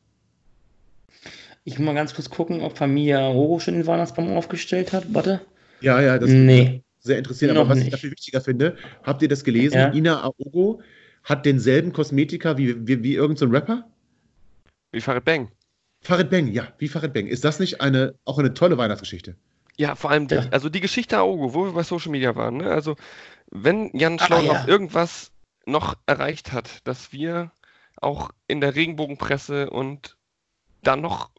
Ich muss mal ganz kurz gucken, ob Familie Aogo schon den Weihnachtsbaum aufgestellt hat. Warte. Ja, ja, das Nee. ist sehr interessant. Noch Aber was ich nicht. dafür wichtiger finde, habt ihr das gelesen? Ja. Ina Aogo hat denselben Kosmetiker wie, wie, wie irgendein so ein Rapper? Wie Farid Bang. Farid Bang, ja, wie Farid Bang. Ist das nicht eine, auch eine tolle Weihnachtsgeschichte? Ja, vor allem, die, Ja. also die Geschichte Aogo, wo wir bei Social Media waren, ne? Also, wenn Jan Ah, Schlaunoff ja. irgendwas noch erreicht hat, dass wir auch in der Regenbogenpresse und dann noch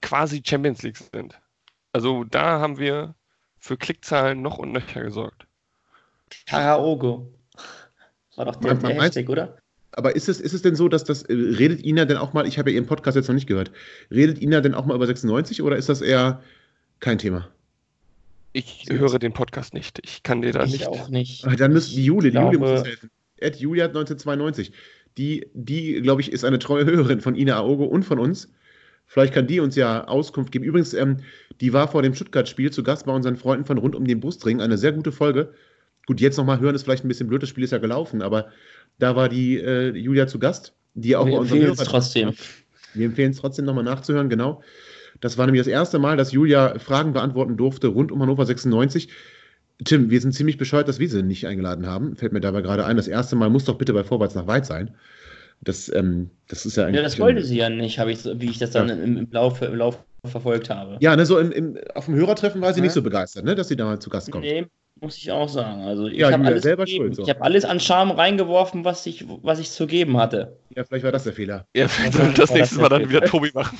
quasi Champions League sind. Also, da haben wir für Klickzahlen noch und nöcher gesorgt. Karaoke. War doch der, Man- man der Hashtag, oder? Aber ist es, ist es denn so, dass das, äh, redet Ina denn auch mal, ich habe ja ihren Podcast jetzt noch nicht gehört, redet Ina denn auch mal über 96 oder ist das eher Kein Thema. Ich höre den Podcast nicht. Ich kann dir da Ich nicht. auch nicht. Ah, Dann müssen die Julia, die Julia muss uns helfen. Ed Julia 1992. Die, die glaube ich, ist eine treue Hörerin von Ina Aogo und von uns. Vielleicht kann die uns ja Auskunft geben. Übrigens, ähm, die war vor dem Stuttgart-Spiel zu Gast bei unseren Freunden von Rund um den Brustring. Eine sehr gute Folge. Gut, jetzt nochmal hören ist vielleicht ein bisschen blöd, das Spiel ist ja gelaufen, aber da war die äh, Julia zu Gast, die auch Wir bei empfehlen es trotzdem. Wir empfehlen es trotzdem nochmal nachzuhören, genau. Das war nämlich das erste Mal, dass Julia Fragen beantworten durfte rund um Hannover 96. Tim, wir sind ziemlich bescheuert, dass wir sie nicht eingeladen haben. Fällt mir dabei gerade ein. Das erste Mal muss doch bitte bei Vorwärts nach Weit sein. Das, ähm, das ist ja eigentlich. Ja, das wollte sie ja nicht, ich, wie ich das dann im, im, Laufe, im Lauf verfolgt habe. Ja, ne, so im, im, auf dem Hörertreffen war sie Ja. nicht so begeistert, ne, dass sie da mal zu Gast kommt. Nee, muss ich auch sagen. Also ich Ja, habe alles, selber gegeben. schuld, so. Ich habe alles an Charme reingeworfen, was ich, was ich zu geben hatte. Ja, vielleicht war das der Fehler. Ja, vielleicht soll das nächste das Mal dann wieder. Tobi machen.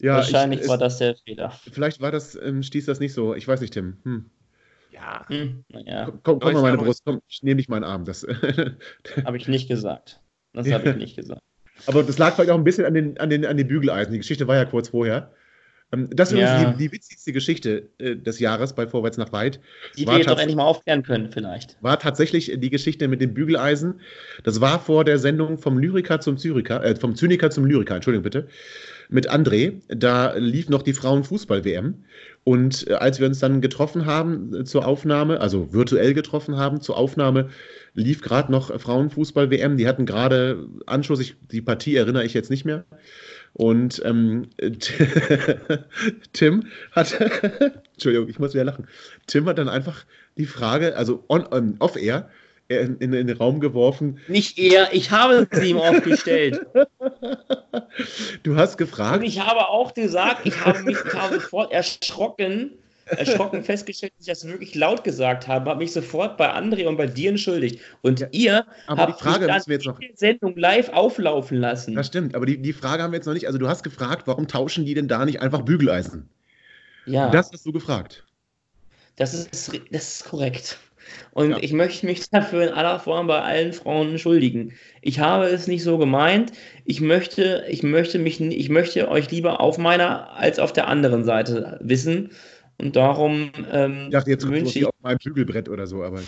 Ja, Wahrscheinlich ich, war es, das der Fehler. Vielleicht war das, ähm, stieß das nicht so. Ich weiß nicht, Tim. Hm. Ja. Hm, naja, Komm, komm, mal meine ja, Brust, komm, ich nehme dich meinen Arm. Das, habe ich nicht gesagt. Das habe ich nicht gesagt. Aber das lag vielleicht auch ein bisschen an den, an den, an den Bügeleisen. Die Geschichte war ja kurz vorher. Ähm, Das ist Ja. die, die witzigste Geschichte äh, des Jahres bei Vorwärts nach Weit. Die wir jetzt doch endlich mal aufklären können, vielleicht. War tatsächlich die Geschichte mit dem Bügeleisen. Das war vor der Sendung vom Lyriker zum Zyriker, äh, vom Zyniker zum Lyriker, Entschuldigung bitte, mit André. Da lief noch die Frauenfußball-WM. Und äh, als wir uns dann getroffen haben äh, zur Aufnahme, also virtuell getroffen haben zur Aufnahme, lief gerade noch Frauenfußball-WM. Die hatten gerade Anschluss, ich, die Partie erinnere ich jetzt nicht mehr. Und ähm, Tim hat, Entschuldigung, ich muss wieder lachen. Tim hat dann einfach die Frage, also on, on, off-air, äh, in, in, den Raum geworfen. Nicht er, ich habe sie ihm aufgestellt. Du hast Und gefragt, ich habe auch gesagt, ich habe mich ich habe sofort erschrocken, erschrocken festgestellt, dass ich das wirklich laut gesagt habe, habe mich sofort bei André und bei dir entschuldigt. Und Ja, ihr aber habt die Frage müssen wir jetzt noch. Sendung live auflaufen lassen. Das stimmt, aber die, die Frage haben wir jetzt noch nicht. Also, du hast gefragt, warum tauschen die denn da nicht einfach Bügeleisen? ja, Das hast du gefragt. das, ist, das ist korrekt. Und Ja. ich möchte mich dafür in aller Form bei allen Frauen entschuldigen. Ich habe es nicht so gemeint. Ich möchte, ich möchte mich, ich möchte euch lieber auf meiner als auf der anderen Seite wissen. Und darum ähm, Ich dachte, jetzt wünsche ich auf meinem Bügelbrett oder so, aber.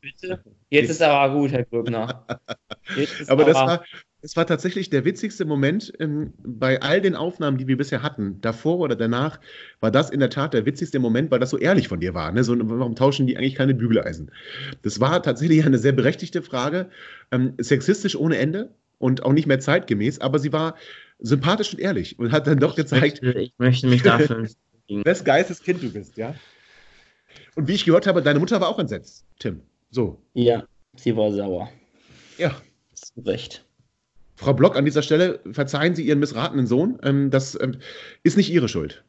Bitte? Jetzt ist aber gut, Herr Gröbner. Ist Aber das war, das war tatsächlich der witzigste Moment ähm, bei all den Aufnahmen, die wir bisher hatten. Davor oder danach war das in der Tat der witzigste Moment, weil das so ehrlich von dir war. Ne? So, warum tauschen die eigentlich keine Bügeleisen? Das war tatsächlich eine sehr berechtigte Frage, ähm, sexistisch ohne Ende und auch nicht mehr zeitgemäß, aber sie war sympathisch und ehrlich und hat dann doch gezeigt, Ich möchte, ich möchte mich dafür. wes Geistes Kind du bist, ja? Und wie ich gehört habe, deine Mutter war auch entsetzt, Tim. So, ja, sie war sauer. ja. Zu Recht. Frau Block, an dieser Stelle verzeihen Sie Ihren missratenen Sohn. Ähm, das ähm, ist nicht Ihre Schuld.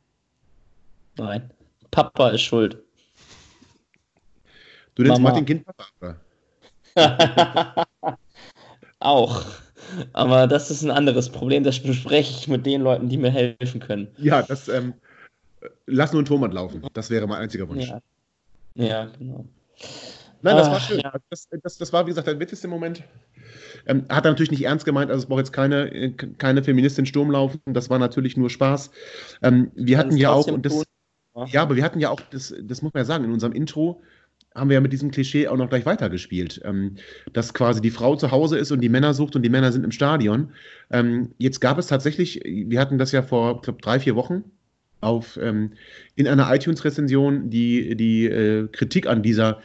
Nein. Papa ist schuld. Du nennst Mama. Martin Kind Papa. Auch. Aber das ist ein anderes Problem. Das bespreche ich mit den Leuten, die mir helfen können. Ja, das ähm, lass nur einen Torwart laufen. Das wäre mein einziger Wunsch. Ja, ja genau. Nein, das Ah, war schön. ja. Das, das, das war, wie gesagt, der witzigste Moment. Ähm, hat er natürlich nicht ernst gemeint, also es braucht jetzt keine, äh, keine Feministin Sturm laufen. Das war natürlich nur Spaß. Ähm, wir hatten Kann's ja auch, und das. Ja, aber wir hatten ja auch, das, das muss man ja sagen, in unserem Intro haben wir ja mit diesem Klischee auch noch gleich weitergespielt, ähm, dass quasi die Frau zu Hause ist und die Männer sucht und die Männer sind im Stadion. Ähm, jetzt gab es tatsächlich, wir hatten das ja vor, ich glaube, drei, vier Wochen auf, ähm, in einer iTunes-Rezension die, die äh, Kritik an dieser,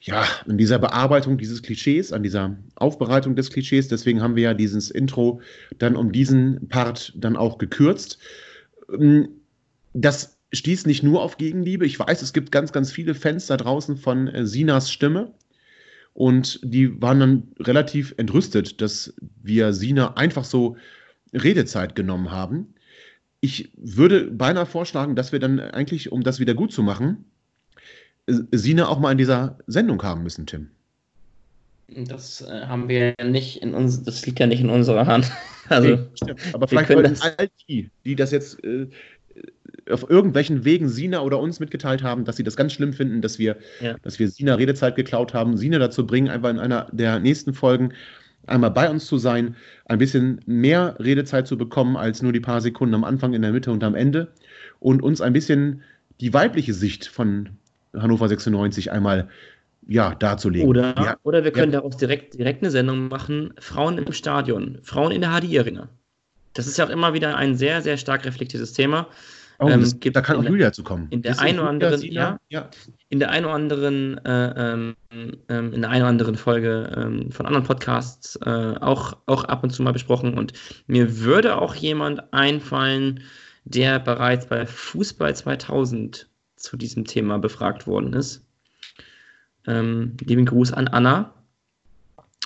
ja, an dieser Bearbeitung dieses Klischees, an dieser Aufbereitung des Klischees. Deswegen haben wir ja dieses Intro dann um diesen Part dann auch gekürzt. Ähm, Das stieß nicht nur auf Gegenliebe. Ich weiß, es gibt ganz, ganz viele Fans da draußen von äh, Sinas Stimme. Und die waren dann relativ entrüstet, dass wir Sina einfach so Redezeit genommen haben. Ich würde beinahe vorschlagen, dass wir dann eigentlich, um das wieder gut zu machen, Sina auch mal in dieser Sendung haben müssen, Tim. Das äh, haben wir nicht in uns, das liegt ja nicht in unserer Hand. Also, Nee, stimmt. Aber vielleicht können all die, die das jetzt äh, auf irgendwelchen Wegen Sina oder uns mitgeteilt haben, dass sie das ganz schlimm finden, dass wir, Ja. dass wir Sina Redezeit geklaut haben, Sina dazu bringen, einfach in einer der nächsten Folgen einmal bei uns zu sein, ein bisschen mehr Redezeit zu bekommen als nur die paar Sekunden am Anfang, in der Mitte und am Ende. und uns ein bisschen die weibliche Sicht von Hannover 96 einmal ja, darzulegen. Oder, ja. oder wir können ja. daraus direkt, direkt eine Sendung machen: Frauen im Stadion, Frauen in der HDI-Arena. Das ist ja auch immer wieder ein sehr, sehr stark reflektiertes Thema. Oh, ähm, das, da kann auch Julia zu kommen. In der einen oder anderen, ja, ja, in der einen oder anderen, äh, ähm, ähm, in der einen oder anderen Folge ähm, von anderen Podcasts äh, auch, auch ab und zu mal besprochen. Und mir würde auch jemand einfallen, der bereits bei Fußball 2000 zu diesem Thema befragt worden ist. Ähm, lieben Gruß an Anna.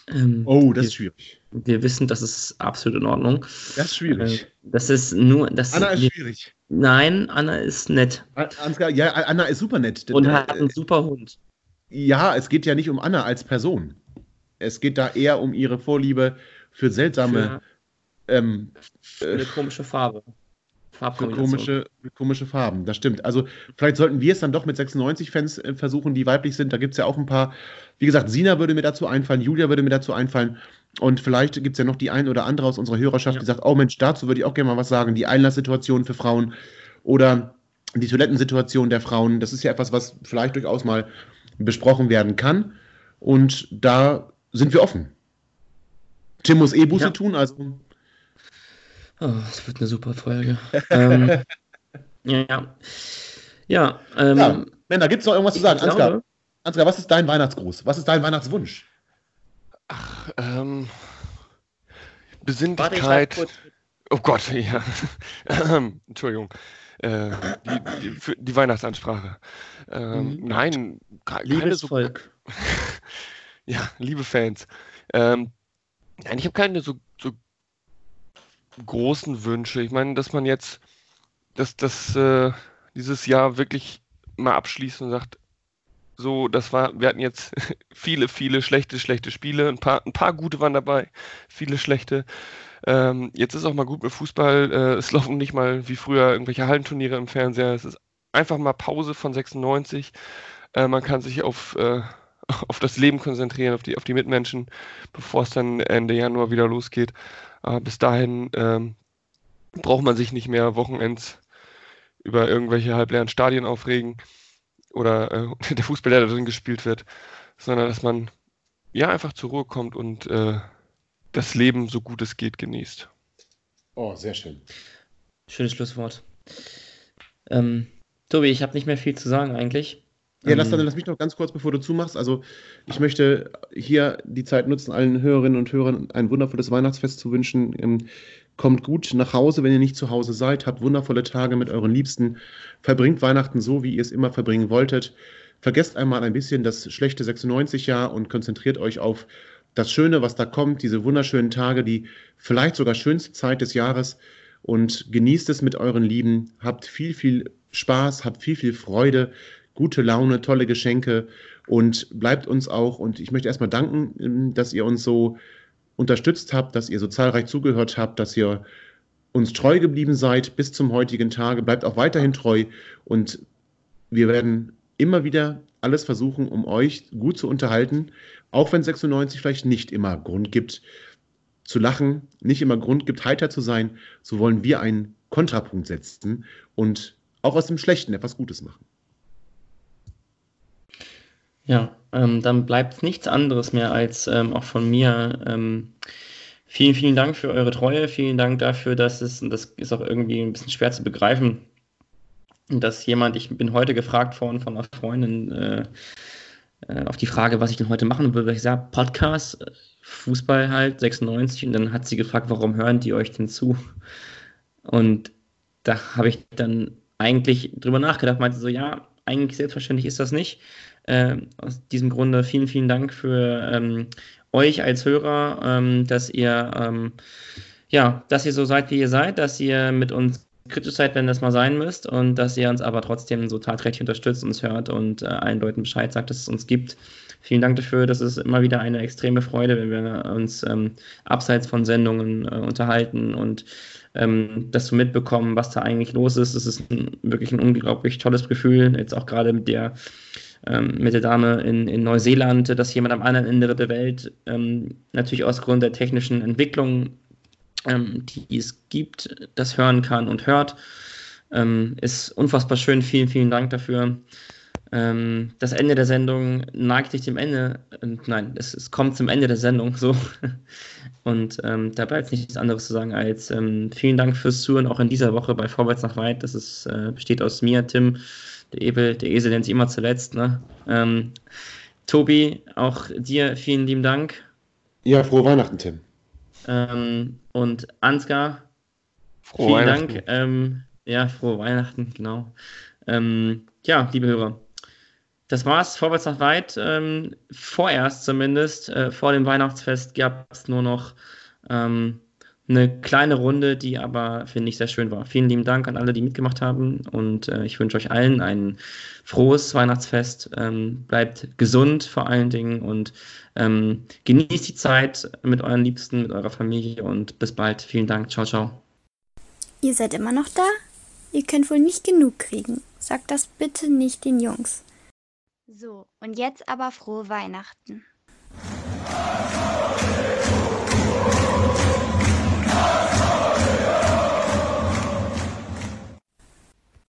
Ähm, oh, das ist schwierig. Wir wissen, das ist absolut in Ordnung. Das ist schwierig. Äh, das ist nur. Das Anna ist schwierig. Nein, Anna ist nett. Ansgar, ja, Anna ist super nett. Und hat einen super Hund. Ja, es geht ja nicht um Anna als Person. Es geht da eher um ihre Vorliebe für seltsame. Für, ähm, für eine komische Farbe. Für komische, komische Farben, das stimmt. Also vielleicht sollten wir es dann doch mit 96-Fans äh, versuchen, die weiblich sind. Da gibt es ja auch ein paar. Wie gesagt, Sina würde mir dazu einfallen, Julia würde mir dazu einfallen. Und vielleicht gibt es ja noch die ein oder andere aus unserer Hörerschaft, ja. die sagt, oh Mensch, dazu würde ich auch gerne mal was sagen. Die Einlasssituation für Frauen oder die Toilettensituation der Frauen. Das ist ja etwas, was vielleicht durchaus mal besprochen werden kann. Und da sind wir offen. Tim muss eh Buße ja. tun, also Oh, das wird eine super Folge. ähm, ja, ja. Ähm, ja Männer, gibt es noch irgendwas zu sagen? Ansgar, glaube, Ansgar, was ist dein Weihnachtsgruß? Was ist dein Weihnachtswunsch? Ach, ähm, Besinnlichkeit. Warte, oh Gott, ja. Entschuldigung. Äh, die, die, die, Weihnachtsansprache. Ähm, mhm. Nein, keine Liebes so, Volk. ja, liebe Fans. Ähm, nein, ich habe keine so, so großen Wünsche. Ich meine, dass man jetzt, dass das äh, dieses Jahr wirklich mal abschließt und sagt, so, das war, wir hatten jetzt viele, viele schlechte, schlechte Spiele, ein paar, ein paar gute waren dabei, viele schlechte. Ähm, jetzt ist auch mal gut mit Fußball. Äh, es laufen nicht mal wie früher irgendwelche Hallenturniere im Fernseher. Es ist einfach mal Pause von 96. Äh, man kann sich auf, äh, auf das Leben konzentrieren, auf die, auf die Mitmenschen, bevor es dann Ende Januar wieder losgeht. Aber bis dahin ähm, braucht man sich nicht mehr Wochenends über irgendwelche halbleeren Stadien aufregen oder äh, der Fußball, der da drin gespielt wird, sondern dass man ja einfach zur Ruhe kommt und äh, das Leben so gut es geht genießt. Oh, sehr schön. Schönes Schlusswort. Ähm, Tobi, ich habe nicht mehr viel zu sagen eigentlich. Ja, lass, dann, ähm, lass mich noch ganz kurz, bevor du zumachst. Also, ich möchte hier die Zeit nutzen, allen Hörerinnen und Hörern ein wundervolles Weihnachtsfest zu wünschen. Kommt gut nach Hause, wenn ihr nicht zu Hause seid. Habt wundervolle Tage mit euren Liebsten. Verbringt Weihnachten so, wie ihr es immer verbringen wolltet. Vergesst einmal ein bisschen das schlechte 96-Jahr und konzentriert euch auf das Schöne, was da kommt. Diese wunderschönen Tage, die vielleicht sogar schönste Zeit des Jahres. Und genießt es mit euren Lieben. Habt viel, viel Spaß, habt viel, viel Freude gute Laune, tolle Geschenke und bleibt uns auch. Und ich möchte erstmal danken, dass ihr uns so unterstützt habt, dass ihr so zahlreich zugehört habt, dass ihr uns treu geblieben seid bis zum heutigen Tage. Bleibt auch weiterhin treu und wir werden immer wieder alles versuchen, um euch gut zu unterhalten, auch wenn 96 vielleicht nicht immer Grund gibt zu lachen, nicht immer Grund gibt, heiter zu sein, so wollen wir einen Kontrapunkt setzen und auch aus dem Schlechten etwas Gutes machen. Ja, ähm, dann bleibt nichts anderes mehr als ähm, auch von mir. Ähm, vielen, vielen Dank für eure Treue. Vielen Dank dafür, dass es, und das ist auch irgendwie ein bisschen schwer zu begreifen, dass jemand, ich bin heute gefragt worden von einer Freundin äh, äh, auf die Frage, was ich denn heute machen würde. Ich sage, Podcast, Fußball halt, 96. Und dann hat sie gefragt, warum hören die euch denn zu? Und da habe ich dann eigentlich drüber nachgedacht, meinte so, ja, eigentlich selbstverständlich ist das nicht. Äh, aus diesem Grunde vielen, vielen Dank für ähm, euch als Hörer, ähm, dass ihr ähm, ja, dass ihr so seid, wie ihr seid, dass ihr mit uns kritisch seid, wenn das mal sein müsst und dass ihr uns aber trotzdem so tatkräftig unterstützt, uns hört und äh, allen Leuten Bescheid sagt, dass es uns gibt. Vielen Dank dafür. Das ist immer wieder eine extreme Freude, wenn wir uns ähm, abseits von Sendungen äh, unterhalten und ähm, das zu mitbekommen, was da eigentlich los ist. Es ist ein, wirklich ein unglaublich tolles Gefühl, jetzt auch gerade mit der ähm, mit der Dame in, in Neuseeland, dass jemand am anderen Ende der Welt ähm, natürlich aus Grund der technischen Entwicklung, ähm, die es gibt, das hören kann und hört. Ähm, ist unfassbar schön. Vielen, vielen Dank dafür. Ähm, das Ende der Sendung neigt sich dem Ende. Äh, nein, es, es, kommt zum Ende der Sendung so. Und ähm, da bleibt nichts anderes zu sagen als vielen Dank fürs Zuhören, auch in dieser Woche bei Vorwärts nach Weit. Das ist, äh, besteht aus mir, Tim, der Ebel, der Esel nennt sich immer zuletzt. Ne? Ähm, Tobi, auch dir vielen lieben Dank. Ja, frohe Weihnachten, Tim. Ähm, und Ansgar, Frohe vielen Weihnachten. Dank. Ähm, ja, frohe Weihnachten, genau. Ähm, ja, liebe Hörer, das war's. Vorwärts nach weit. Ähm, vorerst zumindest, äh, vor dem Weihnachtsfest gab es nur noch ähm, eine kleine Runde, die aber, finde ich, sehr schön war. Vielen lieben Dank an alle, die mitgemacht haben und äh, ich wünsche euch allen ein frohes Weihnachtsfest. Ähm, bleibt gesund vor allen Dingen und ähm, genießt die Zeit mit euren Liebsten, mit eurer Familie und bis bald. Vielen Dank. Ciao, ciao. Ihr seid immer noch da? Ihr könnt wohl nicht genug kriegen. Sagt das bitte nicht den Jungs. So, und jetzt aber frohe Weihnachten.